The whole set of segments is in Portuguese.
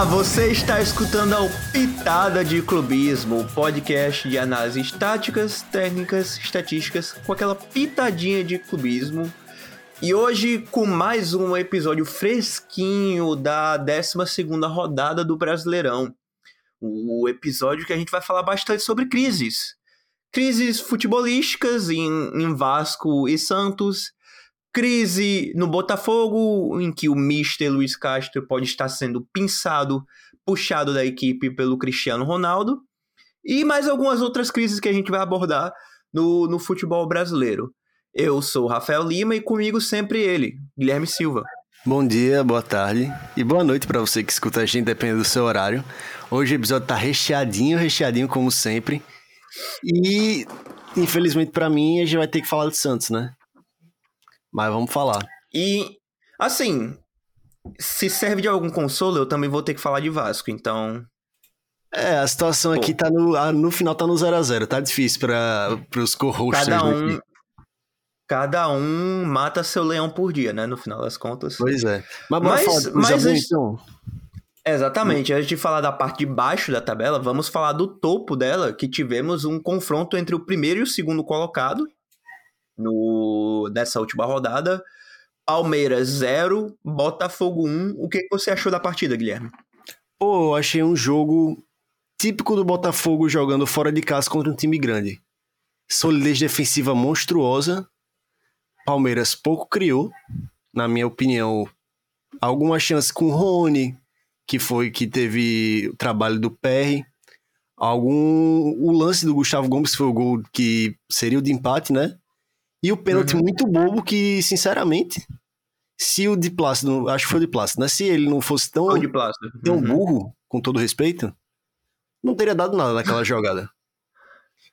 Olá! Você está escutando a Pitada de Clubismo, o podcast de análises táticas, técnicas, estatísticas, com aquela pitadinha de clubismo. E hoje com mais um episódio fresquinho da 12 rodada do Brasileirão. O episódio que a gente vai falar bastante sobre crises. Crises futebolísticas em, em Vasco e Santos, Crise no Botafogo, em que o Mister Luiz Castro pode estar sendo pinçado, puxado da equipe pelo Cristiano Ronaldo. E mais algumas outras crises que a gente vai abordar no, no futebol brasileiro. Eu sou o Rafael Lima e comigo sempre ele, Guilherme Silva. Bom dia, boa tarde e boa noite para você que escuta a gente, dependendo do seu horário. Hoje o episódio tá recheadinho, recheadinho como sempre. E infelizmente para mim a gente vai ter que falar do Santos, né? Mas vamos falar. E, assim, se serve de algum consolo, eu também vou ter que falar de Vasco, então. É, a situação Pô. aqui tá no. No final tá no 0x0. Tá difícil para os co-hosts. Cada um. Cada um mata seu leão por dia, né? No final das contas. Pois é. Mas, mas, falar mas então. Exatamente. Antes de falar da parte de baixo da tabela, vamos falar do topo dela, que tivemos um confronto entre o primeiro e o segundo colocado no, nessa última rodada. Palmeiras 0, Botafogo 1. O que você achou da partida, Guilherme? Pô, eu achei um jogo típico do Botafogo jogando fora de casa contra um time grande. Solidez defensiva monstruosa. Palmeiras pouco criou, na minha opinião. Alguma chance com o Rony, que foi que teve o trabalho do PR. Algum o lance do Gustavo Gomes foi o gol que seria o de empate, né? E o pênalti uhum. muito bobo que, sinceramente, se o de Plácido, acho que foi o de Plácido, né? Se ele não fosse tão, de Plácido. tão uhum. burro, com todo respeito, não teria dado nada naquela jogada.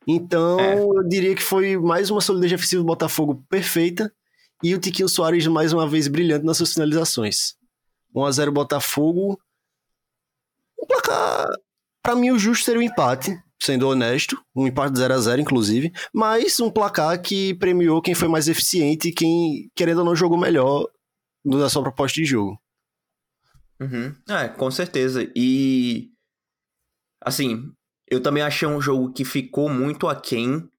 Então, é. eu diria que foi mais uma solidez defensiva do Botafogo perfeita e o Tiquinho Soares mais uma vez brilhante nas suas finalizações. 1x0 Botafogo. Um placar, pra mim, o justo seria o empate sendo honesto, um empate 0 a 0 inclusive, mas um placar que premiou quem foi mais eficiente e quem, querendo ou não, jogou melhor na sua proposta de jogo. Uhum. É, com certeza. E, assim, eu também achei um jogo que ficou muito aquém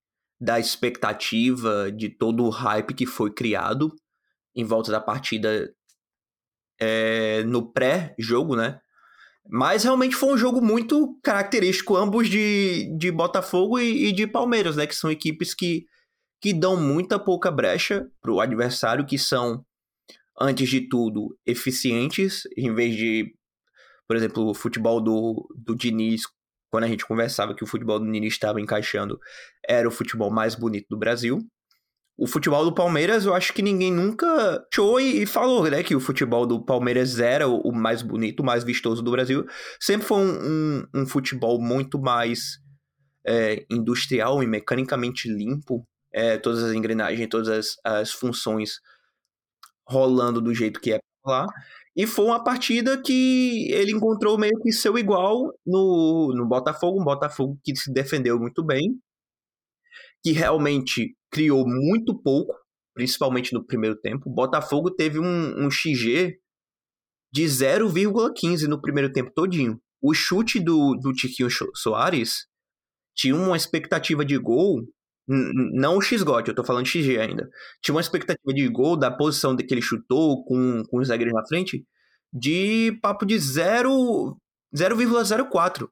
da expectativa de todo o hype que foi criado em volta da partida é, no pré-jogo, né? Mas realmente foi um jogo muito característico, ambos de, de Botafogo e, e de Palmeiras, né? Que são equipes que, que dão muita pouca brecha para o adversário, que são, antes de tudo, eficientes, em vez de, por exemplo, o futebol do, do Diniz, quando a gente conversava que o futebol do Diniz estava encaixando, era o futebol mais bonito do Brasil o futebol do Palmeiras, eu acho que ninguém nunca achou e, falou, né? Que o futebol do Palmeiras era o, mais bonito, o mais vistoso do Brasil. Sempre foi um, um, um futebol muito mais é, industrial e mecanicamente limpo. É, todas as engrenagens, todas as, as funções rolando do jeito que é lá. E foi uma partida que ele encontrou meio que seu igual no, no Botafogo, um Botafogo que se defendeu muito bem, que realmente criou muito pouco, principalmente no primeiro tempo. O Botafogo teve um, um XG de 0,15 no primeiro tempo todinho. O chute do, do Tiquinho Soares tinha uma expectativa de gol, não o XGOT, eu tô falando XG ainda. Tinha uma expectativa de gol da posição que ele chutou com, com os zagueiros na frente de papo de 0,04.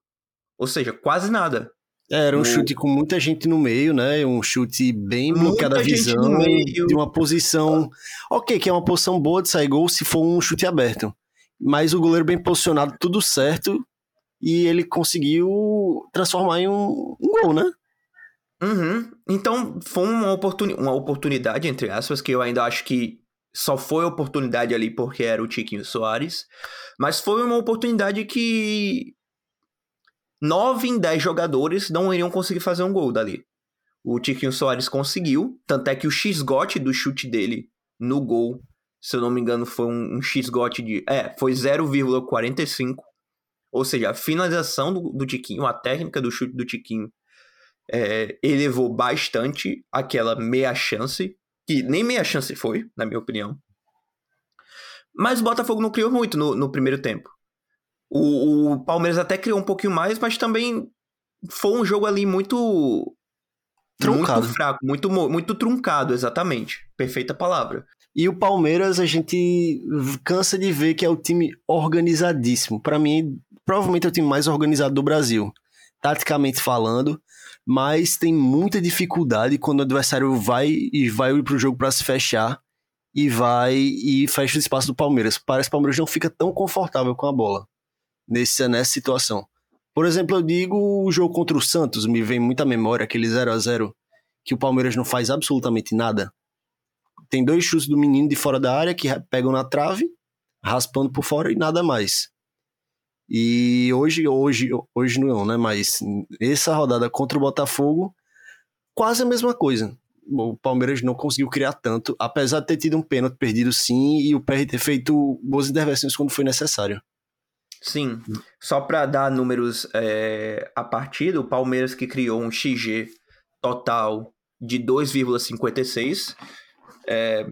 Ou seja, quase nada. É, era um o... chute com muita gente no meio, né? Um chute bem bloqueado a visão, de uma posição. Ok, que é uma posição boa de sair gol se for um chute aberto. Mas o goleiro bem posicionado, tudo certo. E ele conseguiu transformar em um, um gol, né? Uhum. Então, foi uma, oportun... uma oportunidade, entre aspas, que eu ainda acho que só foi oportunidade ali porque era o Tiquinho Soares. Mas foi uma oportunidade que 9 em 10 jogadores não iriam conseguir fazer um gol dali. O Tiquinho Soares conseguiu, tanto é que o X-GOT do chute dele no gol, se eu não me engano, foi um, um X-GOT de. É, foi 0,45. Ou seja, a finalização do, do Tiquinho, a técnica do chute do Tiquinho, é, elevou bastante aquela meia chance, que nem meia chance foi, na minha opinião. Mas o Botafogo não criou muito no, no primeiro tempo. O, o, Palmeiras até criou um pouquinho mais, mas também foi um jogo ali muito. Truncado. Muito fraco, muito, muito truncado, exatamente. Perfeita palavra. E o Palmeiras, a gente cansa de ver que é o time organizadíssimo. Para mim, provavelmente é o time mais organizado do Brasil, taticamente falando, mas tem muita dificuldade quando o adversário vai e vai para o jogo para se fechar e vai e fecha o espaço do Palmeiras. Parece que o Palmeiras não fica tão confortável com a bola nesse, nessa situação. Por exemplo, eu digo o jogo contra o Santos, me vem muita memória, aquele 0 a 0 que o Palmeiras não faz absolutamente nada. Tem dois chutes do menino de fora da área que pegam na trave, raspando por fora e nada mais. E hoje, hoje, hoje não, né? Mas essa rodada contra o Botafogo, quase a mesma coisa o Palmeiras não conseguiu criar tanto, apesar de ter tido um pênalti perdido sim e o PR ter feito boas intervenções quando foi necessário. Sim, só para dar números é, a partida, o Palmeiras que criou um XG total de 2,56, é,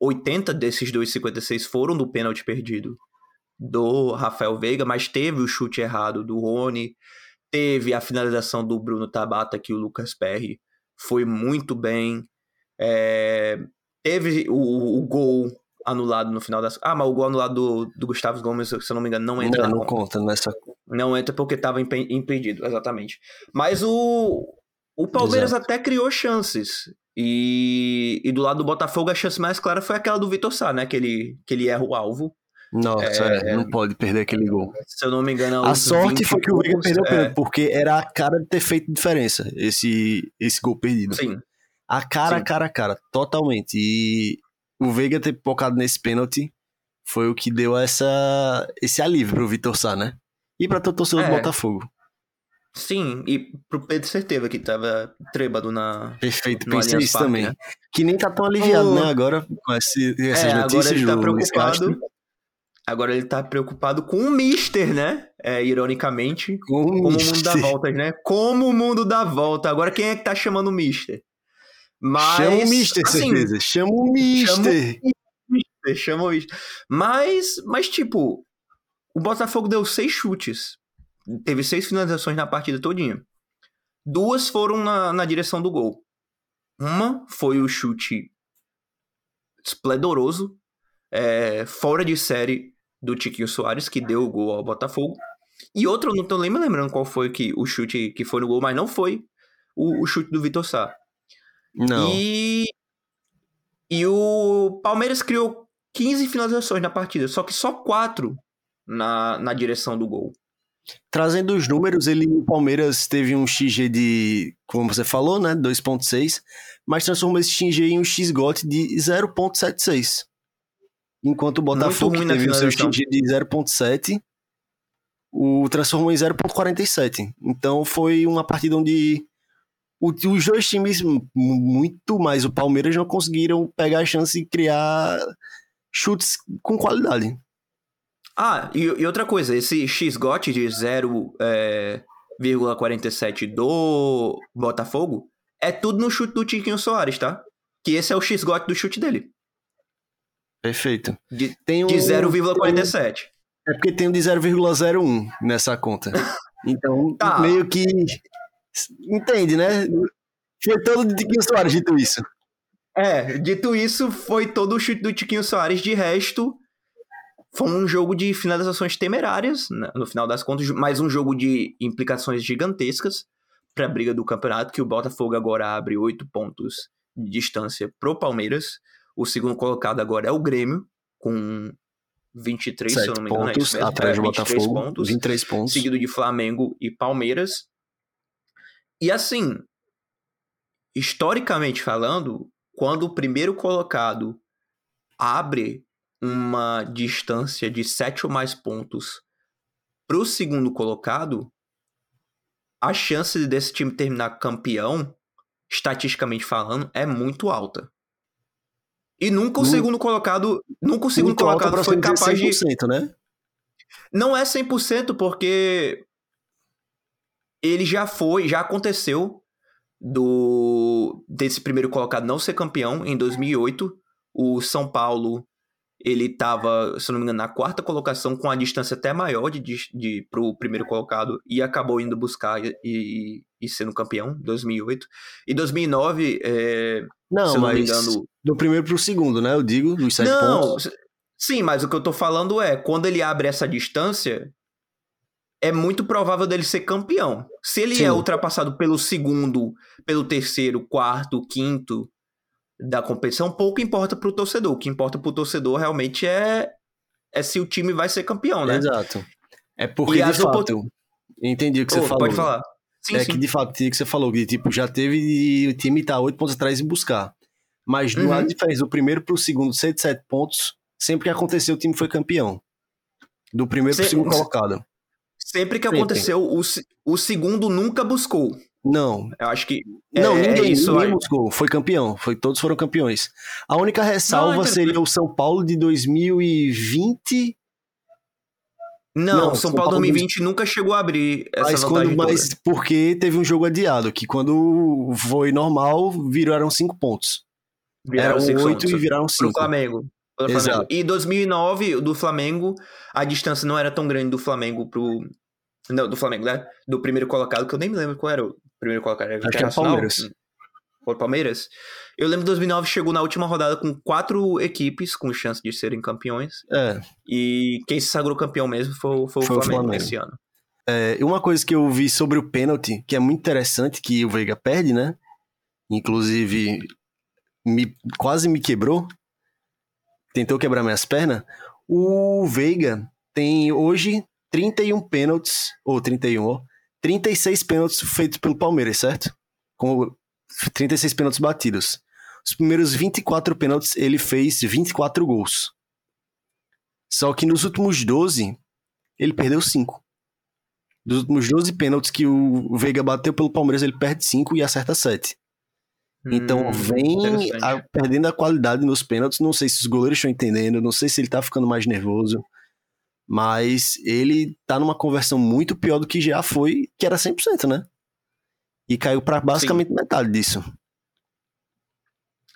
80 desses 2,56 foram do pênalti perdido do Rafael Veiga, mas teve o chute errado do Rony, teve a finalização do Bruno Tabata que o Lucas Perry foi muito bem. É, teve o, o, gol anulado no final das. Ah, mas o gol anulado do, do Gustavo Gomes, se eu não me engano, não entra. Não, não conta nessa. Não entra porque estava impedido, exatamente. Mas o, o Palmeiras Exato. até criou chances. E, e do lado do Botafogo, a chance mais clara foi aquela do Vitor Sá, né? Que ele, que ele erra o alvo. Nossa, é, é, não pode perder aquele gol. Se eu não me engano, a sorte foi que o Veiga perdeu é. porque era a cara de ter feito diferença esse, esse gol perdido. Sim. A cara, Sim. cara, cara, totalmente. E o Veiga ter focado nesse pênalti foi o que deu essa, esse alívio pro Vitor Sá, né? E pra todo torcedor é. do Botafogo. Sim, e pro Pedro Certeza, que tava trêbado na. Perfeito, pensei isso também. Né? Que nem tá tão aliviado, né, agora, com esse, essas é, notícias. Agora ele tá preocupado. Agora ele tá preocupado com o Mister, né? É, ironicamente. Com como o mundo dá voltas, né? Como o mundo dá volta. Agora quem é que tá chamando o Mister? Mas, chama o Mister, assim, certeza. Chama o Mister. Chama o Mister. Mas, mas, tipo, o Botafogo deu seis chutes. Teve seis finalizações na partida todinha. Duas foram na, na direção do gol. Uma foi o chute esplendoroso, é, fora de série do Tiquinho Soares, que deu o gol ao Botafogo. E outro, não tô nem me lembrando qual foi que, o chute que foi no gol, mas não foi o, o chute do Vitor Sá. Não. E, e o Palmeiras criou 15 finalizações na partida, só que só quatro na, na direção do gol. Trazendo os números, ele, o Palmeiras teve um XG de, como você falou, né, 2.6, mas transformou esse XG em um XGOT de 0.76. Enquanto o Botafogo teve o seu XG de 0.7, o transformou em 0.47. Então foi uma partida onde os dois times, muito mais o Palmeiras, não conseguiram pegar a chance de criar chutes com qualidade. Ah, e, e outra coisa, esse X-GOT de 0,47 é, do Botafogo é tudo no chute do Tiquinho Soares, tá? Que esse é o X-GOT do chute dele. Perfeito. De, tem um, de 0,47. É porque tem um de 0,01 nessa conta. Então, tá. meio que. Entende, né? Foi todo de Tiquinho Soares, dito isso. É, dito isso, foi todo o chute do Tiquinho Soares. De resto, foi um jogo de finalizações temerárias, né, no final das contas, mais um jogo de implicações gigantescas para a briga do campeonato, que o Botafogo agora abre oito pontos de distância pro Palmeiras. O segundo colocado agora é o Grêmio, com 23, se eu não me engano. Pontos, é atrás do Botafogo, pontos, 23 pontos. Seguido de Flamengo e Palmeiras. E assim, historicamente falando, quando o primeiro colocado abre uma distância de 7 ou mais pontos pro segundo colocado, a chance desse time terminar campeão, estatisticamente falando, é muito alta. E nunca o Muito- segundo colocado, nunca o segundo colocado foi capaz de 100%, né? não é 100% porque ele já foi, já aconteceu do desse primeiro colocado não ser campeão em 2008. O São Paulo, ele tava, se não me engano, na quarta colocação com a distância até maior de, de, de pro primeiro colocado e acabou indo buscar e, e, e sendo campeão em 2008. E 2009, é, Não, se não mas me engano, do primeiro pro segundo, né? Eu digo, dos sete não, pontos. sim, mas o que eu tô falando é, quando ele abre essa distância, é muito provável dele ser campeão. Se ele Sim. é ultrapassado pelo segundo, pelo terceiro, quarto, quinto da competição, pouco importa pro torcedor. O que importa pro torcedor realmente é, é se o time vai ser campeão, né? Exato. É porque, E de opor- fato, entendi o que Ô, você falou. Pode falar. Sim, é sim. que, de fato, tinha que você falou, que tipo, já teve de o time tá oito pontos atrás e buscar. Mas do Uhum. a diferença do primeiro pro segundo, ser de sete pontos, sempre que aconteceu, o time foi campeão. Do primeiro pro Se- segundo colocado. Sempre que Sempre. aconteceu, o, o segundo nunca buscou. Não, Eu acho que. Não, é, ninguém, é isso ninguém buscou. Foi campeão. Foi, todos foram campeões. A única ressalva Não, seria o São Paulo de 2020. Não, Não, São São Paulo Paulo 2020 nunca chegou a abrir essa Mas, quando, toda. mas porque teve um jogo adiado, que quando foi normal, viraram cinco pontos. Viraram Eram cinco oito e pontos viraram pro cinco. Flamengo. Exato. Flamengo. E 2009, do Flamengo, a distância não era tão grande do Flamengo pro... Não, do Flamengo, né? Do primeiro colocado, que eu nem me lembro qual era o primeiro colocado. Era o Acho que era Internacional? Palmeiras. Hum. Foi o Palmeiras? Eu lembro que 2009 chegou na última rodada com quatro equipes com chance de serem campeões. É, E quem se sagrou campeão mesmo foi, foi o Foi o Flamengo, Flamengo. esse ano. é, uma coisa que eu vi sobre o pênalti, que é muito interessante, que o Veiga perde, né? Inclusive, me, quase me quebrou. Tentou quebrar minhas pernas. O Veiga tem hoje 31 pênaltis, ou 31, ó, 36 pênaltis feitos pelo Palmeiras, certo? Com 36 pênaltis batidos. Os primeiros 24 pênaltis ele fez 24 gols. Só que nos últimos 12, ele perdeu 5. Dos últimos 12 pênaltis que o Veiga bateu pelo Palmeiras, ele perde 5 e acerta 7. Então Hum, vem a- perdendo a qualidade nos pênaltis. Não sei se os goleiros estão entendendo, não sei se ele tá ficando mais nervoso. Mas ele tá numa conversão muito pior do que já foi, que era 100%, né? E caiu pra basicamente metade disso.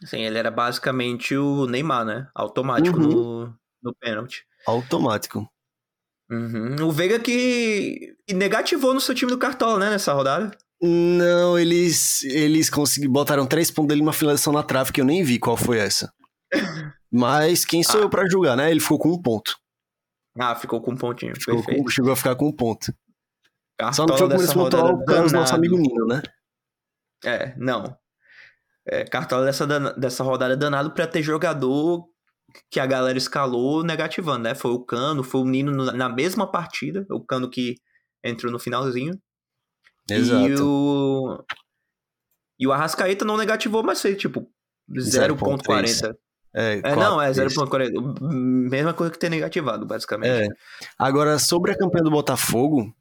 Sim, ele era basicamente o Neymar, né? Automático Uhum. no, no pênalti. Automático. Uhum. O Veiga que negativou no seu time do Cartola, né? Nessa rodada. Não, eles eles conseguiram botaram três pontos dele numa finalização na trave que eu nem vi qual foi essa. Mas quem sou Ah. eu pra julgar, né? Ele ficou com um ponto. Ah, ficou com um pontinho. Ficou Perfeito. com- chegou a ficar com um ponto. Só Cartola não foi com dessa esse pontual causa do nosso amigo Nino, né? É, não. É, cartola dessa, dessa rodada é danado pra ter jogador que a galera escalou negativando, né? Foi o Cano, foi o Nino no- na mesma partida. O Cano que entrou no finalzinho. E Exato. o. E o Arrascaeta não negativou, mas foi tipo 0.40. É, É, não, é três. 0.40. Mesma coisa que ter negativado, basicamente. É. Agora, sobre a campanha do Botafogo,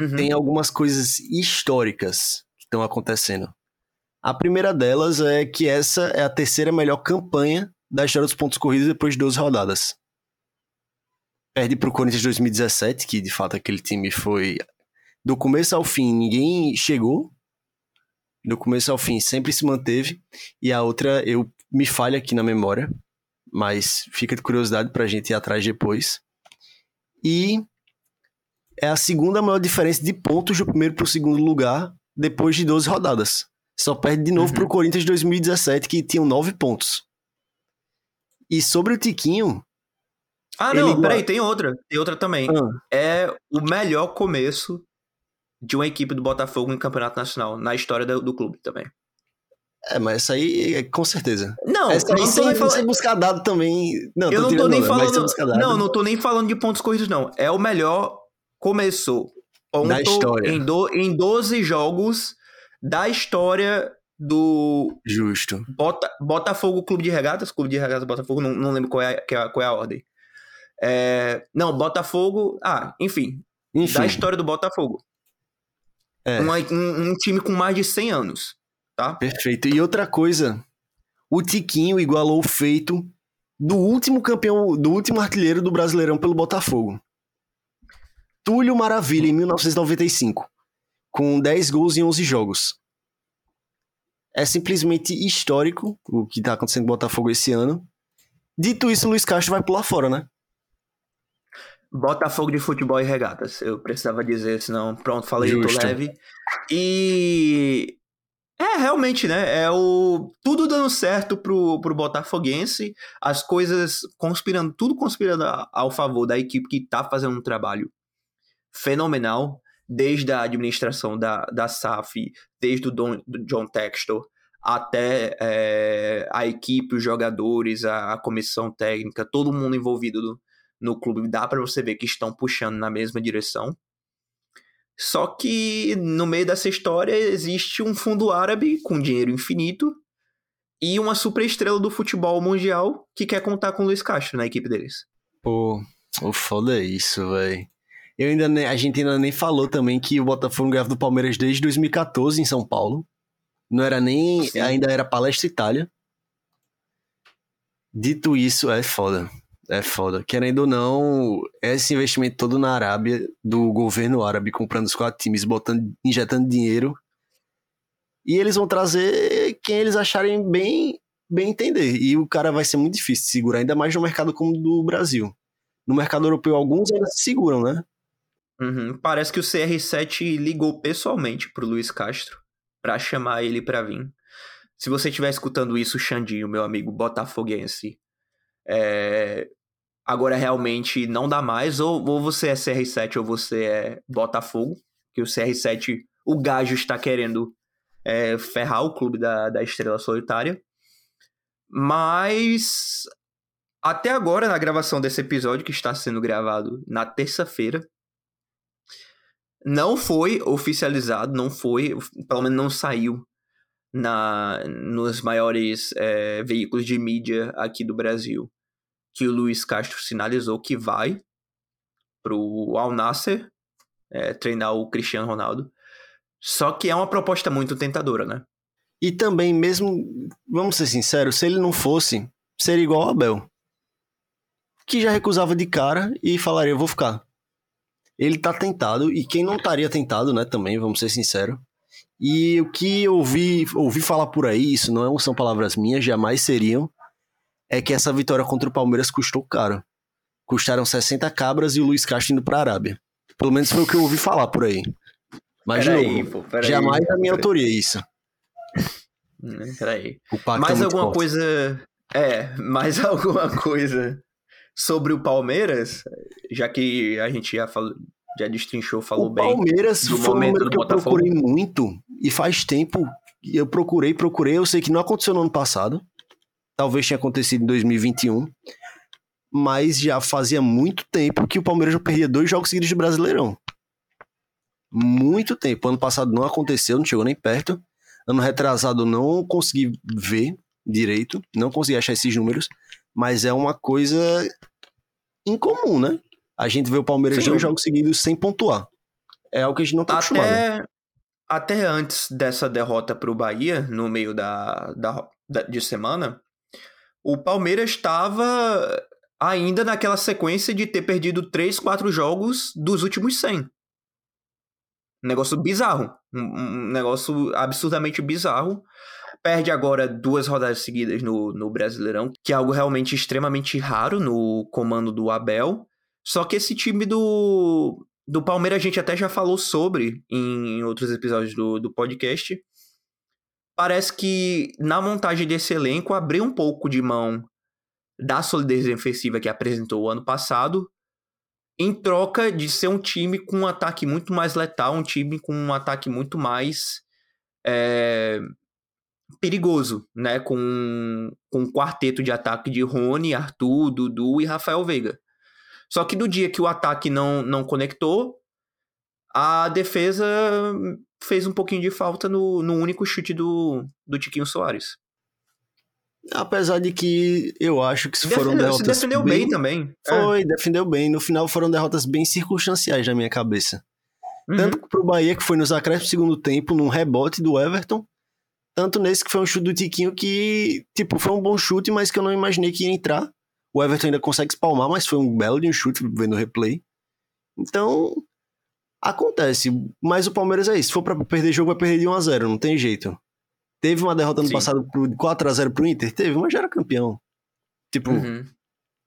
Uhum. tem algumas coisas históricas que estão acontecendo. A primeira delas é que essa é a terceira melhor campanha da história dos pontos corridos depois de 12 rodadas. Perde pro Corinthians de 2017, que de fato aquele time foi do começo ao fim, ninguém chegou. Do começo ao fim sempre se manteve. E a outra, eu me falha aqui na memória, mas fica de curiosidade pra gente ir atrás depois. E é a segunda maior diferença de pontos do primeiro pro segundo lugar depois de 12 rodadas. Só perde de novo Uhum. pro Corinthians de 2017, que tinham 9 pontos. E sobre o Tiquinho. Ah, não, peraí, tem outra. Tem outra também. ah, É o melhor começo de uma equipe do Botafogo em campeonato nacional, na história do, do clube também. é, mas essa aí, é com certeza. Não, essa aí não sem, falando. sem buscar dado também. Não, eu não tô nem onda, falando. Não, não tô nem falando de pontos corridos, não. É o melhor começo. Ponto Da história. Em, do, em 12 jogos da história do Justo. Bota, Botafogo Clube de Regatas. Clube de Regatas Botafogo, não, não lembro qual é, que é- qual é a ordem. É, não, Botafogo. Ah, enfim. Enfim. da história do Botafogo. É. Um, um, um, time com mais de 100 anos, tá? Perfeito. E outra coisa, o Tiquinho igualou o feito do último campeão, do último artilheiro do Brasileirão pelo Botafogo. Túlio Maravilha, em 1995, com 10 gols em 11 jogos. É simplesmente histórico o que está acontecendo com o Botafogo esse ano. Dito isso, o Luiz Castro vai pular fora, né? Botafogo de futebol e regatas. Eu precisava dizer, senão, pronto, falei, Justo. eu tô leve. E. É, realmente, né? É o. Tudo dando certo pro, pro Botafoguense, as coisas conspirando, tudo conspirando ao favor da equipe que tá fazendo um trabalho fenomenal, desde a administração da, da SAF, desde o Don, do John Textor, até é, a equipe, os jogadores, a, a, comissão técnica, todo mundo envolvido no clube, dá para você ver que estão puxando na mesma direção. Só que no meio dessa história existe um fundo árabe com dinheiro infinito e uma superestrela do futebol mundial que quer contar com o Luiz Castro na equipe deles. Pô, o foda é isso, velho. Eu ainda a gente ainda nem falou também que o Botafogo ganhava do Palmeiras desde 2014 em São Paulo. Não era nem. Sim. Ainda era Palestra Itália. Dito isso, é foda. É foda. Querendo ou não, esse investimento todo na Arábia, do governo árabe comprando os quatro times, botando, injetando dinheiro. E eles vão trazer quem eles acharem bem, bem entender. E o cara vai ser muito difícil de segurar, ainda mais no mercado como o do Brasil. No mercado europeu, alguns ainda se seguram, né? Uhum. Parece que o CR7 ligou pessoalmente pro Luiz Castro para chamar ele para vir. Se você estiver escutando isso, Xandinho, meu amigo botafoguense, é... agora realmente não dá mais, ou, ou você é CR7 ou você é Botafogo, que o CR7, o gajo está querendo é, ferrar o clube da, da Estrela Solitária. Mas até agora, na gravação desse episódio, que está sendo gravado na terça-feira, não foi oficializado, não foi, pelo menos não saiu na nos maiores é, veículos de mídia aqui do Brasil que o Luiz Castro sinalizou que vai pro Al Nasser é, treinar o Cristiano Ronaldo. Só que é uma proposta muito tentadora, né? E também, mesmo, vamos ser sinceros, se ele não fosse, seria igual ao Abel. Que já recusava de cara e falaria, eu vou ficar ele tá tentado, e quem não estaria tentado, né, também, vamos ser sinceros. E o que eu ouvi, ouvi falar por aí, isso não são palavras minhas, jamais seriam, é que essa vitória contra o Palmeiras custou caro. Custaram 60 cabras e o Luiz Castro indo pra Arábia. Pelo menos foi o que eu ouvi falar por aí. Mas, pera de novo, aí, pô, jamais aí, a minha autoria isso. Hum, peraí. Mais é alguma forte. coisa... É, mais alguma coisa sobre o Palmeiras, já que a gente já falou, já destrinchou, falou o bem. Palmeiras foi um número que eu procurei muito e faz tempo eu procurei, procurei, eu sei que não aconteceu no ano passado. Talvez tenha acontecido em 2021. Mas já fazia muito tempo que o Palmeiras perdia dois jogos seguidos de Brasileirão. Muito tempo. Ano passado não aconteceu, não chegou nem perto. Ano retrasado não consegui ver direito, não consegui achar esses números mas é uma coisa incomum, né? A gente vê o Palmeiras Sim. dois jogos seguidos sem pontuar. É algo que a gente não tá até, acostumado. Até antes dessa derrota para o Bahia, no meio da, da, da, de semana, o Palmeiras estava ainda naquela sequência de ter perdido três, quatro jogos dos últimos 100. Um negócio bizarro. Um negócio absurdamente bizarro perde agora duas rodadas seguidas no, no Brasileirão, que é algo realmente extremamente raro no comando do Abel. Só que esse time do, do Palmeiras a gente até já falou sobre em outros episódios do, do podcast. Parece que na montagem desse elenco abriu um pouco de mão da solidez defensiva que apresentou o ano passado, em troca de ser um time com um ataque muito mais letal, um time com um ataque muito mais é, perigoso, né? Com, com um quarteto de ataque de Rony, Arthur, Dudu e Rafael Veiga. Só que no dia que o ataque não, não conectou, a defesa fez um pouquinho de falta no, no único chute do, do Tiquinho Soares. Apesar de que eu acho que se foram Defendeu- derrotas. se defendeu bem, também. É. Foi, defendeu bem. No final foram derrotas bem circunstanciais na minha cabeça. Uhum. Tanto pro Bahia, que foi nos acréscimos do segundo tempo, num rebote do Everton. Tanto nesse que foi um chute do Tiquinho que, tipo, foi um bom chute, mas que eu não imaginei que ia entrar. O Everton ainda consegue espalmar, mas foi um belo de um chute vendo o replay. Então, acontece. Mas o Palmeiras é isso. Se for pra perder jogo, vai perder de 1x0, não tem jeito. Teve uma derrota no Sim. passado pro 4x0 pro Inter? Teve, mas já era campeão. Tipo, Uhum.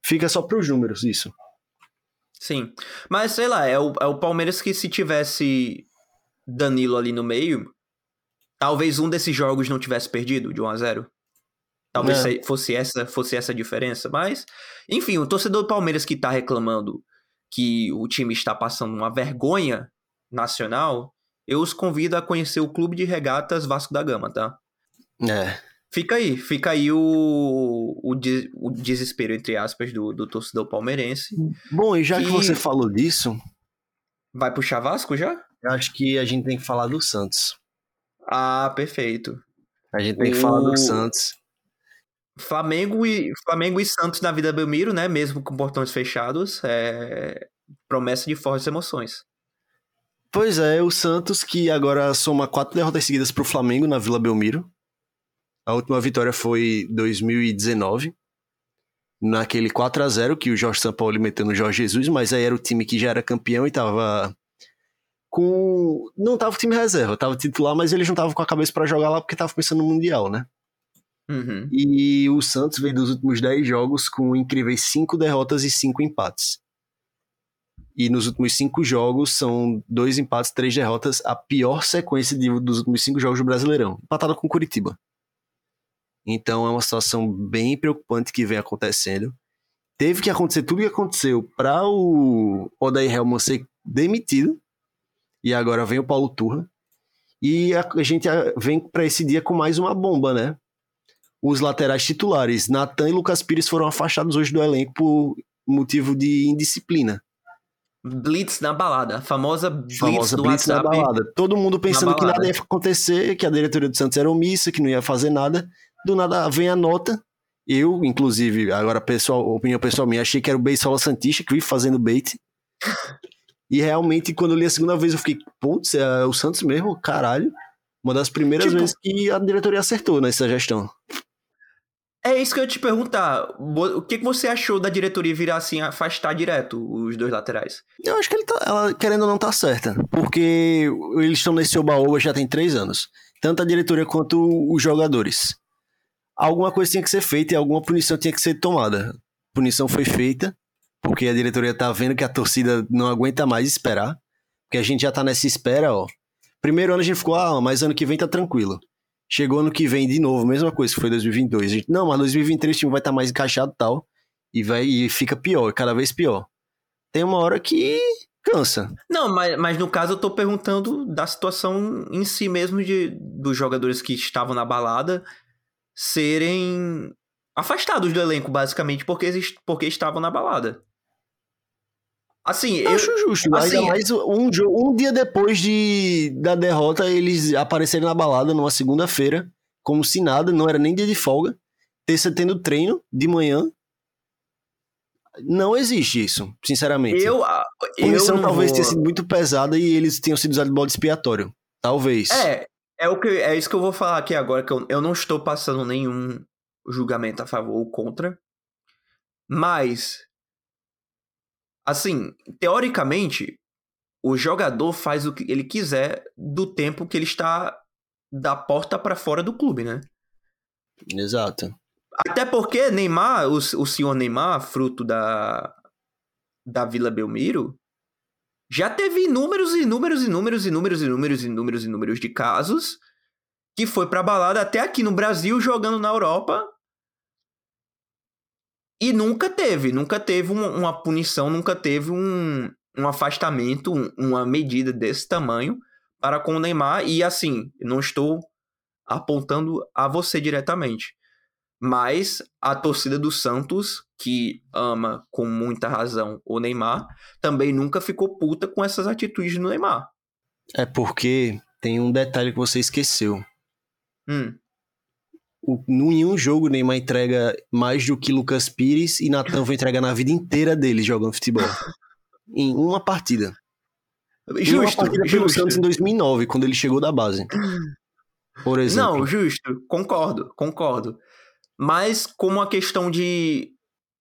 fica só pros números isso. Sim. Mas sei lá, é o, é o Palmeiras que se tivesse Danilo ali no meio, talvez um desses jogos não tivesse perdido de 1 a 0 Talvez É. se- fosse essa fosse essa a diferença, mas enfim, o torcedor do Palmeiras que tá reclamando que o time está passando uma vergonha nacional, eu os convido a conhecer o Clube de Regatas Vasco da Gama, tá? É. Fica aí, fica aí o, o, o desespero, entre aspas, do, do torcedor palmeirense. Bom, e já que Que- você falou disso, Vai puxar Vasco já? eu acho que a gente tem que falar do Santos. Ah, perfeito. A gente tem que falar do O- Santos. Flamengo e, Flamengo e Santos na Vida Belmiro, né? Mesmo com portões fechados, é promessa de fortes emoções. Pois é, o Santos que agora soma quatro derrotas seguidas pro Flamengo na Vila Belmiro. A última vitória foi 2019. Naquele 4 a 0 que o Jorge Sampaoli meteu no Jorge Jesus, mas aí era o time que já era campeão e tava com não tava o time reserva, tava titular, mas eles não estavam com a cabeça pra jogar lá porque tava pensando no mundial, né? Uhum. E o Santos vem dos últimos 10 jogos com incríveis 5 derrotas e 5 empates. E nos últimos 5 jogos são dois empates, três derrotas, a pior sequência de- dos últimos 5 jogos do Brasileirão, empatado com Curitiba. Então é uma situação bem preocupante que vem acontecendo. Teve que acontecer tudo o que aconteceu para o Odair Helman ser demitido. E agora vem o Paulo Turra. E a, gente vem para esse dia com mais uma bomba, né? Os laterais titulares, Natan e Lucas Pires, foram afastados hoje do elenco por motivo de indisciplina. Blitz na balada, a famosa Blitz Famosa do blitz na WhatsApp. balada. Todo mundo pensando que balada. nada ia acontecer, que a diretoria do Santos era omissa, que não ia fazer nada. Do nada vem a nota. Eu, inclusive, agora pessoal, opinião pessoal minha, achei que era o Beisola Santista que vive fazendo bait. E realmente, quando eu li a segunda vez, eu fiquei, putz, é o Santos mesmo? Caralho. Uma das primeiras Tipo- vezes que a diretoria acertou nessa gestão. É isso que eu ia te perguntar. O que, que você achou da diretoria virar assim, afastar direto os dois laterais? Eu acho que ele tá, ela, querendo ou não, tá certa. Porque eles estão nesse oba-oba já tem três anos. Tanto a diretoria quanto os jogadores. Alguma coisa tinha que ser feita e alguma punição tinha que ser tomada. Punição foi feita, porque a diretoria tá vendo que a torcida não aguenta mais esperar. Porque a gente já tá nessa espera, ó. Primeiro ano a gente ficou, ah, mas ano que vem tá tranquilo. Chegou ano que vem de novo, mesma coisa que foi 2022. A gente, não, mas 2023 o time vai estar mais encaixado e tal. E, vai, e fica pior, cada vez pior. Tem uma hora que cansa. Não, mas, mas no caso eu tô perguntando da situação em si mesmo de, dos jogadores que estavam na balada serem afastados do elenco, basicamente, porque, porque estavam na balada. Assim, Eu eu, acho justo. assim, Ainda mais um, um dia depois de, da derrota, eles aparecerem na balada numa segunda-feira, como se nada, não era nem dia de folga. Terça tendo treino de manhã. Não existe isso, sinceramente. eu, a- a não talvez vou- tenha sido muito pesada e eles tenham sido usados de bode expiatório. Talvez. É, é, o que, é isso que eu vou falar aqui agora, que eu, eu não estou passando nenhum julgamento a favor ou contra. Mas, assim, teoricamente, o jogador faz o que ele quiser do tempo que ele está da porta para fora do clube, né? Exato. Até porque Neymar, o, o senhor Neymar, fruto da, da Vila Belmiro, já teve inúmeros, inúmeros, inúmeros, inúmeros, inúmeros, inúmeros, inúmeros de casos que foi pra balada até aqui no Brasil, jogando na Europa. E nunca teve, nunca teve uma, uma punição, nunca teve um, um afastamento, um- uma medida desse tamanho para com o Neymar. E assim, não estou apontando a você diretamente. Mas a torcida do Santos, que ama com muita razão o Neymar, também nunca ficou puta com essas atitudes do Neymar. É porque tem um detalhe que você esqueceu. Hum, O, nenhum jogo Neymar entrega mais do que Lucas Pires e Natan vai entregar na vida inteira dele jogando futebol. em uma partida. Justo, uma partida pelo Santos em 2009, quando ele chegou da base. Por exemplo. Não, justo. Concordo, concordo. Mas como a questão de,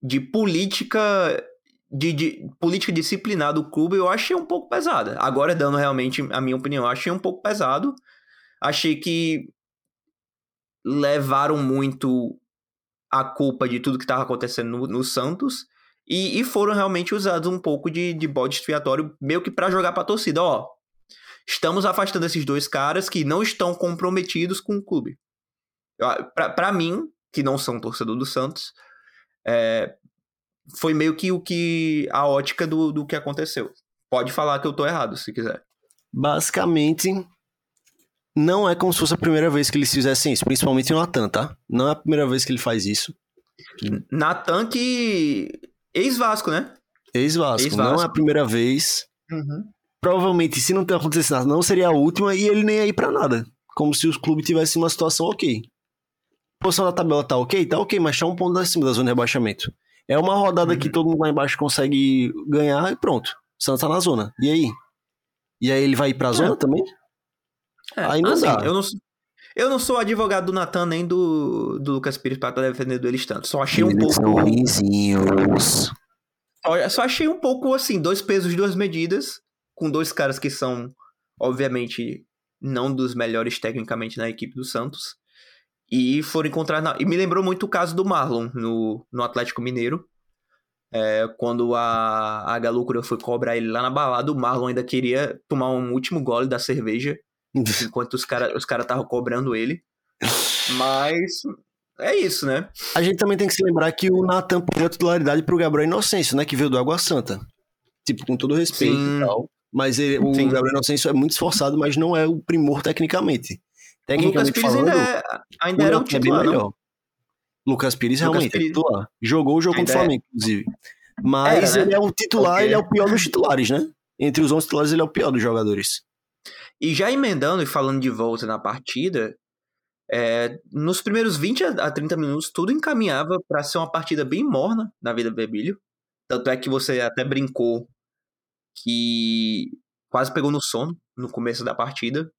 de política de, de, política disciplinar do clube, eu achei um pouco pesada. Agora, dando realmente a minha opinião, eu achei um pouco pesado. Achei que levaram muito a culpa de tudo que estava acontecendo no, no Santos e, e, foram realmente usados um pouco de, de bode expiatório, meio que para jogar para a torcida. Ó, estamos afastando esses dois caras que não estão comprometidos com o clube. Para mim, que não são torcedor do Santos, é, foi meio que o que a ótica do, do que aconteceu. Pode falar que eu tô errado, se quiser. Basicamente, não é como se fosse a primeira vez que eles fizessem isso, principalmente o Natan, tá? Não é a primeira vez que ele faz isso. Natan que. Ex-Vasco, né? Ex-Vasco. Ex não é a primeira vez. Uhum. Provavelmente, se não ter acontecido nada, não seria a última e ele nem ia ir pra nada. Como se os clubes tivessem uma situação ok. A posição da tabela tá ok? Tá ok, mas tá um ponto acima da zona de rebaixamento. É uma rodada uhum. que todo mundo lá embaixo consegue ganhar e pronto. O Santos tá na zona. E aí? E aí ele vai ir pra é. zona também? É, aí não assim, dá. Eu não, eu não sou advogado do Natan nem do, do Lucas Pires pra defender do eles tanto. Só achei um eles pouco. São Só, só achei um pouco assim, dois pesos, duas medidas, com dois caras que são, obviamente, não dos melhores tecnicamente na equipe do Santos. E foram encontrar. Na... E me lembrou muito o caso do Marlon no, no Atlético Mineiro. É, quando a, a Galúcura foi cobrar ele lá na balada, o Marlon ainda queria tomar um último gole da cerveja. enquanto os caras os cara estavam cobrando ele. Mas é isso, né? A gente também tem que se lembrar que o Natan perdeu a titularidade pro Gabriel Inocêncio, né? Que veio do Água Santa. Tipo, com todo respeito Sim. e tal. Mas ele, o Sim. Gabriel Inocêncio é muito esforçado, mas não é o primor tecnicamente. Tecnicamente Lucas Pires falando, ainda, é, ainda era o titular, é melhor. Lucas Pires Lucas realmente Pires... é titular. Jogou o jogo contra o é. Flamengo, inclusive. Mas era, né? ele é o titular, okay. ele é o pior dos titulares, né? Entre os 11 titulares, ele é o pior dos jogadores. E já emendando e falando de volta na partida, é, nos primeiros 20 a 30 minutos, tudo encaminhava para ser uma partida bem morna na vida do Bebilho. Tanto é que você até brincou que quase pegou no sono no começo da partida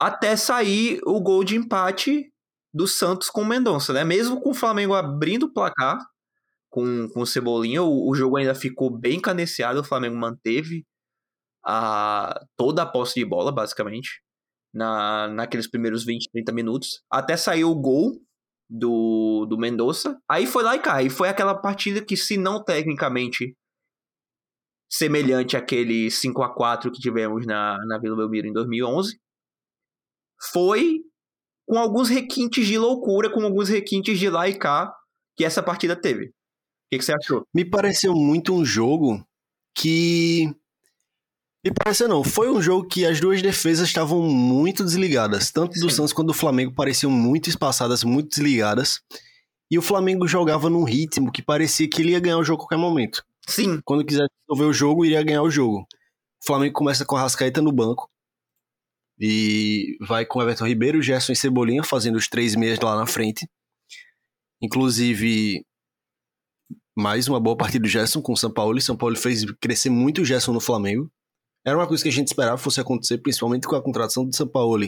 até sair o gol de empate do Santos com o Mendonça, né? Mesmo com o Flamengo abrindo o placar com, com o Cebolinha, o, o jogo ainda ficou bem caneciado, o Flamengo manteve a, toda a posse de bola, basicamente, na, naqueles primeiros 20, 30 minutos, até sair o gol do, do Mendonça, aí foi lá e cá, e foi aquela partida que, se não tecnicamente semelhante àquele 5 a 4 que tivemos na, na Vila Belmiro em 2011, foi com alguns requintes de loucura, com alguns requintes de lá e cá que essa partida teve. O que, que você achou? Me pareceu muito um jogo que. Me pareceu não, foi um jogo que as duas defesas estavam muito desligadas. Tanto do Sim. Santos quanto do Flamengo pareciam muito espaçadas, muito desligadas. E o Flamengo jogava num ritmo que parecia que ele ia ganhar o jogo a qualquer momento. Sim. Quando quisesse resolver o jogo, iria ganhar o jogo. O Flamengo começa com a Rascaeta no banco. E vai com Everton Ribeiro, Gerson e Cebolinha fazendo os três meias lá na frente. Inclusive, mais uma boa partida do Gerson com o São Paulo. E São Paulo fez crescer muito o Gerson no Flamengo. Era uma coisa que a gente esperava fosse acontecer, principalmente com a contratação do São Paulo.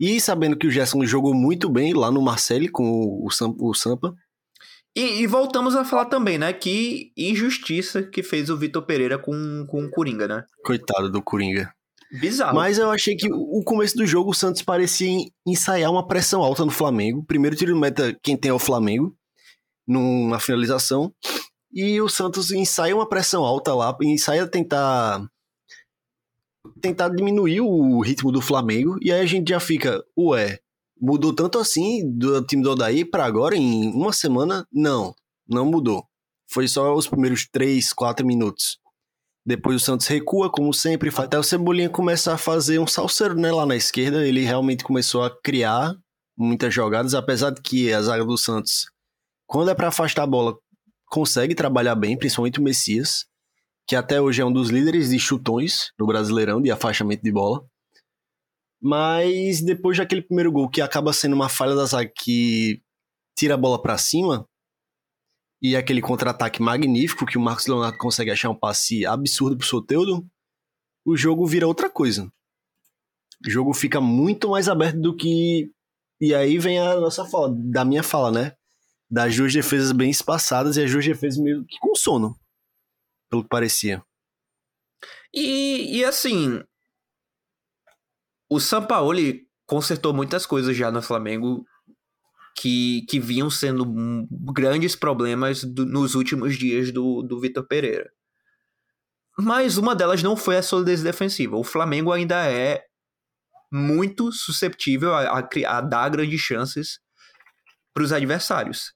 E sabendo que o Gerson jogou muito bem lá no Marseille com o, o Sampa. E, e, voltamos a falar também, né? Que injustiça que fez o Vitor Pereira com, com o Coringa, né? Coitado do Coringa. Bizarro. Mas eu achei que o começo do jogo o Santos parecia ensaiar uma pressão alta no Flamengo. Primeiro tiro de meta quem tem é o Flamengo, numa finalização. E o Santos ensaia uma pressão alta lá, ensaia tentar tentar diminuir o ritmo do Flamengo. E aí a gente já fica, ué, mudou tanto assim do time do Odaí para agora em uma semana? Não, não mudou. Foi só os primeiros 3, 4 minutos. Depois o Santos recua, como sempre, até o Cebolinha começar a fazer um salseiro né, lá na esquerda. Ele realmente começou a criar muitas jogadas, apesar de que a zaga do Santos, quando é para afastar a bola, consegue trabalhar bem, principalmente o Messias, que até hoje é um dos líderes de chutões no Brasileirão, de afastamento de bola. Mas depois daquele primeiro gol, que acaba sendo uma falha da zaga que tira a bola para cima, e aquele contra-ataque magnífico que o Marcos Leonardo consegue achar um passe absurdo pro Soteudo, o jogo vira outra coisa. O jogo fica muito mais aberto do que. E aí vem a nossa fala, da minha fala, né? Das duas defesas bem espaçadas e as duas defesas meio que com sono, pelo que parecia. E, e assim, o Sampaoli consertou muitas coisas já no Flamengo que, que vinham sendo grandes problemas do, nos últimos dias do, do Vitor Pereira. Mas uma delas não foi a solidez defensiva. O Flamengo ainda é muito susceptível a, a, a dar grandes chances para os adversários.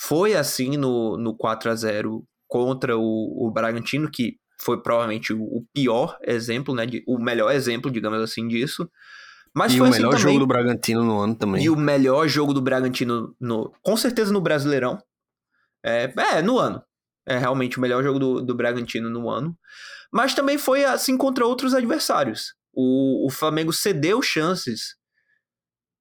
Foi assim no, no 4 a 0 contra o, o Bragantino, que foi provavelmente o, pior exemplo, né, de, o melhor exemplo, digamos assim, disso. Mas e o assim melhor também. jogo do Bragantino no ano também. E o melhor jogo do Bragantino, no, com certeza no Brasileirão. É, é, no ano. É realmente o melhor jogo do, do Bragantino no ano. Mas também foi assim contra outros adversários. O, o Flamengo cedeu chances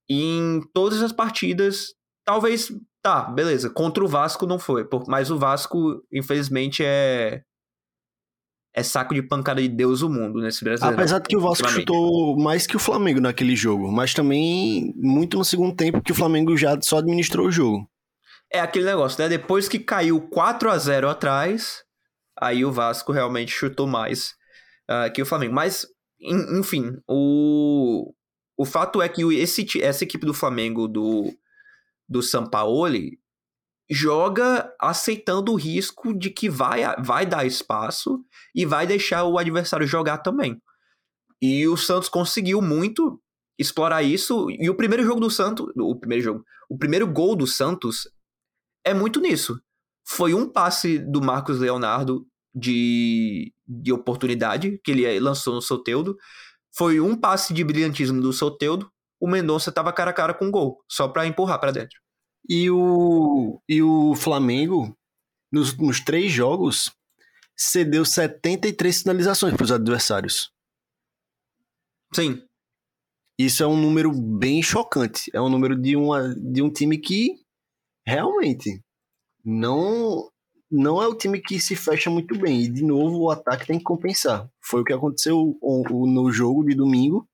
em todas as partidas. Talvez, tá, beleza. Contra o Vasco não foi. Mas o Vasco, infelizmente, é é saco de pancada de Deus o mundo nesse brasileiro. Apesar de que o Vasco chutou mais que o Flamengo naquele jogo, mas também muito no segundo tempo que o Flamengo já só administrou o jogo. É aquele negócio, né? Depois que caiu 4 a 0 atrás, aí o Vasco realmente chutou mais uh, que o Flamengo. Mas, enfim, o, o fato é que esse, essa equipe do Flamengo do, do Sampaoli joga aceitando o risco de que vai, vai dar espaço e vai deixar o adversário jogar também. E o Santos conseguiu muito explorar isso. E o primeiro jogo do Santos, o primeiro jogo, o primeiro gol do Santos é muito nisso. Foi um passe do Marcos Leonardo de, de oportunidade que ele lançou no Soteudo. Foi um passe de brilhantismo do Soteudo. O Mendonça estava cara a cara com o gol, só para empurrar para dentro. E o, e o Flamengo, nos últimos três jogos, cedeu 73 finalizações para os adversários. Sim. Isso é um número bem chocante. É um número de, uma, de um time que realmente não não é o time que se fecha muito bem. E, de novo, o ataque tem que compensar. Foi o que aconteceu no jogo de domingo.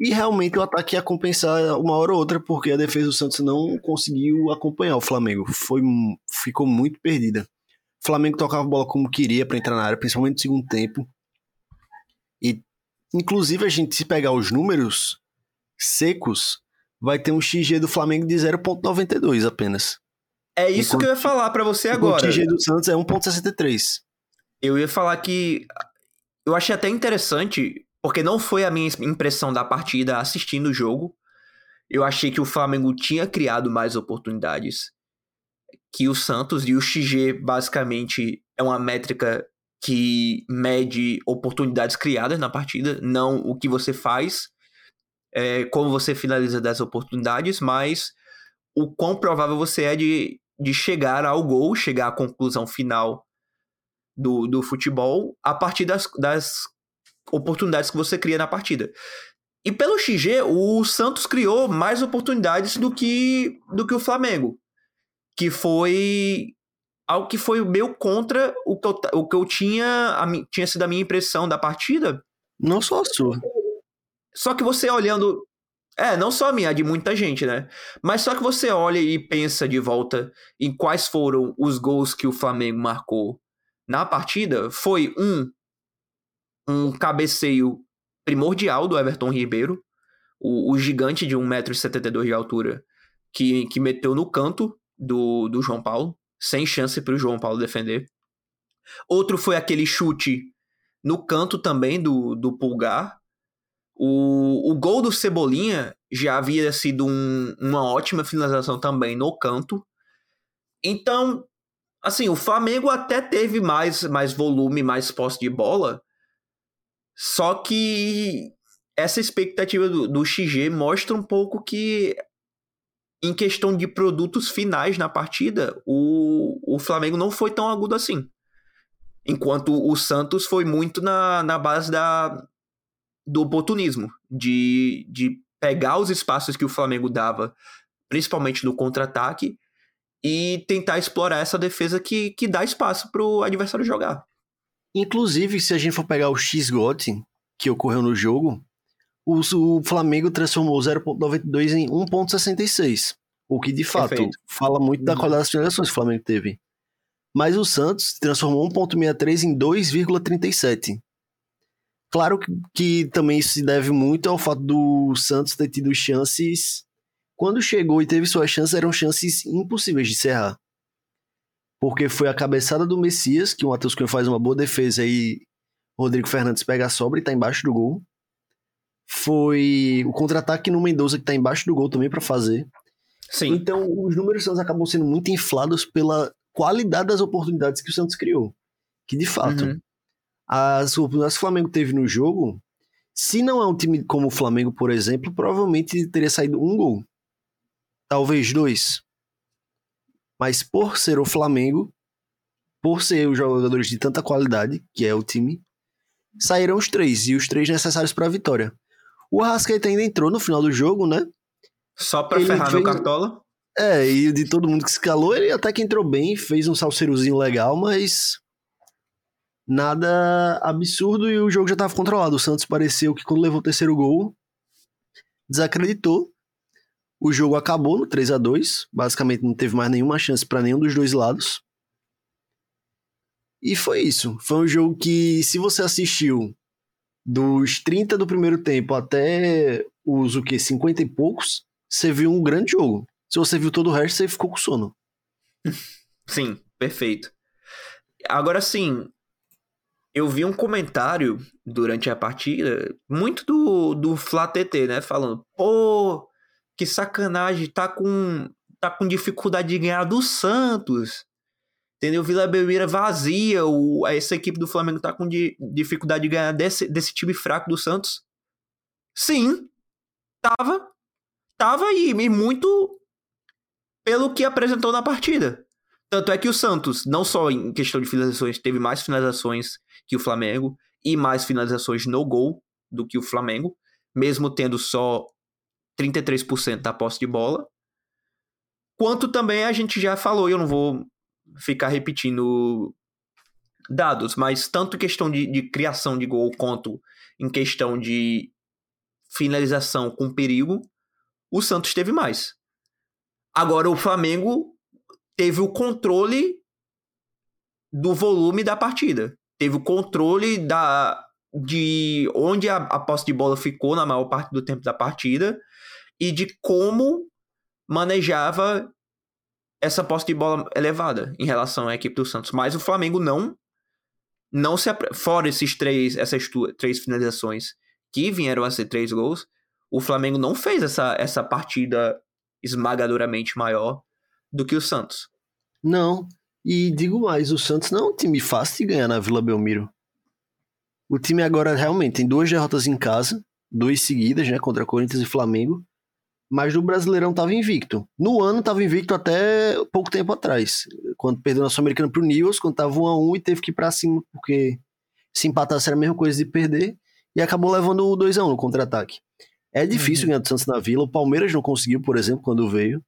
E realmente o ataque ia compensar uma hora ou outra, porque a defesa do Santos não conseguiu acompanhar o Flamengo. Foi, ficou muito perdida. O Flamengo tocava a bola como queria para entrar na área, principalmente no segundo tempo. E, inclusive, a gente, se pegar os números secos, vai ter um XG do Flamengo de 0,92 apenas. É isso enquanto, que eu ia falar para você agora. O XG do Santos é 1,63. Eu ia falar que eu achei até interessante porque não foi a minha impressão da partida assistindo o jogo. Eu achei que o Flamengo tinha criado mais oportunidades que o Santos, e o XG basicamente é uma métrica que mede oportunidades criadas na partida, não o que você faz, é, como você finaliza das oportunidades, mas o quão provável você é de, de chegar ao gol, chegar à conclusão final do, do futebol a partir das, das oportunidades que você cria na partida. E pelo XG, o Santos criou mais oportunidades do que, do que o Flamengo. Que foi algo que foi meio contra o que eu, o que eu tinha, a, tinha sido a minha impressão da partida. Não só a sua. Só que você olhando. É, não só a minha, a de muita gente, né? Mas só que você olha e pensa de volta em quais foram os gols que o Flamengo marcou na partida. Foi um um cabeceio primordial do Everton Ribeiro, o, o gigante de 1,72m de altura, que, que meteu no canto do, do João Paulo, sem chance para o João Paulo defender. Outro foi aquele chute no canto também do, do Pulgar. O, o gol do Cebolinha já havia sido um, uma ótima finalização também no canto. Então, assim, o Flamengo até teve mais, mais volume, mais posse de bola, só que essa expectativa do, do XG mostra um pouco que, em questão de produtos finais na partida, o, o Flamengo não foi tão agudo assim. Enquanto o Santos foi muito na, na base da, do oportunismo, de, de pegar os espaços que o Flamengo dava, principalmente no contra-ataque, e tentar explorar essa defesa que, que dá espaço para o adversário jogar. Inclusive, se a gente for pegar o X-GOT que ocorreu no jogo, o, o Flamengo transformou 0.92 em 1.66. O que de fato Perfeito. fala muito da uhum. qualidade das finalizações que o Flamengo teve. Mas o Santos transformou 1.63 em 2,37. Claro que, que também isso se deve muito ao fato do Santos ter tido chances. Quando chegou e teve suas chances, eram chances impossíveis de encerrar. Porque foi a cabeçada do Messias, que o Matheus Cunha faz uma boa defesa e o Rodrigo Fernandes pega a sobra e tá embaixo do gol. Foi o contra-ataque no Mendoza, que tá embaixo do gol também para fazer. Sim. Então, os números Santos acabam sendo muito inflados pela qualidade das oportunidades que o Santos criou. Que, de fato, uhum. as oportunidades que o Flamengo teve no jogo, se não é um time como o Flamengo, por exemplo, provavelmente teria saído um gol. Talvez dois. Mas por ser o Flamengo, por ser os jogadores de tanta qualidade, que é o time, saíram os três, e os três necessários para a vitória. O Arrascaeta ainda entrou no final do jogo, né? Só pra ele ferrar fez... meu cartola? É, e de todo mundo que se calou, ele até que entrou bem, fez um salseirozinho legal, mas nada absurdo e o jogo já estava controlado. O Santos pareceu que quando levou o terceiro gol, desacreditou. O jogo acabou no 3 a 2 basicamente não teve mais nenhuma chance para nenhum dos dois lados. E foi isso. Foi um jogo que, se você assistiu dos 30 do primeiro tempo até os o que 50 e poucos, você viu um grande jogo. Se você viu todo o resto, você ficou com sono. Sim, perfeito. Agora sim, eu vi um comentário durante a partida, muito do, do Flá TT, né? Falando, pô, que sacanagem, tá com, tá com dificuldade de ganhar do Santos. Entendeu? Vila Belmira vazia, o, essa equipe do Flamengo tá com di, dificuldade de ganhar desse, desse time fraco do Santos. Sim, tava tava aí, e muito pelo que apresentou na partida. Tanto é que o Santos, não só em questão de finalizações, teve mais finalizações que o Flamengo e mais finalizações no gol do que o Flamengo, mesmo tendo só 33% da posse de bola. Quanto também a gente já falou, eu não vou ficar repetindo dados, mas tanto questão de, de criação de gol quanto em questão de finalização com perigo, o Santos teve mais. Agora o Flamengo teve o controle do volume da partida. Teve o controle da de onde a, a posse de bola ficou na maior parte do tempo da partida e de como manejava essa posse de bola elevada em relação à equipe do Santos. Mas o Flamengo não não se fora esses três essas três finalizações que vieram a ser três gols, o Flamengo não fez essa, essa partida esmagadoramente maior do que o Santos. Não. E digo mais, o Santos não é um time fácil de ganhar na Vila Belmiro. O time agora realmente tem duas derrotas em casa, duas seguidas, né, contra Corinthians e Flamengo, mas no Brasileirão estava invicto. No ano estava invicto até pouco tempo atrás, quando perdeu na Sul-Americana pro Nils, quando tava 1 a 1 e teve que ir para cima porque se empatasse era a mesma coisa de perder e acabou levando o 2 a 1 no contra-ataque. É difícil uhum. ganhar do Santos na Vila. O Palmeiras não conseguiu, por exemplo, quando veio.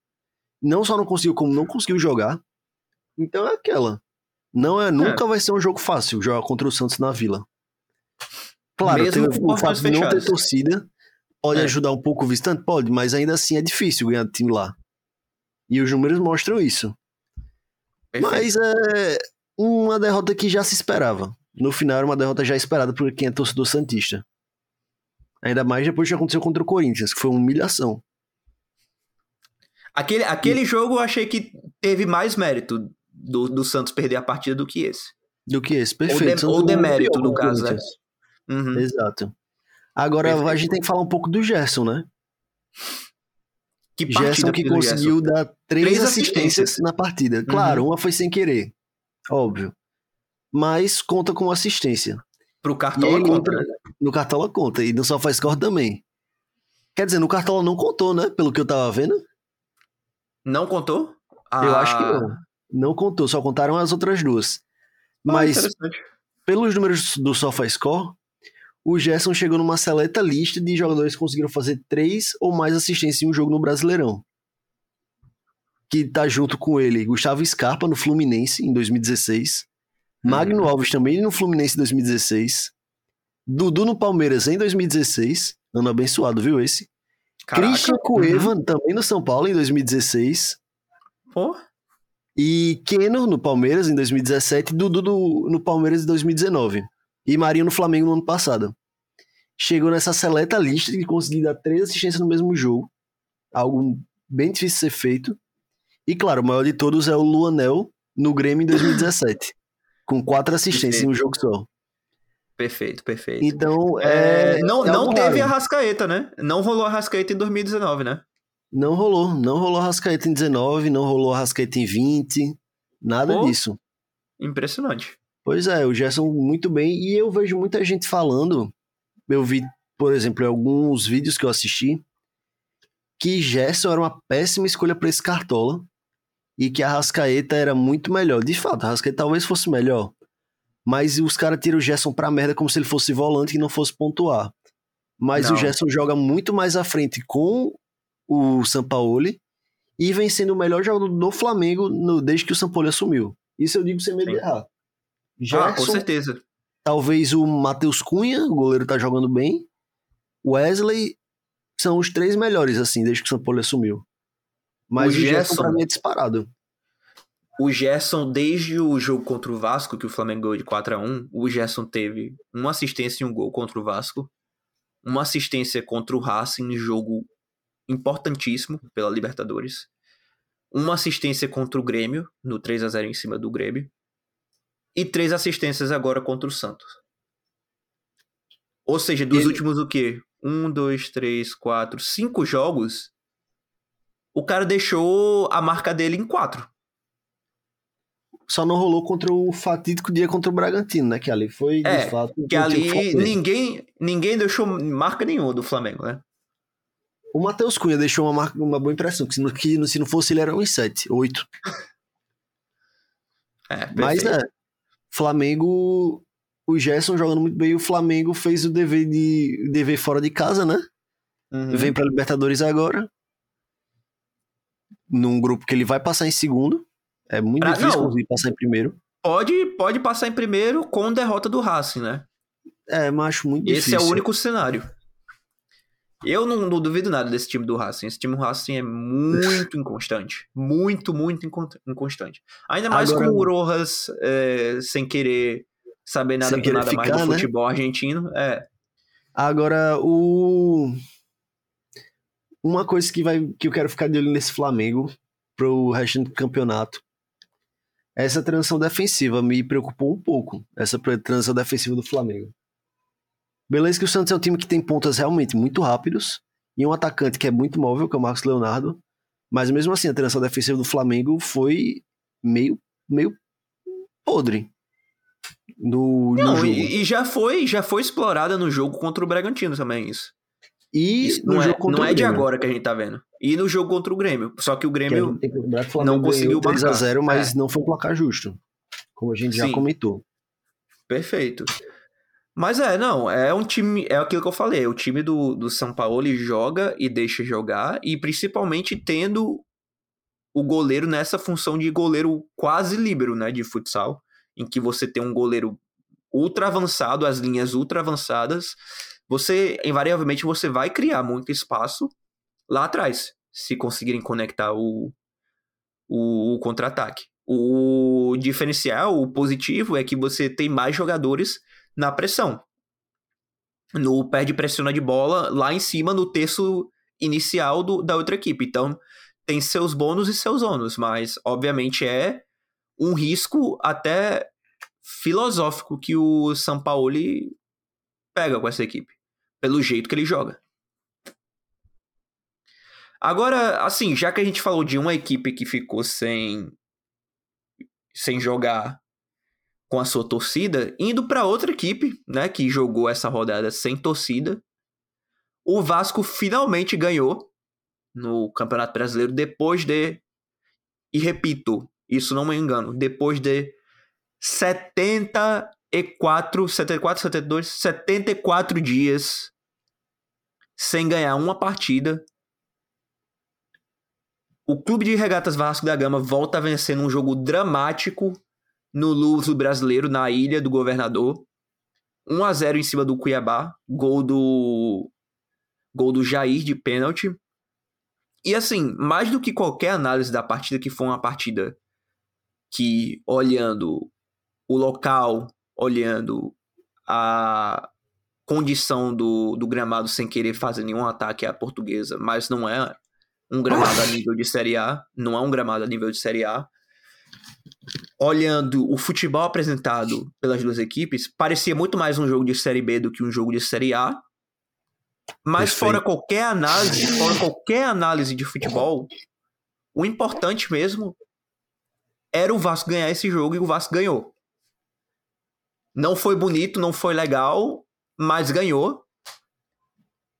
Não só não conseguiu, como não conseguiu jogar. Então é aquela. Não é, nunca é. vai ser um jogo fácil jogar contra o Santos na Vila. Claro, Mesmo tem o, fato de não ter torcida pode é. ajudar um pouco o visitante? Pode, mas ainda assim é difícil ganhar do time lá. E os números mostram isso. Perfeito. Mas é uma derrota que já se esperava. No final era uma derrota já esperada por quem é torcedor santista. Ainda mais depois que aconteceu contra o Corinthians, que foi uma humilhação. Aquele, aquele e... jogo eu achei que teve mais mérito do, do Santos perder a partida do que esse. Do que esse, perfeito. Ou, de, ou demérito, no caso, né? Uhum. Exato. Agora perfeito. a gente tem que falar um pouco do Gerson, né? Que Gerson que conseguiu Gerson. dar três, três assistências, assistências, na partida. Claro, uhum. uma foi sem querer, óbvio. Mas conta com assistência. Pro Cartola conta. Entra, no Cartola conta. E no SofaScore também. Quer dizer, no Cartola não contou, né? Pelo que eu tava vendo. Não contou? Ah. Eu acho que não. Não contou, só contaram as outras duas. Ah, Mas, pelos números do SofaScore, o Gerson chegou numa seleta lista de jogadores que conseguiram fazer três ou mais assistências em um jogo no Brasileirão. Que tá junto com ele Gustavo Scarpa no Fluminense em 2016, Magno Alves também no Fluminense em 2016, Dudu no Palmeiras em 2016, ano abençoado, viu esse? Caraca. Christian Cueva também no São Paulo em 2016. Pô, E Keno no Palmeiras em 2017, Dudu no, no Palmeiras em 2019. E Marinho no Flamengo no ano passado. Chegou nessa seleta lista de conseguir dar três assistências no mesmo jogo. Algo bem difícil de ser feito. E claro, o maior de todos é o Luanel no Grêmio em 2017. com quatro assistências em um jogo só. perfeito, perfeito. Então, é. É, não é não teve raro. a Rascaeta, né? Não rolou a Rascaeta em 2019, né? Não rolou. Não rolou Rascaeta em 19, não rolou Rascaeta em 20. Nada disso. Impressionante. Pois é, o Gerson muito bem. E eu vejo muita gente falando. Eu vi, por exemplo, em alguns vídeos que eu assisti, que Gerson era uma péssima escolha para esse Cartola e que a Rascaeta era muito melhor. De fato, a Rascaeta talvez fosse melhor. Mas os caras tiram o Gerson pra merda como se ele fosse volante e não fosse pontuar. Mas Não. o Gerson joga muito mais à frente com o Sampaoli e vem sendo o melhor jogador do Flamengo no- desde que o Sampaoli assumiu. Isso eu digo sem medo de errar. Ah, com Gerson, certeza. Talvez o Matheus Cunha, o goleiro tá jogando bem. Wesley são os três melhores, assim, desde que o São Paulo assumiu. Mas O o, Gerson, Gerson- pra mim, é disparado. O Gerson, desde o jogo contra o Vasco, que o Flamengo ganhou de 4 a 1 o Gerson teve uma assistência e um gol contra o Vasco, uma assistência contra o Racing, jogo importantíssimo pela Libertadores, uma assistência contra o Grêmio, no 3 a 0 em cima do Grêmio, e três assistências agora contra o Santos. Ou seja, dos Ele- últimos o quê? Um, dois, três, quatro, cinco jogos, o cara deixou a marca dele em quatro. Só não rolou contra o fatídico dia contra o Bragantino, né? Que ali foi, É, de fato, Que um ali ninguém, ninguém deixou marca nenhuma do Flamengo, né? O Matheus Cunha deixou uma, marca, uma boa impressão, que se não, que se não fosse ele era uns 7, 8. É, Mas é, Flamengo, o Gerson jogando muito bem, o Flamengo fez o dever, de, dever fora de casa, né? Uhum. Vem pra Libertadores agora. Num grupo que ele vai passar em segundo. É muito Ah, difícil não. conseguir passar em primeiro. Pode, pode passar em primeiro com derrota do Racing, né? É, mas acho muito Esse difícil. é o único cenário. Eu não, não duvido nada desse time do Racing. Esse time do Racing é muito inconstante. Muito, muito incon- inconstante. Ainda mais Agora- com o Rojas é, sem querer saber nada Sem querer nada mais ficar, do né? futebol argentino. É. Agora, o. Uma coisa que, vai, que eu quero ficar de olho nesse Flamengo pro resto do campeonato. Essa transição defensiva me preocupou um pouco. Essa transição defensiva do Flamengo. Beleza que o Santos é um time que tem pontas realmente muito rápidos e um atacante que é muito móvel, que é o Marcos Leonardo. Mas mesmo assim, a transição defensiva do Flamengo foi meio, meio podre no, no Não, jogo. e, e já foi já foi explorada no jogo contra o Bragantino também, isso. E Isso no não, é, não é de agora que a gente tá vendo. E no jogo contra o Grêmio. Só que o Grêmio. que que o não conseguiu ganhou 3 a marcar. 0 mas É. não foi um placar justo. Como a gente já Sim. comentou. Perfeito. Mas é, não, é um time, é aquilo que eu falei, o time do, do São Paulo joga e deixa jogar, e principalmente tendo o goleiro nessa função de goleiro quase líbero, né, de futsal, em que você tem um goleiro ultra avançado, as linhas ultra avançadas, você, invariavelmente, você vai criar muito espaço lá atrás, se conseguirem conectar o, o, o contra-ataque. O diferencial, o positivo, é que você tem mais jogadores na pressão. No perde pressiona de bola lá em cima no terço inicial do, da outra equipe. Então, tem seus bônus e seus ônus, mas obviamente é um risco até filosófico que o São Paulo pega com essa equipe, pelo jeito que ele joga. Agora, assim, já que a gente falou de uma equipe que ficou sem sem jogar com a sua torcida, indo para outra equipe, né, que jogou essa rodada sem torcida, o Vasco finalmente ganhou no Campeonato Brasileiro depois de e repito, isso não me engano, depois de 70 74, 74, 72, 74 dias sem ganhar uma partida. O Clube de Regatas Vasco da Gama volta a vencer num jogo dramático no Luso Brasileiro, na Ilha do Governador. 1 a 0 em cima do Cuiabá, gol do gol do Jair de pênalti. E assim, mais do que qualquer análise da partida, que foi uma partida que, olhando o local, olhando a condição do, do gramado sem querer fazer nenhum ataque à portuguesa, mas não é um gramado a nível de Série A, não é um gramado a nível de Série A. Olhando o futebol apresentado pelas duas equipes, parecia muito mais um jogo de Série B do que um jogo de Série A. Mas Perfeito. fora qualquer análise, fora qualquer análise de futebol, o importante mesmo era o Vasco ganhar esse jogo e o Vasco ganhou. Não foi bonito, não foi legal, mas ganhou.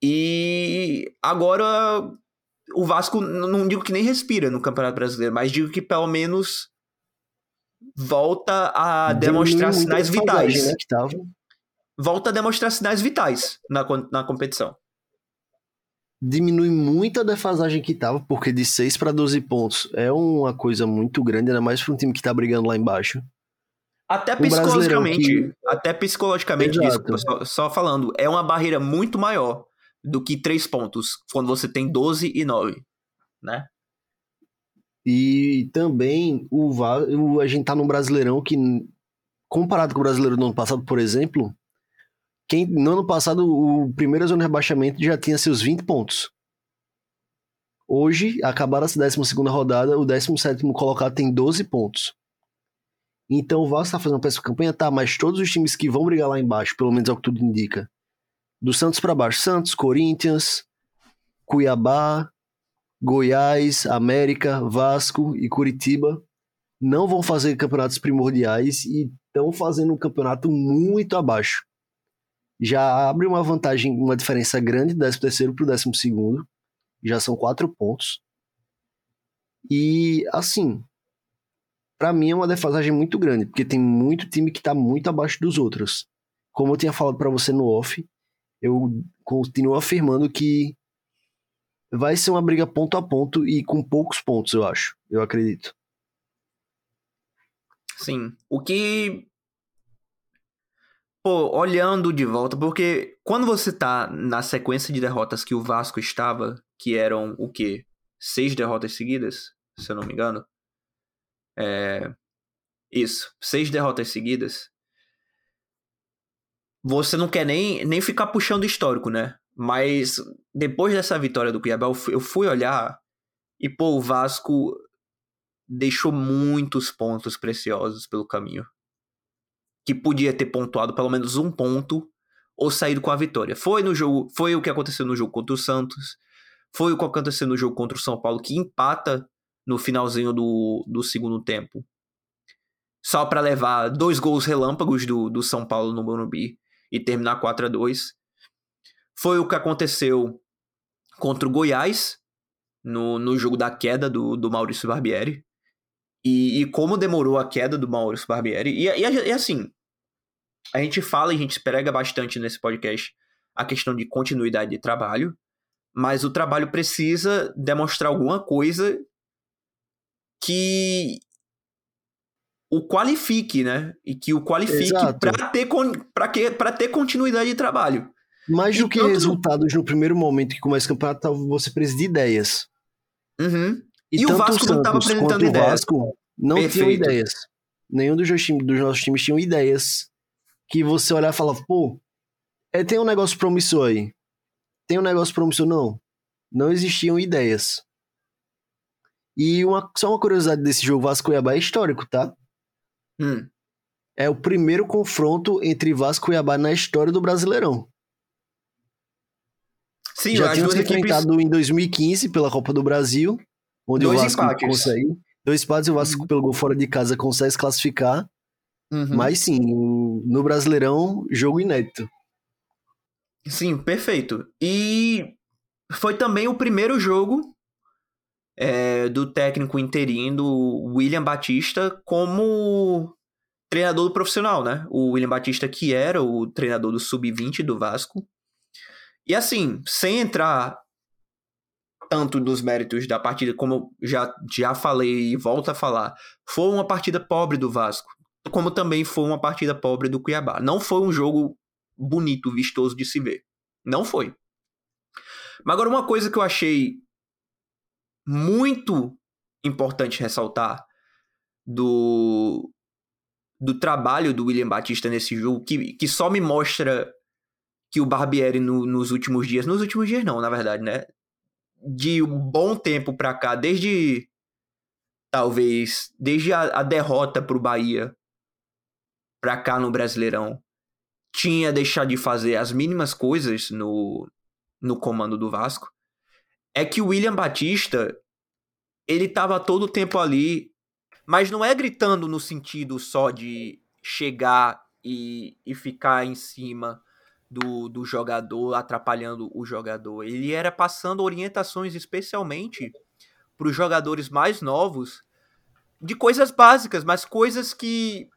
E agora o Vasco, não digo que nem respira no Campeonato Brasileiro, mas digo que pelo menos volta a demonstrar sinais vitais. Né, volta a demonstrar sinais vitais na, na competição diminui muito a defasagem que tava, porque de 6 para 12 pontos é uma coisa muito grande, ainda mais para um time que tá brigando lá embaixo. Até psicologicamente, que... até psicologicamente, desculpa, só, só, falando, é uma barreira muito maior do que 3 pontos, quando você tem 12 e 9, né? E também o, o a gente tá num Brasileirão que, comparado com o Brasileiro do ano passado, por exemplo, quem, no ano passado, o primeiro zona de rebaixamento já tinha seus 20 pontos. Hoje, acabaram a 12 rodada, o 17 colocado tem 12 pontos. Então o Vasco está fazendo uma péssima campanha, tá, mas todos os times que vão brigar lá embaixo, pelo menos é o que tudo indica. Do Santos para baixo, Santos, Corinthians, Cuiabá, Goiás, América, Vasco e Curitiba não vão fazer campeonatos primordiais e estão fazendo um campeonato muito abaixo já abre uma vantagem, uma diferença grande do 13 para o 12. Já são quatro pontos. E, assim, para mim é uma defasagem muito grande, porque tem muito time que está muito abaixo dos outros. Como eu tinha falado para você no off, eu continuo afirmando que vai ser uma briga ponto a ponto e com poucos pontos, eu acho. Eu acredito. Sim. O que Pô, olhando de volta, porque quando você tá na sequência de derrotas que o Vasco estava, que eram o quê? Seis derrotas seguidas, se eu não me engano. É... Isso, seis derrotas seguidas. Você não quer nem, nem ficar puxando histórico, né? Mas depois dessa vitória do Cuiabá, eu fui olhar e, pô, o Vasco deixou muitos pontos preciosos pelo caminho que podia ter pontuado pelo menos um ponto ou saído com a vitória. Foi no jogo, foi o que aconteceu no jogo contra o Santos, foi o que aconteceu no jogo contra o São Paulo que empata no finalzinho do, do segundo tempo. Só para levar dois gols relâmpagos do, do São Paulo no Morumbi e terminar 4 a 2 Foi o que aconteceu contra o Goiás, no, no jogo da queda do, do Maurício Barbieri. E, e, como demorou a queda do Maurício Barbieri. E, e, e, assim, a gente fala e a gente prega bastante nesse podcast a questão de continuidade de trabalho, mas o trabalho precisa demonstrar alguma coisa que o qualifique, né? E que o qualifique para ter, pra ter continuidade de trabalho. Mais do que resultados no primeiro momento que começa o campeonato, você precisa de ideias. Uhum. E, e o Vasco não estava apresentando ideias. O Vasco não tinham ideias. Nenhum dos, times, dos nossos times tinham ideias que você olhar e falar, pô, é, tem um negócio promissor aí. Tem um negócio promissor, não. Não existiam ideias. E uma, só uma curiosidade desse jogo Vasco Cuiabá é histórico, tá? Hum. É o primeiro confronto entre Vasco e Cuiabá na história do Brasileirão. Sim, Já tínhamos enfrentado equipes... em 2015 pela Copa do Brasil onde Dois o Vasco empates. consegue. Dois empates e o Vasco, uhum. pelo gol fora de casa, consegue se classificar. Uhum. Mas sim, no Brasileirão, jogo inédito. Sim, perfeito. E foi também o primeiro jogo é, do técnico interino William Batista como treinador do profissional, né? O William Batista, que era o treinador do Sub-20 do Vasco. E assim, sem entrar tanto dos méritos da partida, como já, já falei e volto a falar, foi uma partida pobre do Vasco, como também foi uma partida pobre do Cuiabá. Não foi um jogo bonito, vistoso de se ver. Não foi. Mas agora, uma coisa que eu achei muito importante ressaltar do, do trabalho do William Batista nesse jogo, que, que só me mostra que o Barbieri no, nos últimos dias, nos últimos dias não, na verdade, né? De um bom tempo pra cá, desde talvez, desde a, a derrota pro Bahia pra cá no Brasileirão, tinha deixado de fazer as mínimas coisas no, no comando do Vasco, é que o William Batista, ele tava todo o tempo ali, mas não é gritando no sentido só de chegar e, e ficar em cima do, do jogador, atrapalhando o jogador. Ele era passando orientações especialmente para os jogadores mais novos de coisas básicas, mas coisas que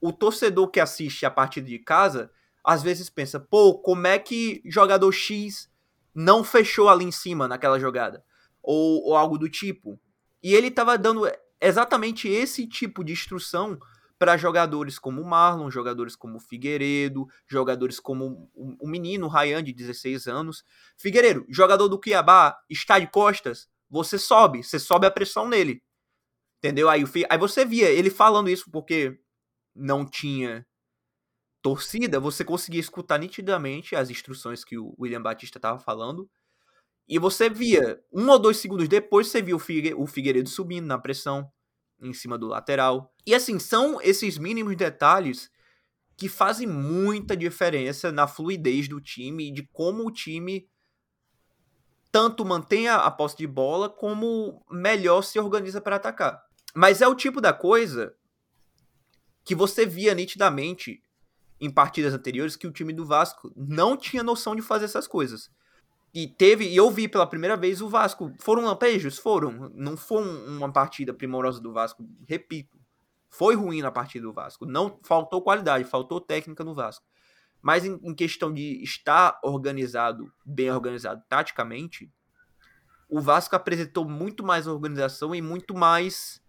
o torcedor que assiste a partida de casa às vezes pensa, pô, como é que jogador X não fechou ali em cima naquela jogada? Ou, ou algo do tipo. E ele estava dando exatamente esse tipo de instrução para jogadores como o Marlon, jogadores como o Figueiredo, jogadores como o, menino o Ryan, de 16 anos. Figueiredo, jogador do Cuiabá, está de costas, você sobe, você sobe a pressão nele. Entendeu? Aí, aí você via ele falando isso porque não tinha torcida, você conseguia escutar nitidamente as instruções que o William Batista estava falando. E você via, um ou dois segundos depois, você via o, Figue, o Figueiredo subindo na pressão em cima do lateral. E assim, são esses mínimos detalhes que fazem muita diferença na fluidez do time e de como o time tanto mantém a, a posse de bola como melhor se organiza para atacar. Mas é o tipo da coisa que você via nitidamente em partidas anteriores que o time do Vasco não tinha noção de fazer essas coisas. E teve, e eu vi pela primeira vez o Vasco. Foram lampejos? Foram. Não foi uma partida primorosa do Vasco. Repito. Foi ruim na partida do Vasco. Não faltou qualidade, faltou técnica no Vasco. Mas em, em questão de estar organizado, bem organizado taticamente, o Vasco apresentou muito mais organização e muito mais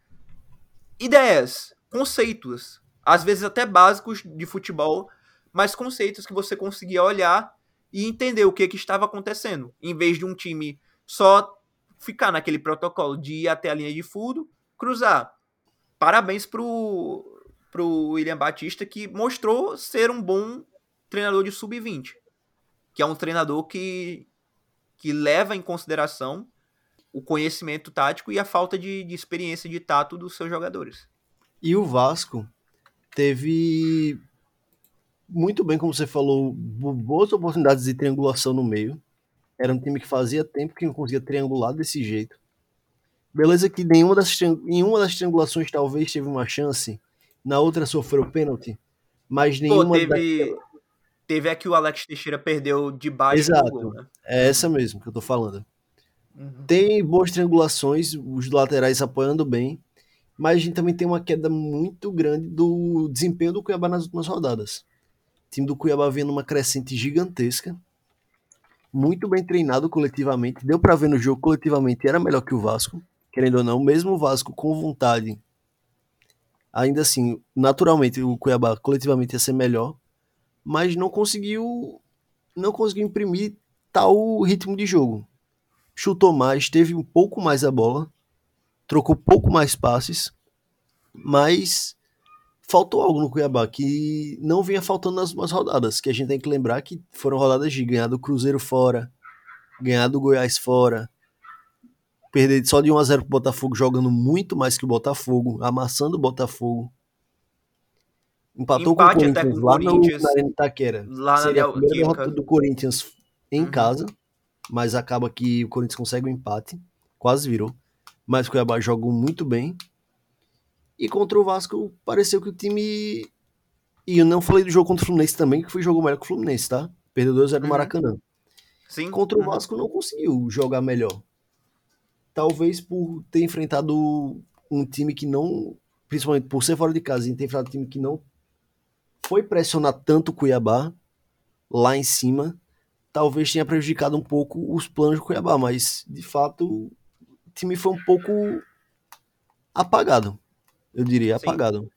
ideias, conceitos, às vezes até básicos de futebol, mas conceitos que você conseguia olhar e entender o que, que estava acontecendo, em vez de um time só ficar naquele protocolo de ir até a linha de fundo, cruzar. Parabéns pro, pro William Batista, que mostrou ser um bom treinador de sub-20, que é um treinador que, que leva em consideração o conhecimento tático e a falta de, de experiência de tato dos seus jogadores. E o Vasco teve muito bem, como você falou, boas oportunidades de triangulação no meio. Era um time que fazia tempo que não conseguia triangular desse jeito. Beleza que nenhuma das, em uma das triangulações talvez teve uma chance, na outra sofreu pênalti, mas nenhuma... Pô, teve, teve a que o Alex Teixeira perdeu de baixo Exato, gol, né? é essa mesmo que eu tô falando. Uhum. Tem boas triangulações, os laterais apoiando bem, mas a gente também tem uma queda muito grande do desempenho do Cuiabá nas últimas rodadas time do Cuiabá vendo uma crescente gigantesca. Muito bem treinado coletivamente. Deu para ver no jogo coletivamente era melhor que o Vasco, querendo ou não, mesmo o Vasco com vontade. Ainda assim, naturalmente o Cuiabá coletivamente ia ser melhor, mas não conseguiu não conseguiu imprimir tal ritmo de jogo. Chutou mais, teve um pouco mais a bola, trocou pouco mais passes, mas faltou algo no Cuiabá que não vinha faltando nas últimas rodadas, que a gente tem que lembrar que foram rodadas de ganhar do Cruzeiro fora, ganhar do Goiás fora, perder só de 1 a 0 pro Botafogo jogando muito mais que o Botafogo, amassando o Botafogo. Empatou Empate com o Corinthians com lá Corinthians, no, na Arena Itaquera. Lá Seria a primeira derrota do Corinthians em uhum. casa, mas acaba que o Corinthians consegue o um empate, quase virou. Mas o Cuiabá jogou muito bem e contra o Vasco, pareceu que o time. E eu não falei do jogo contra o Fluminense também, que foi jogo melhor que o Fluminense, tá? Perdeu 2x0 no uhum. Maracanã. Sim. Contra o uhum. Vasco não conseguiu jogar melhor. Talvez por ter enfrentado um time que não principalmente por ser fora de casa e ter enfrentado um time que não foi pressionar tanto o Cuiabá lá em cima, talvez tenha prejudicado um pouco os planos do Cuiabá, mas de fato o time foi um pouco apagado. Eu diria Sim. apagado.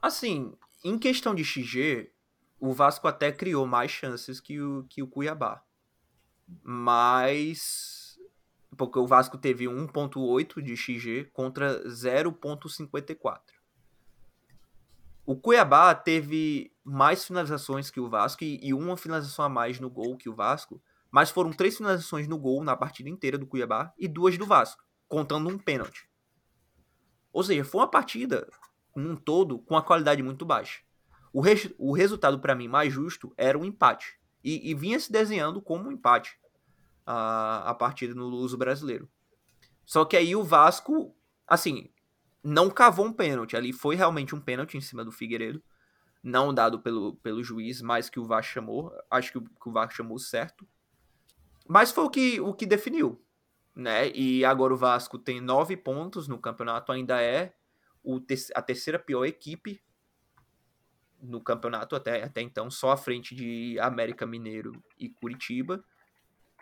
Assim, em questão de XG, o Vasco até criou mais chances que o, que o Cuiabá. Mas. Porque o Vasco teve 1,8 de XG contra 0,54. O Cuiabá teve mais finalizações que o Vasco e, e uma finalização a mais no gol que o Vasco. Mas foram três finalizações no gol na partida inteira do Cuiabá e duas do Vasco, contando um pênalti. Ou seja, foi uma partida num todo com a qualidade muito baixa. O, res, o resultado para mim mais justo era um empate. E, e, vinha se desenhando como um empate a, a partida no Luso brasileiro. Só que aí o Vasco, assim, não cavou um pênalti. Ali foi realmente um pênalti em cima do Figueiredo. Não dado pelo, pelo juiz, mas que o Vasco chamou. Acho que o, que o chamou certo. Mas foi o que, o que definiu. Né? E agora o Vasco tem nove pontos no campeonato, ainda é o te a terceira pior equipe no campeonato até, até então, só à frente de América Mineiro e Curitiba.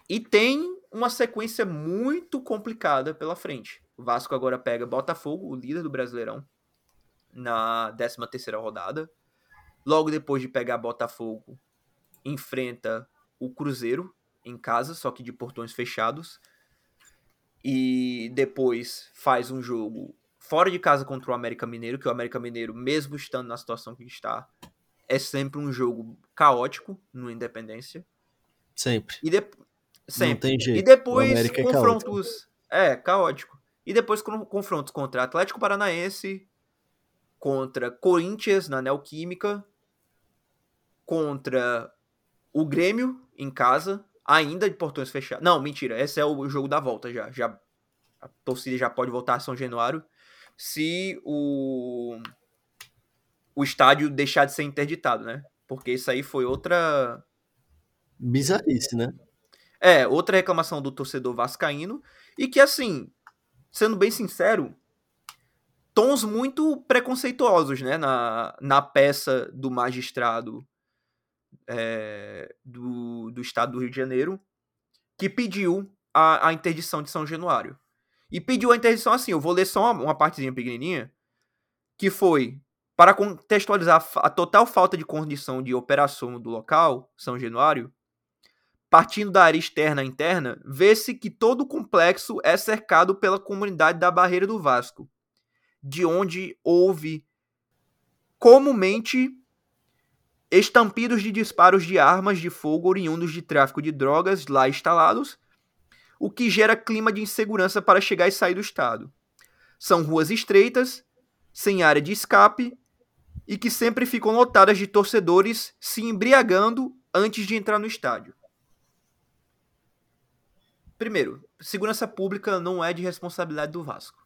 E tem uma sequência muito complicada pela frente. O Vasco agora pega Botafogo, o líder do Brasileirão, na 13 terceira rodada. Logo depois de pegar Botafogo, enfrenta o Cruzeiro em casa, só que de portões fechados. E depois faz um jogo fora de casa contra o América Mineiro, que o América Mineiro, mesmo estando na situação que está, é sempre um jogo caótico no Independência. Sempre. E de... sempre. Não tem jeito. E depois é confrontos. É, é, caótico. E depois confrontos contra Atlético Paranaense, contra Corinthians na Neoquímica, contra o Grêmio em casa, ainda de portões fechados. Não, mentira, esse é o jogo da volta já. já a torcida já pode voltar a São Januário se o, o estádio deixar de ser interditado, né? Porque isso aí foi outra. Bizarrice, né? É, outra reclamação do torcedor vascaíno. E que, assim, sendo bem sincero, tons muito preconceituosos, né? Na, na peça do magistrado é, do, do estado do Rio de Janeiro, que pediu a, a interdição de São Januário. E pediu a interdição assim, eu vou ler só uma, uma partezinha pequenininha, que foi para contextualizar a total falta de condição de operação do local, São Januário, partindo da área externa à interna, vê-se que todo o complexo é cercado pela comunidade da Barreira do Vasco, de onde houve comumente estampidos de disparos de armas de fogo oriundos de tráfico de drogas lá instalados o que gera clima de insegurança para chegar e sair do estado. São ruas estreitas, sem área de escape e que sempre ficam lotadas de torcedores se embriagando antes de entrar no estádio. Primeiro, segurança pública não é de responsabilidade do Vasco.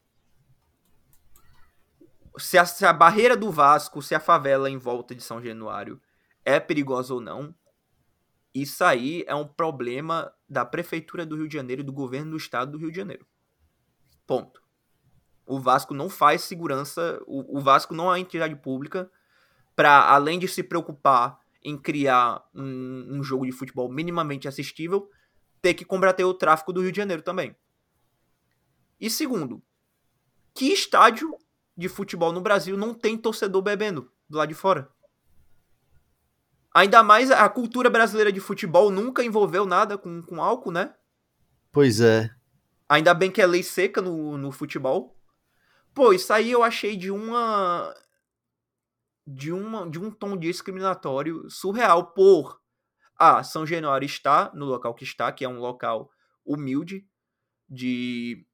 Se a, se a barreira do Vasco, se a favela em volta de São Januário é perigosa ou não, isso aí é um problema da Prefeitura do Rio de Janeiro e do governo do estado do Rio de Janeiro. Ponto. O Vasco não faz segurança, o, o Vasco não é uma entidade pública para, além de se preocupar em criar um, um jogo de futebol minimamente assistível, ter que combater o tráfico do Rio de Janeiro também. E segundo, que estádio de futebol no Brasil não tem torcedor bebendo do lado de fora? Ainda mais a cultura brasileira de futebol nunca envolveu nada com, com álcool, né? Pois é. Ainda bem que é lei seca no, no futebol. Pô, isso aí eu achei de uma. De, uma, de um tom discriminatório surreal por. Ah, São Januário está no local que está, que é um local humilde, de.